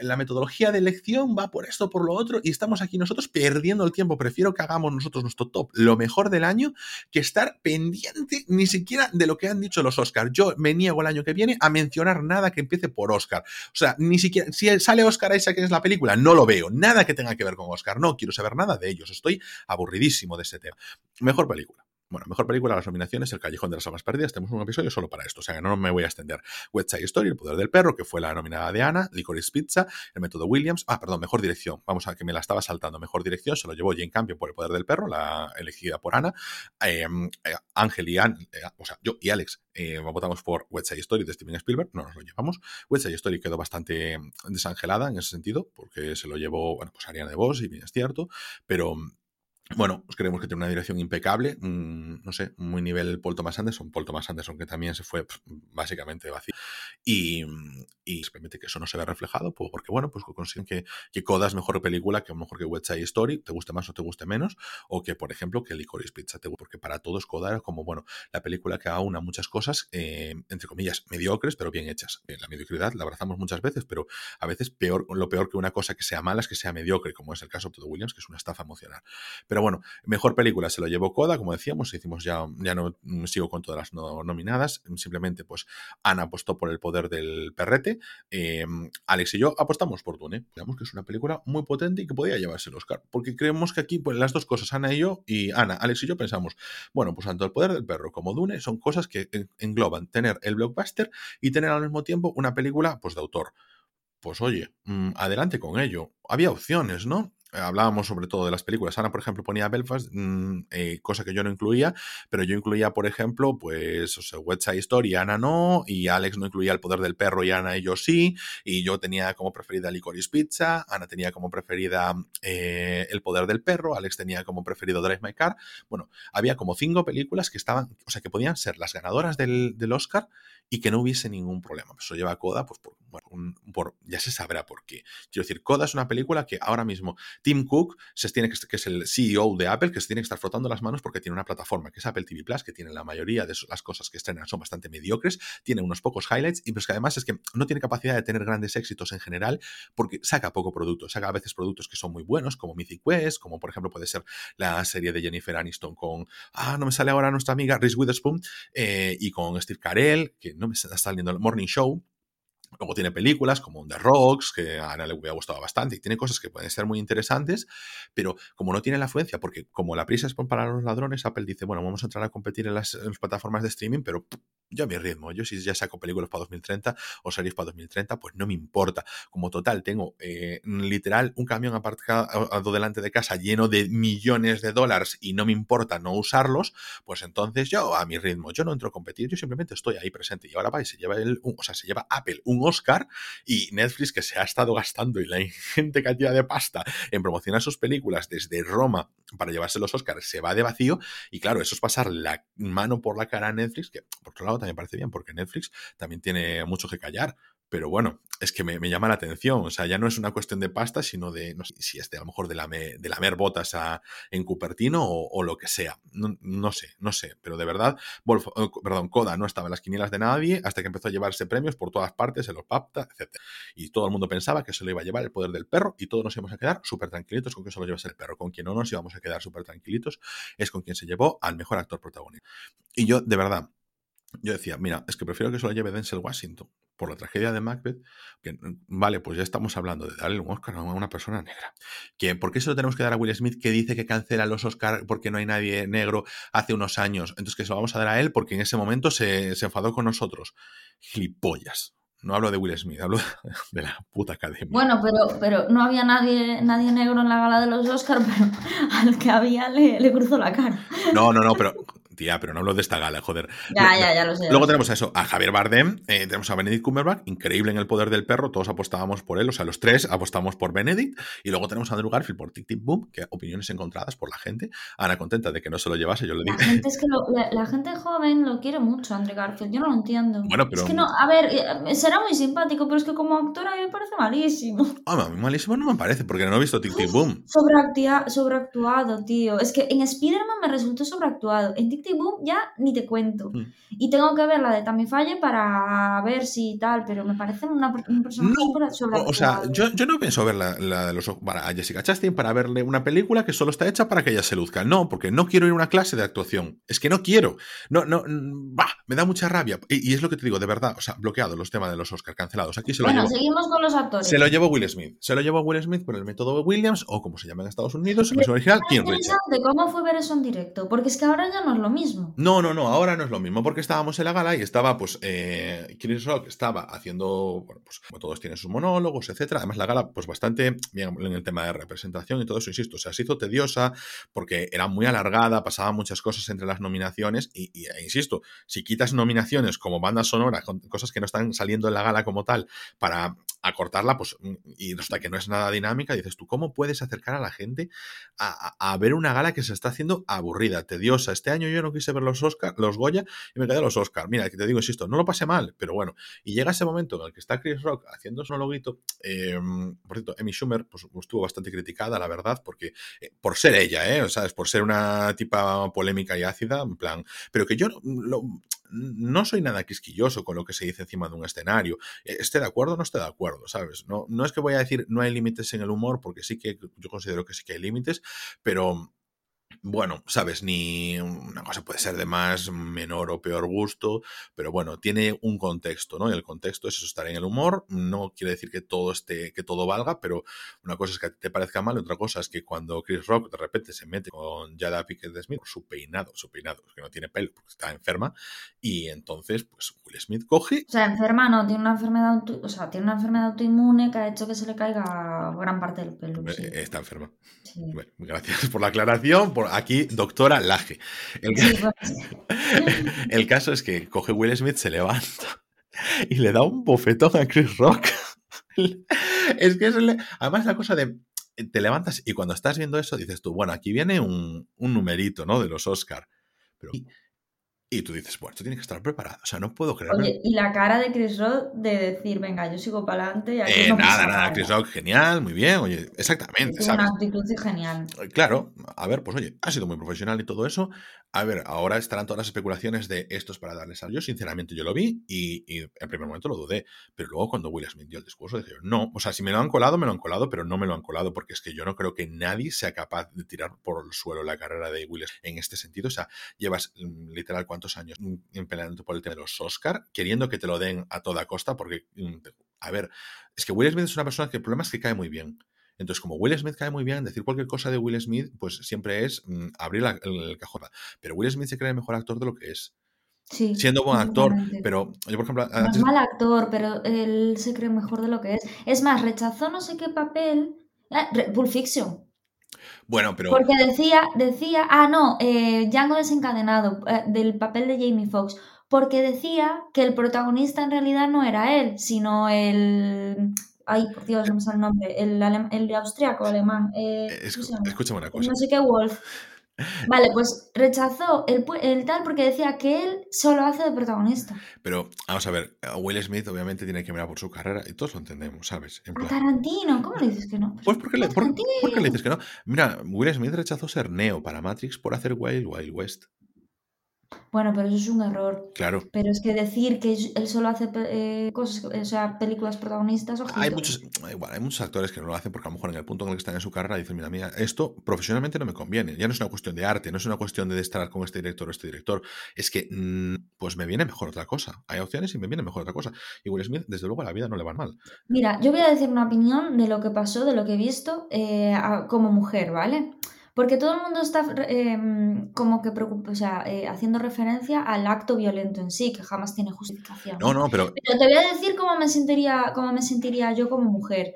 la metodología de elección va por esto, por lo otro, y estamos aquí nosotros perdiendo el tiempo. Prefiero que hagamos nosotros nuestro top, lo mejor del año, que estar pendiente ni siquiera de lo que han dicho los Oscar. Yo me niego el año que viene a mencionar nada que empiece por Oscar. O sea, ni siquiera, si sale Oscar que es la película, no lo veo. Nada que tenga que ver con Oscar. No quiero saber nada de ellos. Estoy aburridísimo de ese tema. Mejor película. Bueno, mejor película, las nominaciones, El Callejón de las Almas Perdidas. Tenemos un episodio solo para esto, o sea no me voy a extender. West Story, El Poder del Perro, que fue la nominada de Ana, Licorice Pizza, El Método Williams. Ah, perdón, Mejor Dirección. Vamos a que me la estaba saltando. Mejor Dirección se lo llevó Jane Campion por El Poder del Perro, la elegida por Ana. Em, eh, Ángel y Anne, eh, o sea, yo y Alex eh, votamos por West Story de Steven Spielberg, no nos lo llevamos. West Story quedó bastante desangelada en ese sentido, porque se lo llevó, bueno, pues Ariana de Vos, y bien es cierto, pero bueno, pues creemos que tiene una dirección impecable, mm, no sé, muy nivel Paul Thomas Anderson, Paul Thomas Anderson que también se fue básicamente vacío. Y, y simplemente que eso no se ve reflejado, pues porque bueno, pues consiguen que, que Coda es mejor película que a lo mejor que West Side Story, te guste más o te guste menos, o que por ejemplo que Licorice Pizza, te, porque para todos Coda era como, bueno, la película que aúna muchas cosas, eh, entre comillas, mediocres, pero bien hechas. Eh, la mediocridad la abrazamos muchas veces, pero a veces peor, lo peor que una cosa que sea mala es que sea mediocre, como es el caso de Williams, que es una estafa emocional. Bueno, mejor película se lo llevó Coda, como decíamos, hicimos ya, ya no sigo con todas las nominadas, simplemente pues Ana apostó por el poder del perrete, em, Alex y yo apostamos por Dune, creemos que es una película muy potente y que podía llevarse el Oscar, porque creemos que aquí pues las dos cosas, Ana y yo, y Ana, Alex y yo pensamos, bueno, pues tanto el poder del perro como Dune son cosas que engloban tener el blockbuster y tener al mismo tiempo una película pues de autor pues oye, mm, adelante con ello. Había opciones, ¿no? Hablábamos sobre todo de las películas. Ana, por ejemplo, ponía Belfast, mm, eh, cosa que yo no incluía, pero yo incluía, por ejemplo, pues, o sea, West Side Story, Ana no, y Alex no incluía El Poder del Perro y Ana y yo sí, y yo tenía como preferida Licorice Pizza, Ana tenía como preferida eh, El Poder del Perro, Alex tenía como preferido Drive My Car. Bueno, había como cinco películas que estaban, o sea, que podían ser las ganadoras del, del Oscar y que no hubiese ningún problema. Eso lleva a Coda, pues por, bueno, por, ya se sabrá por qué. Quiero decir, Coda es una película que ahora mismo Tim Cook, se tiene que, es el CEO de Apple, que se tiene que estar frotando las manos porque tiene una plataforma que es Apple TV Plus, que tiene la mayoría de las cosas que estrenan son bastante mediocres, tiene unos pocos highlights y pues que además es que no tiene capacidad de tener grandes éxitos en general porque saca poco producto, saca a veces productos que son muy buenos, como Mythic Quest, como por ejemplo puede ser la serie de Jennifer Aniston con, ah, no me sale ahora nuestra amiga Reese Witherspoon, eh, y con Steve Carell, que no me está saliendo el Morning Show, Luego tiene películas como The Rocks, que a Ana le hubiera gustado bastante, y tiene cosas que pueden ser muy interesantes, pero como no tiene la afluencia, porque como la prisa es para los ladrones, Apple dice, bueno, vamos a entrar a competir en las, plataformas de streaming, pero yo a mi ritmo, yo si ya saco películas para 2030 o series para 2030, pues no me importa. Como total, tengo eh, literal un camión aparcado delante de casa lleno de millones de dólares y no me importa no usarlos, pues entonces yo a mi ritmo, yo no entro a competir, yo simplemente estoy ahí presente. Y ahora va y se lleva el, o sea, se lleva Apple un Oscar y Netflix que se ha estado gastando y la ingente cantidad de pasta en promocionar sus películas desde Roma para llevarse los Oscars se va de vacío. Y claro, eso es pasar la mano por la cara a Netflix, que por otro lado también parece bien porque Netflix también tiene mucho que callar, pero bueno, es que me, llama la atención. O sea, ya no es una cuestión de pasta, sino de, no sé si es de a lo mejor de, la de lamer botas en Cupertino o, lo que sea. No, sé, no sé. Pero de verdad, eh, perdón, Coda no estaba en las quinielas de nadie hasta que empezó a llevarse premios por todas partes, en los PAPTA, etc. Y todo el mundo pensaba que se lo iba a llevar el poder del perro y todos nos íbamos a quedar súper tranquilitos con que se lo llevase el perro. Con quien no nos íbamos a quedar súper tranquilitos es con quien se llevó al mejor actor protagonista. Y yo, de verdad, yo decía, mira, es que prefiero que se lo lleve Denzel Washington por la tragedia de Macbeth, que mm, vale, pues ya estamos hablando de darle un Oscar a una persona negra. Que, ¿Por qué se lo tenemos que dar a Will Smith que dice que cancela los Oscars porque no hay nadie negro hace unos años? Entonces que se lo vamos a dar a él porque en ese momento se, se enfadó con nosotros. Gilipollas no hablo de Will Smith, hablo de la puta academia. Bueno, pero, pero no había nadie, nadie negro en la gala de los Oscars, pero al que había le, le cruzó la cara. No, no, no, pero Tía, pero no hablo de esta gala, joder. Ya, ya, ya lo sé. Luego tenemos a eso, a Javier Bardem, eh, tenemos a Benedict Cumberbatch, increíble en el poder del perro, todos apostábamos por él, o sea, los tres apostamos por Benedict, y luego tenemos a Andrew Garfield por Tic Tic Boom, que opiniones encontradas por la gente. Ana contenta de que no se lo llevase, yo le La dije. gente, es que lo- la, la gente joven lo quiere mucho, Andrew Garfield. Yo no lo entiendo. Bueno, pero- Es que no, a ver, eh, será muy simpático, pero es que como actor a mí me parece malísimo. Ah, a mí malísimo no me parece, porque no he visto Tic Tic Boom. Sobreactua- sobreactuado, tío. Es que en Spider-Man me resultó sobreactuado. En Tic Tic Boom ya ni te cuento. Mm. Y tengo que ver la de Tammy Falle para ver si tal, pero me parece una, un personaje No, sobreactuado. o sea, yo, yo no pienso ver la, la de los para a Jessica Chastain para verle una película que solo está hecha para que ella se luzca. No, porque no quiero ir a una clase de actuación. Es que no quiero. No, no, mm, bah, me da mucha rabia. Y, y es lo que te digo, de verdad. O sea, bloqueado los temas de los Oscars cancelados. Aquí se lo Bueno, llevo. seguimos con los actores. Se lo llevó Will Smith. Se lo llevó Will Smith por el método Williams, o como se llama en Estados Unidos, en versión original, King Richard. cómo fue ver eso en directo, porque es que ahora ya no es lo mismo. No, no, no, ahora no es lo mismo, porque estábamos en la gala y estaba, pues, eh, Chris Rock estaba haciendo, bueno, pues, como todos tienen sus monólogos, etcétera. Además, la gala, pues, bastante bien en el tema de representación y todo eso, insisto, o sea, se hizo tediosa porque era muy alargada, pasaban muchas cosas entre las nominaciones y, y, e insisto, si quitas nominaciones como banda sonora, con cosas que no están saliendo en la gala como tal, para acortarla, pues, y resulta que no es nada dinámica, dices tú, ¿cómo puedes acercar a la gente a, ver una gala que se está haciendo aburrida, tediosa? Este año yo no quise ver los Oscar, los Goya y me quedé a los Oscar. Mira, que te digo, insisto, no lo pasé mal, pero bueno, y llega ese momento en el que está Chris Rock haciendo su monologuito, eh, por cierto, Amy Schumer pues, estuvo bastante criticada, la verdad, porque eh, por ser ella, ¿eh? O sea, es por ser una tipa polémica y ácida, en plan, pero que yo lo- no soy nada quisquilloso con lo que se dice encima de un escenario. Eh, Esté de acuerdo o no esté de acuerdo, ¿sabes? No, no es que voy a decir no hay límites en el humor, porque sí que yo considero que sí que hay límites, pero bueno, sabes, ni una cosa puede ser de más, menor o peor gusto, pero bueno, tiene un contexto, ¿no? Y el contexto es eso, estar en el humor, no quiere decir que todo esté, que todo valga, pero una cosa es que te parezca mal, otra cosa es que cuando Chris Rock de repente se mete con Jada Pinkett Smith su peinado, su peinado, que no tiene pelo porque está enferma, y entonces, pues Will Smith coge O sea, enferma no, tiene una enfermedad, o sea, tiene una enfermedad autoinmune que ha hecho que se le caiga gran parte del pelo. sí. está enferma. Sí. Bueno, gracias por la aclaración. Por aquí, doctora Laje. El, Sí, bueno, el caso es que coge Will Smith, se levanta y le da un bofetón a Chris Rock. es que es el- además la cosa de te levantas y cuando estás viendo eso dices tú, bueno, aquí viene un, un numerito, ¿no? De los Oscar. Pero, y, tú dices, bueno, esto tiene que estar preparado. O sea, no puedo creerme. Oye, y la cara de Chris Rock de decir, venga, yo sigo para adelante y aquí Eh, no nada, nada, Chris Rock, genial, muy bien, oye, exactamente, ¿sabes? una actitud genial. Claro, a ver, pues oye, ha sido muy profesional y todo eso. A ver, ahora estarán todas las especulaciones de esto es para darles algo. Yo, sinceramente, yo lo vi y, y en primer momento lo dudé. Pero luego, cuando Will Smith dio el discurso, dije, no, o sea, si me lo han colado, me lo han colado, pero no me lo han colado porque es que yo no creo que nadie sea capaz de tirar por el suelo la carrera de Will Smith en este sentido. O sea, llevas mm, literal cuántos años mm, peleándote por el tema de los Oscar, queriendo que te lo den a toda costa, porque, mm, a ver, es que Will Smith es una persona que el problema es que cae muy bien. Entonces, como Will Smith cae muy bien, decir cualquier cosa de Will Smith, pues siempre es mm, abrir la- el, el cajón. Pero Will Smith se cree el mejor actor de lo que es. Sí. Siendo buen actor, pero yo, por ejemplo, No es mal actor, pero él se cree mejor de lo que es. Es más, rechazó no sé qué papel. eh, Pulp Fiction. bueno, pero Porque decía, decía, ah, no, eh, Django desencadenado, eh, del papel de Jamie Foxx. Porque decía que el protagonista en realidad no era él, sino el. Ay, por Dios, no me sale el nombre. El, el austriaco alemán. eh, eh, escúchame una cosa. No sé qué Wolf. Vale, pues rechazó el, tal porque decía que él solo hace de protagonista. Pero vamos a ver, Will Smith obviamente tiene que mirar por su carrera y todos lo entendemos, ¿sabes? En A Tarantino, ¿cómo le dices que no? Pues porque le, por- Tarantino. ¿por qué le dices que no? Mira, Will Smith rechazó ser Neo para Matrix por hacer Wild Wild West. Bueno, pero eso es un error. Claro. Pero es que decir que él solo hace eh, cosas, o sea, películas protagonistas, ojito. Hay muchos, igual, hay muchos actores que no lo hacen porque a lo mejor en el punto en el que están en su carrera dicen, mira, mira, esto profesionalmente no me conviene. Ya no es una cuestión de arte, no es una cuestión de estar con este director o este director. Es que, mm, pues me viene mejor otra cosa. Hay opciones y me viene mejor otra cosa. Y Will Smith, desde luego, a la vida no le va mal. Mira, yo voy a decir una opinión de lo que pasó, de lo que he visto eh, como mujer, ¿vale? Porque todo el mundo está em, como que o sea, eh, haciendo referencia al acto violento en sí, que jamás tiene justificación. No, no, pero... Pero te voy a decir cómo me sentiría, cómo me sentiría yo como mujer.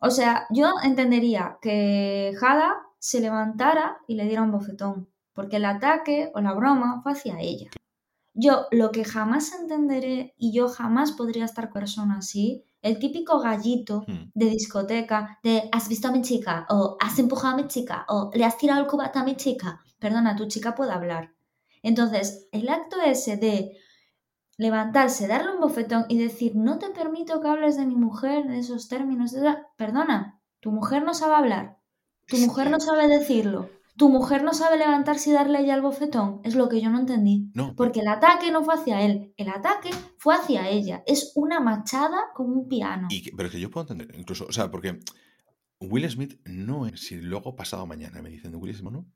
O sea, yo entendería que Jada se levantara y le diera un bofetón, porque el ataque o la broma fue hacia ella. Yo lo que jamás entenderé y yo jamás podría estar con persona así, el típico gallito Hmm. de discoteca de has visto a mi chica o has empujado a mi chica o le has tirado el cubata a mi chica. Perdona, tu chica puede hablar. Entonces, el acto ese de levantarse, darle un bofetón y decir no te permito que hables de mi mujer en esos términos, perdona, tu mujer no sabe hablar, tu mujer no sabe decirlo. Tu mujer no sabe levantarse y darle ella el bofetón. Es lo que yo no entendí. No, Porque el ataque no fue hacia él, el ataque fue hacia ella. Es una machada con un piano. Y que- pero es que yo puedo entender, incluso, o sea, porque Will Smith no es, si luego pasado mañana me dicen de Will Smith no,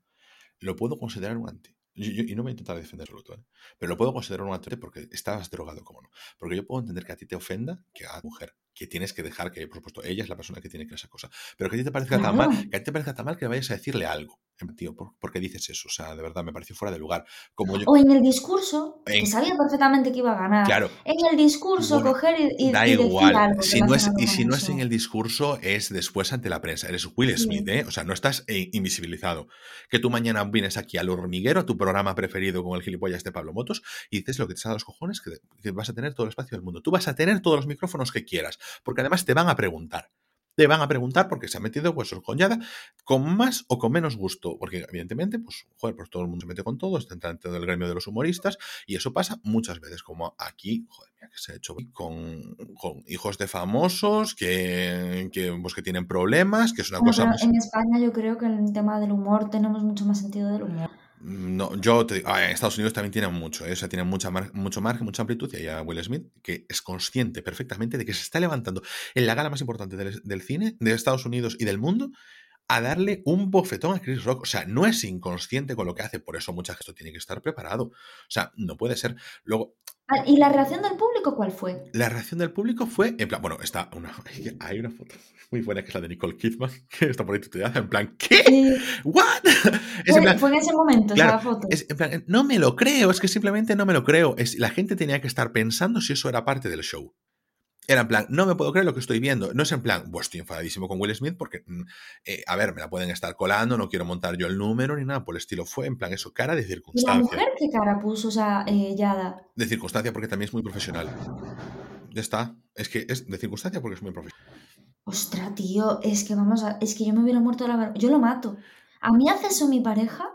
lo puedo considerar un anti. Yo- yo- y no voy a intentar defenderlo todo, ¿eh? pero lo puedo considerar un anti porque estabas drogado, como no. Porque yo puedo entender que a ti te ofenda que a la mujer, que tienes que dejar que, por supuesto, ella es la persona que tiene que hacer esa cosa. Pero que a ti te parezca tan Claro. mal, que a ti te parezca tan mal que vayas a decirle algo. Tío, ¿por, por qué dices eso? O sea, de verdad, me pareció fuera de lugar. Como yo, O en el discurso, que En- sabía perfectamente que iba a ganar. claro, En el discurso, Bueno, coger y, y- Da y decir igual. algo Si no es, y si no es en el discurso, es después ante la prensa. Eres Will Sí. Smith, ¿eh? O sea, no estás eh, invisibilizado. Que tú mañana vienes aquí al hormiguero, a tu programa preferido con el gilipollas de Pablo Motos, y dices lo que te sale a los cojones, que, que vas a tener todo el espacio del mundo. Tú vas a tener todos los micrófonos que quieras, porque además te van a preguntar. Te van a preguntar porque se ha metido pues coñada con más o con menos gusto. Porque evidentemente, pues, joder, pues todo el mundo se mete con todo, está dentro del gremio de los humoristas, y eso pasa muchas veces, como aquí, joder, mira que se ha hecho con, con hijos de famosos que, que, pues, que tienen problemas, que es una Bueno, cosa... pues, en España yo creo que en el tema del humor tenemos mucho más sentido del humor. No, yo te digo, ah, en Estados Unidos también tienen mucho, ¿eh? o sea, tienen mucha mucho margen, mucha amplitud, y hay a Will Smith que es consciente perfectamente de que se está levantando en la gala más importante del, del cine de Estados Unidos y del mundo a darle un bofetón a Chris Rock. O sea, no es inconsciente con lo que hace, por eso mucha gente tiene que estar preparado. O sea, no puede ser. Luego, ¿Y la reacción del público cuál fue? la reacción del público fue, en plan, bueno, está una, hay una foto muy buena que es la de Nicole Kidman, que está por ahí tuteada, en plan, ¿qué? Sí, ¿What? Es en fue, plan, fue en ese momento Claro, esa foto. Es, en plan, no me lo creo, es que simplemente no me lo creo. Es, la gente tenía que estar pensando si eso era parte del show. Era en plan, no me puedo creer lo que estoy viendo. No es en plan, pues estoy enfadadísimo con Will Smith porque, mm, eh, a ver, me la pueden estar colando, no quiero montar yo el número ni nada por el estilo. Fue en plan eso, cara de ¿Y la circunstancia. mujer qué cara puso? O sea, eh, Yada. De circunstancia porque también es muy profesional. Ya está. Es que es de circunstancia porque es muy profesional. Ostras, tío, es que vamos a. Es que yo me hubiera muerto de la Yo lo mato. A mí hace eso mi pareja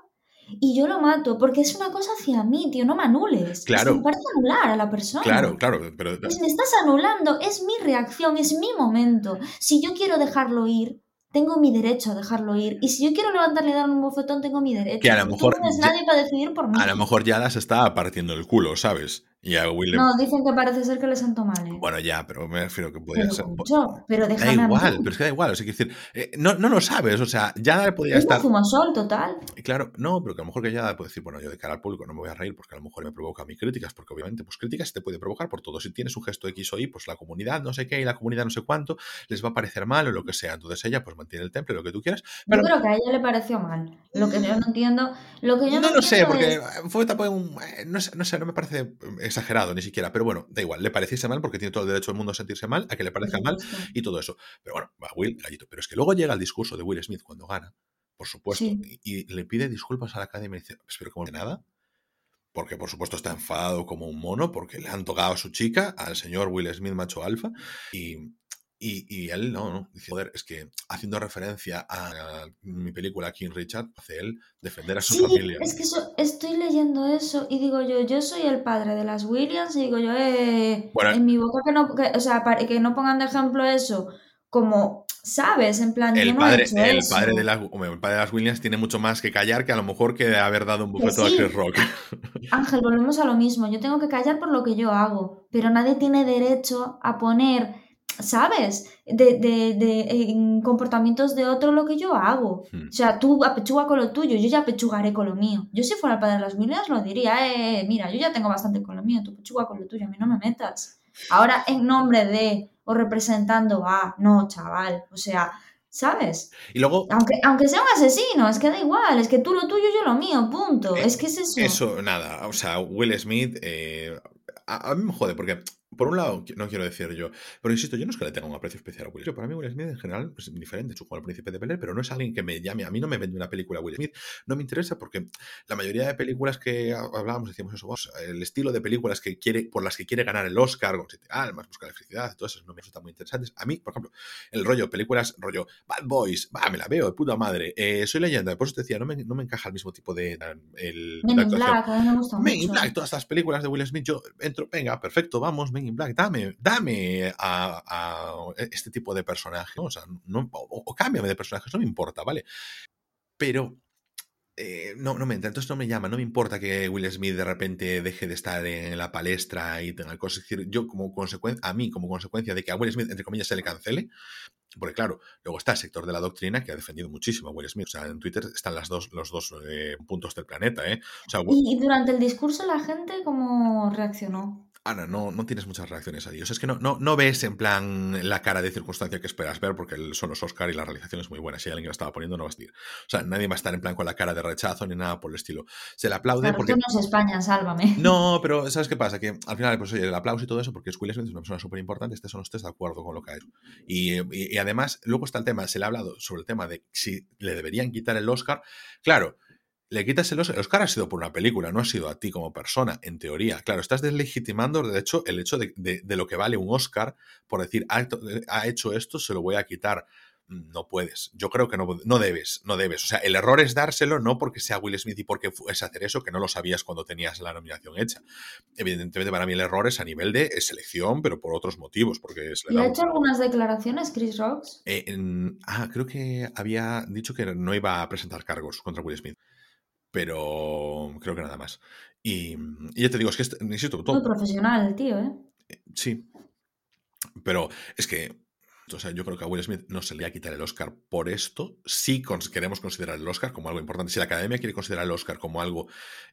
y yo lo mato porque es una cosa hacia mí, tío. No me anules. Es que Claro. me parece anular a la persona. Claro, claro, pero Es- me estás anulando, es mi reacción, es mi momento. Si yo quiero dejarlo ir, tengo mi derecho a dejarlo ir. Y si yo quiero levantarle y darle un bofetón, tengo mi derecho. Que a lo Tú mejor no eres ya- nadie para decidir por mí. a lo mejor ya se está partiendo el culo, ¿sabes? Y a Will No, dicen que parece ser que le sentó mal. ¿eh? Bueno, ya, pero me refiero que podría pero, ser. mucho, pero Da déjame a igual, mí. pero es que da igual. O sea, decir, eh, no, no lo sabes. O sea, ya podría Yo estar. fumo sol, total. Claro, no, pero que a lo mejor que ya puede decir, bueno, yo de cara al público no me voy a reír porque a lo mejor me provoca mí críticas, porque obviamente, pues críticas te puede provocar por todo. Si tienes un gesto X o Y, pues la comunidad no sé qué y la comunidad no sé cuánto les va a parecer mal o lo que sea. Entonces ella, pues mantiene el temple, lo que tú quieras. Pero Yo creo que a ella le pareció mal. Lo que yo no entiendo. Lo que yo no, no lo sé, porque es- fue tampoco un. eh, No sé, no sé, no me parece eh, exagerado ni siquiera, pero bueno, da igual, le pareciese mal porque tiene todo el derecho del mundo a sentirse mal, a que le parezca mal y todo eso. Pero bueno, va Will, gallito. Pero es que luego llega el discurso de Will Smith cuando gana, por supuesto, Sí. y, y le pide disculpas a la academia y dice, "Pues, pero como de nada, porque por supuesto está enfadado como un mono, porque le han tocado a su chica, al señor Will Smith macho alfa, y, y, y él no, no, dice, joder, es que haciendo referencia a mi película King Richard, hace él defender a su Sí, familia. es que eso- estoy leyendo eso y digo yo, yo soy el padre de las Williams y digo yo, eh, Bueno. en mi boca que no, que- o sea, para que no pongan de ejemplo eso, como, ¿sabes? En plan, yo El he padre, hecho el, eso. padre de las, hombre, el padre de las Williams tiene mucho más que callar que a lo mejor que haber dado un bufeto a. Chris Rock. Ángel, volvemos a lo mismo, yo tengo que callar por lo que yo hago, pero nadie tiene derecho a poner, ¿sabes? De, de, de en comportamientos de otro lo que yo hago. Hmm. O sea, tú apechuga con lo tuyo, yo ya apechugaré con lo mío. Yo si fuera el padre de las Williams lo diría, eh, eh, mira, yo ya tengo bastante con lo mío, tú apechuga con lo tuyo, a mí no me metas. Ahora en nombre de o representando a, no, chaval, o sea, ¿sabes? Y luego... Aunque, aunque sea un asesino, es que da igual, es que tú lo tuyo, yo lo mío, punto. es que es eso. Eso, nada, o sea, Will Smith... Eh, a, a, mí me jode porque por un lado, no quiero decir yo, pero insisto, yo no es que le tenga un aprecio especial a Will Smith. Para mí, Will Smith en general es indiferente, su juego al príncipe de Bel pero no es alguien que me llame. A mí no me vende una película Will Smith. No me interesa porque la mayoría de películas que hablábamos, decíamos eso, vos, el estilo de películas que quiere, por las que quiere ganar el Oscar, con Siete Almas, Busca la Felicidad, todo eso no me resulta muy interesantes. A mí, por ejemplo, el rollo, películas, rollo Bad Boys, va, me la veo, de puta madre. Eh, soy leyenda, por eso te decía, no me, no me encaja el mismo tipo de. El, Men in Black, a mí me gusta Men in Black, todas estas películas de Will Smith, yo entro, venga, perfecto, vamos, Men in Black, dame dame a, a, este tipo de personaje, ¿no? o, sea, no, o, o, cámbiame de personajes, no me importa, ¿vale? Pero eh, no, no me entra, entonces no me llama, no me importa que Will Smith de repente deje de estar en la palestra y tenga cosas. Es decir, yo como consecuencia, a mí como consecuencia de que a Will Smith, entre comillas, se le cancele, porque claro, luego está el sector de la doctrina que ha defendido muchísimo a Will Smith. O sea, en Twitter están las dos, los dos eh, puntos del planeta, ¿eh? O sea, y, y durante el discurso la gente, ¿cómo reaccionó? Ana, no, no tienes muchas reacciones a ellos. Es que no, no, no ves en plan la cara de circunstancia que esperas ver porque son los Oscar y la realización es muy buena. Si hay alguien que la estaba poniendo, no va a estar. O sea, nadie va a estar en plan con la cara de rechazo ni nada por el estilo. Se le aplaude claro, porque. Tú no es España, sálvame. No, pero ¿sabes qué pasa? Que al final, pues oye, el aplauso y todo eso, porque es Will Smith es una persona súper importante, estés o no estés de acuerdo con lo que ha hecho. Y, y, y además, luego está el tema, se le ha hablado sobre el tema de si le deberían quitar el Oscar. Claro le quitas el Oscar. El Oscar ha sido por una película, no ha sido a ti como persona, en teoría. Claro, estás deslegitimando, de hecho, el hecho de, de, de lo que vale un Oscar por decir, ha, ha, hecho esto, se lo voy a quitar. No puedes. Yo creo que no, no debes, no debes. O sea, el error es dárselo no porque sea Will Smith y porque es hacer eso, que no lo sabías cuando tenías la nominación hecha. Evidentemente, para mí el error es a nivel de selección, pero por otros motivos. Porque es ¿Y ha hecho algunas declaraciones Chris Rocks? Eh, en, ah, creo que había dicho que no iba a presentar cargos contra Will Smith pero creo que nada más. Y, y ya te digo, es que, este, insisto, todo... Muy profesional el tío, ¿eh? Sí, pero es que, o sea, yo creo que a Will Smith no se le va a quitar el Oscar por esto. Sí queremos considerar el Oscar como algo importante. Si la academia quiere considerar el Oscar como algo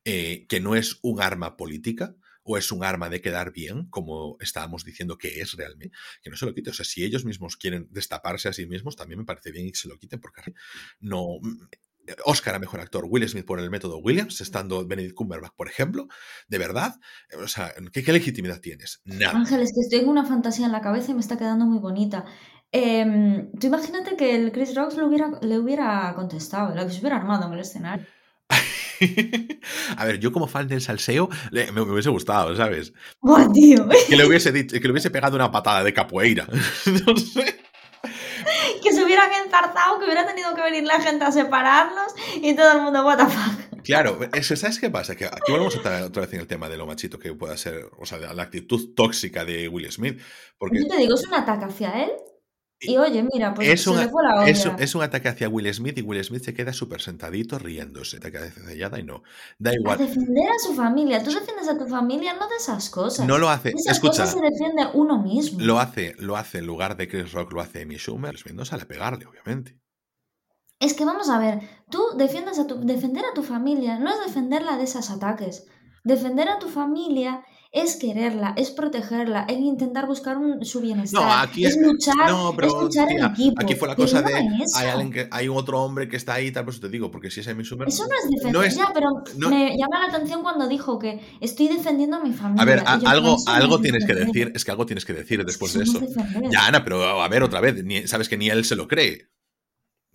eh, que no es un arma política, o es un arma de quedar bien, como estábamos diciendo que es realmente, que no se lo quite. O sea, si ellos mismos quieren destaparse a sí mismos, también me parece bien que se lo quiten, porque no. Oscar a mejor actor, Will Smith por el método Williams, estando Benedict Cumberbatch, por ejemplo, de verdad, o sea, ¿qué, qué legitimidad tienes? Nada. Ángel, es que estoy en una fantasía en la cabeza y me está quedando muy bonita. Eh, tú imagínate que el Chris Rocks le hubiera, le hubiera contestado, lo que se hubiera armado en el escenario. A ver, yo como fan del salseo me, me hubiese gustado, ¿sabes? ¡Buah, tío! Que le hubiese dicho, que le hubiese pegado una patada de capoeira. no sé. Que se hubieran enzarzado, que hubiera tenido que venir la gente a separarlos y todo el mundo, what the fuck. Claro, eso, ¿sabes qué pasa? Que aquí volvemos otra, otra vez en el tema de lo machito que pueda ser, o sea, la actitud tóxica de Will Smith. Porque... Yo te digo, es un ataque hacia él y oye, mira, pues es se un, le fue la olla. es, es, un ataque hacia Will Smith y Will Smith se queda súper sentadito riéndose. Ataque hacia y no. Da igual. A defender a su familia. Tú defiendes a tu familia, no de esas cosas. No lo hace. De esas Escucha. cosas se defiende uno mismo. Lo hace, lo hace en lugar de Chris Rock, lo hace Amy Schumer. No sale a pegarle, obviamente. Es que vamos a ver, tú defiendes a tu, defender a tu familia no es defenderla de esos ataques. Defender a tu familia es quererla, es protegerla, es intentar buscar un, su bienestar, No, aquí es es- luchar, no, pero, es luchar tía, en equipo. Aquí fue la cosa no de eso. hay alguien que hay un otro hombre que está ahí, tal, pues te digo, porque si es Amy Schumer. Eso no es defender, no es- ya, pero me llama la atención cuando dijo que estoy defendiendo a mi familia. A ver, a- algo, eso algo es tienes que decir, es que algo tienes que decir después Eso de eso. defender. Ya, Ana, pero a ver, otra vez, ni- sabes que ni él se lo cree.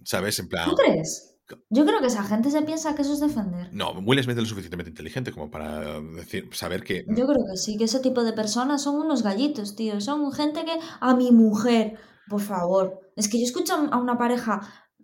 ¿Sabes? En plan. ¿Tú crees? Yo creo que esa gente se piensa que eso es defender. No, Will Smith es lo suficientemente inteligente como para decir, saber que. Yo creo que sí, que ese tipo de personas son unos gallitos, tío. Son gente que. A mi mujer, por favor. Es que yo escucho a una pareja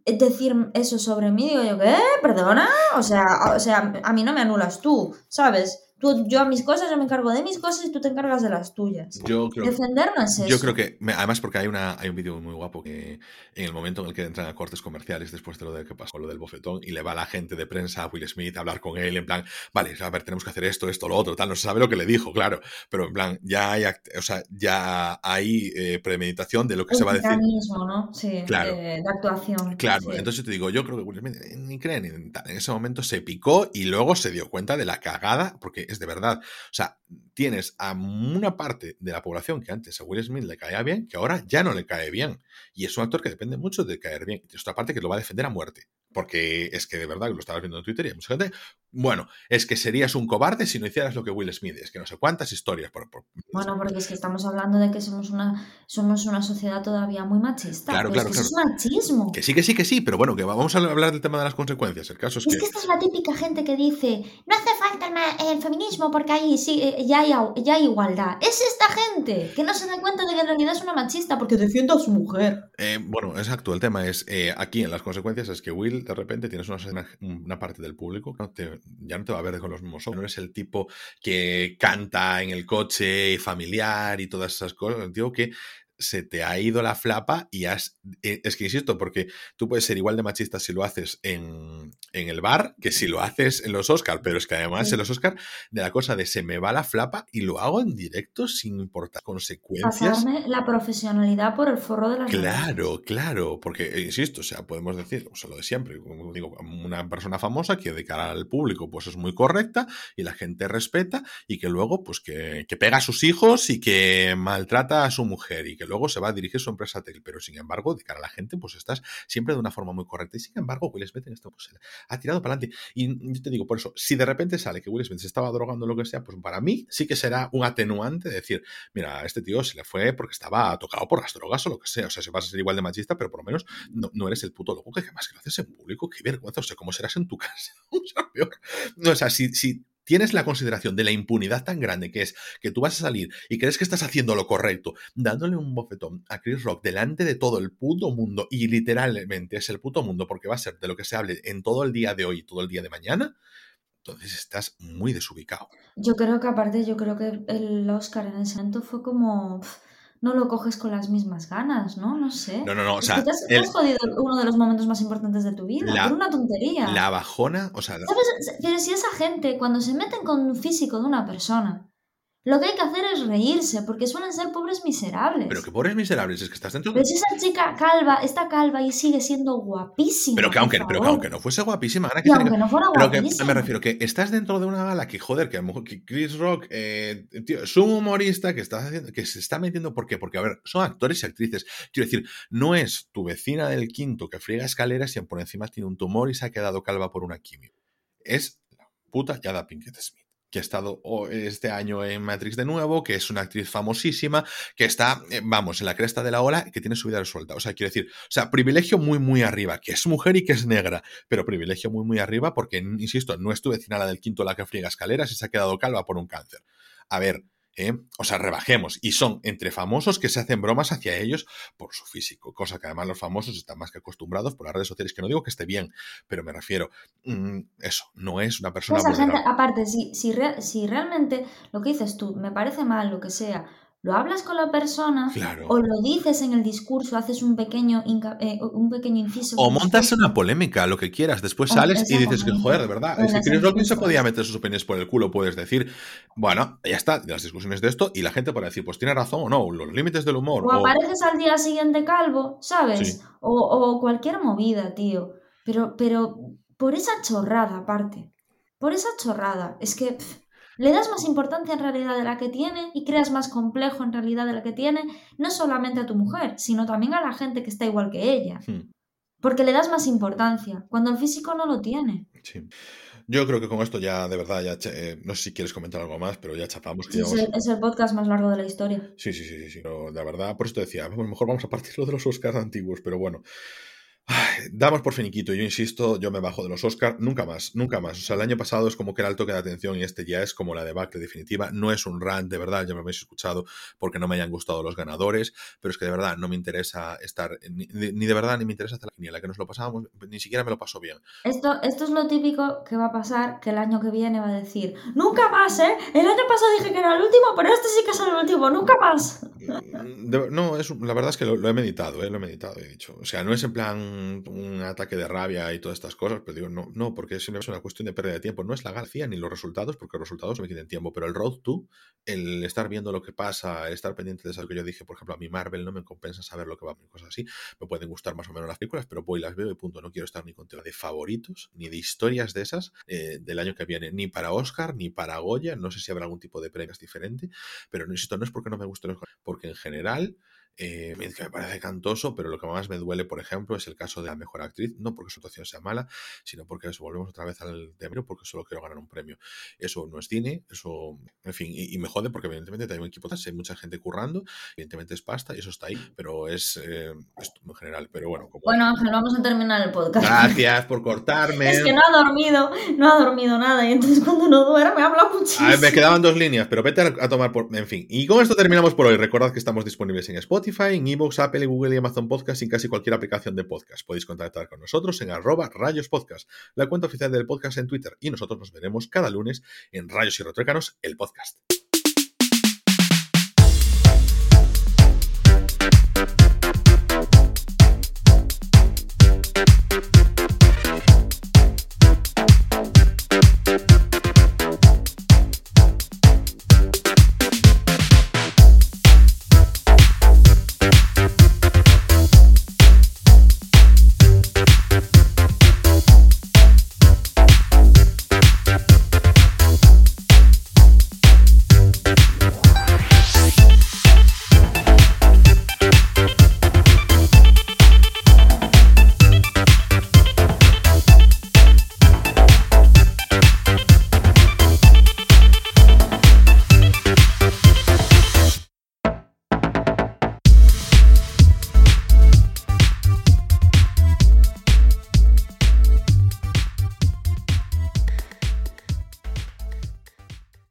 decir eso sobre mí, digo yo, ¿qué? ¿Perdona? O sea, o sea, a mí no me anulas tú, ¿sabes? Tú, yo a mis cosas, yo me encargo de mis cosas y tú te encargas de las tuyas. Yo creo, Defender no es eso. yo creo que, además porque hay, una, hay un vídeo muy guapo que en el momento en el que entran a cortes comerciales después de lo de que pasó, lo del bofetón, y le va la gente de prensa a Will Smith a hablar con él en plan, vale, a ver, tenemos que hacer esto, esto, lo otro, tal, no se sabe lo que le dijo, claro, pero en plan, ya hay, o sea, ya hay eh, premeditación de lo que Un se va a decir. mecanismo, ¿no? Sí, Claro. de, de actuación. Claro, sí. entonces yo te digo, yo creo que Will Smith eh, ni cree ni tal. En ese momento se picó y luego se dio cuenta de la cagada, porque es de verdad. O sea, tienes a una parte de la población que antes a Will Smith le caía bien, que ahora ya no le cae bien. Y es un actor que depende mucho de caer bien. Y otra parte que lo va a defender a muerte. Porque es que de verdad, lo estabas viendo en Twitter y hay mucha gente, bueno, es que serías un cobarde si no hicieras lo que Will Smith, es que no sé cuántas historias. Por, Bueno, porque es que estamos hablando de que somos una, somos una sociedad todavía muy machista. Claro, claro, es machismo. Que sí, que sí, que sí, pero bueno, que vamos a hablar del tema de las consecuencias. El caso es, es que... esta es la típica gente que dice, no hace falta el, feminismo porque ahí sí, eh, ya hay, ya hay igualdad. Es esta gente que no se da cuenta de que en realidad es una machista porque defiende a su mujer. Eh, bueno, exacto, el tema es, eh, aquí en las consecuencias es que Will de repente tienes una, una parte del público que ya no te va a ver con los mismos ojos. No eres el tipo que canta en el coche familiar y todas esas cosas. Digo que se te ha ido la flapa y has... Eh, es que insisto, porque tú puedes ser igual de machista si lo haces en, el bar que si lo haces en los Oscars, pero es que además en los Oscars de la cosa de se me va la flapa y lo hago en directo sin importar consecuencias. Pasarme la profesionalidad por el forro de la Claro, claro, porque eh, insisto, o sea, podemos decir, o sea, lo de siempre, como digo, una persona famosa que de cara al público pues es muy correcta y la gente respeta y que luego pues que, que pega a sus hijos y que maltrata a su mujer y que luego se va a dirigir su empresa tel, pero sin embargo, de cara a la gente, pues estás siempre de una forma muy correcta. Y sin embargo, Will Smith en esto pues, ha tirado para adelante. Y yo te digo, por eso, si de repente sale que Will Smith se estaba drogando o lo que sea, pues para mí sí que será un atenuante de decir, mira, a este tío se le fue porque estaba tocado por las drogas o lo que sea. O sea, se vas a ser igual de machista, pero por lo menos no, eres el puto loco que además que lo haces en público. Qué vergüenza. O sea, ¿cómo serás en tu casa? No, o sea, si tienes la consideración de la impunidad tan grande que es que tú vas a salir y crees que estás haciendo lo correcto, dándole un bofetón a Chris Rock delante de todo el puto mundo, y literalmente es el puto mundo porque va a ser de lo que se hable en todo el día de hoy y todo el día de mañana, entonces estás muy desubicado. Yo creo que aparte, yo creo que el Oscar en ese momento fue como no lo coges con las mismas ganas, ¿no? No sé. No, no, no. O sea, te, has, jodido uno de los momentos más importantes de tu vida. por una tontería. La bajona, o sea. ¿Sabes? Pero si esa gente, cuando se meten con un físico de una persona, lo que hay que hacer es reírse, porque suelen ser pobres miserables. Pero que pobres miserables, es que estás dentro de... Pero si esa chica calva, está calva y sigue siendo guapísima. Pero que aunque, pero que aunque no fuese guapísima, que aunque no fuera pero que me refiero que estás dentro de una gala que, joder, que que Chris Rock, eh, tío, es un humorista que está haciendo, que se está metiendo, ¿por qué? Porque, a ver, son actores y actrices. Quiero decir, no es tu vecina del quinto que friega escaleras y por encima tiene un tumor y se ha quedado calva por una quimio. Es la puta Yada Pinkett Smith que ha estado este año en Matrix de nuevo, que es una actriz famosísima, que está, eh, vamos, en la cresta de la ola, que tiene su vida resuelta. O sea, quiero decir, o sea, privilegio muy, muy arriba, que es mujer y que es negra, pero privilegio muy, muy arriba porque, insisto, no es tu vecina la del quinto la que friega escaleras y se ha quedado calva por un cáncer. A ver, ¿eh? o sea, rebajemos. Y son entre famosos que se hacen bromas hacia ellos por su físico, cosa que además los famosos están más que acostumbrados por las redes sociales, que no digo que esté bien, pero me refiero, mm, eso, no es una persona... aparte, si, si, si realmente lo que dices tú me parece mal, lo que sea, lo hablas con la persona o lo dices en el discurso, haces un pequeño, eh, un pequeño inciso. O montas una polémica, lo que quieras. Después sales y dices que, joder, de verdad, es que Chris Rock se podía meter sus opiniones por el culo. Puedes decir, bueno, ya está, de las discusiones de esto, y la gente puede decir, pues tiene razón o no, los límites del humor. O, apareces al día siguiente calvo, ¿sabes? O, cualquier movida, tío. Pero, pero por esa chorrada, aparte. Por esa chorrada. Es que le das más importancia en realidad de la que tiene y creas más complejo en realidad de la que tiene, no solamente a tu mujer, sino también a la gente que está igual que ella. Hmm. Porque le das más importancia, cuando el físico no lo tiene. Sí. Yo creo que con esto ya, de verdad, ya eh, no sé si quieres comentar algo más, pero ya chapamos. es, el, podcast más largo de la historia. Sí, sí, sí, sí, sí. Pero de verdad, por eso te decía, a lo mejor vamos a partirlo de los Oscars antiguos, pero bueno damos por finiquito, yo insisto, yo me bajo de los Oscars, nunca más, nunca más. O sea, el año pasado es como que era el toque de atención y este ya es como la debacle definitiva. No es un rant, de verdad, ya me habéis escuchado porque no me hayan gustado los ganadores, pero es que de verdad no me interesa estar, ni, de verdad ni me interesa hacer la quiniela, que nos lo pasábamos, ni siquiera me lo paso bien. Esto, esto es lo típico que va a pasar, que el año que viene va a decir, nunca más, ¿eh? El año pasado dije que era el último, pero este sí que es el último, nunca más. Mm, no, es, la verdad es que lo, he meditado, ¿eh? lo he meditado, he dicho. O sea, no es en plan un, ataque de rabia y todas estas cosas, pero digo, no, no, porque es una cuestión de pérdida de tiempo. No es la garcía ni los resultados, porque los resultados me quiten tiempo, pero el road to, el estar viendo lo que pasa, el estar pendiente de eso que yo dije, por ejemplo, a mi Marvel no me compensa saber lo que va a cosas así. Me pueden gustar más o menos las películas, pero voy, las veo y punto. No quiero estar ni con tema de favoritos, ni de historias de esas eh, del año que viene, ni para Oscar, ni para Goya. No sé si habrá algún tipo de premios diferente, pero insisto, no es porque no me gusten los porque en general eh, me parece cantoso, pero lo que más me duele, por ejemplo, es el caso de la mejor actriz, no porque su actuación sea mala, sino porque eso, volvemos otra vez al tema, porque solo quiero ganar un premio. Eso no es cine, eso, en fin, y, me jode porque evidentemente hay un equipo, hay mucha gente currando, evidentemente es pasta y eso está ahí, pero es eh, en general, pero bueno. Bueno, Ángel, vamos a terminar el podcast. Gracias por cortarme. es que no ha dormido, no ha dormido nada, y entonces cuando no duerme habla muchísimo. me quedaban dos líneas, pero vete a, tomar por... En fin, y con esto terminamos por hoy. Recordad que estamos disponibles en Spotify Spotify, en Evox, Apple, Google y Amazon Podcast y en casi cualquier aplicación de podcast. Podéis contactar con nosotros en arroba rayos podcast, la cuenta oficial del podcast en Twitter. Y nosotros nos veremos cada lunes en Rayos y Retrócanos, el podcast.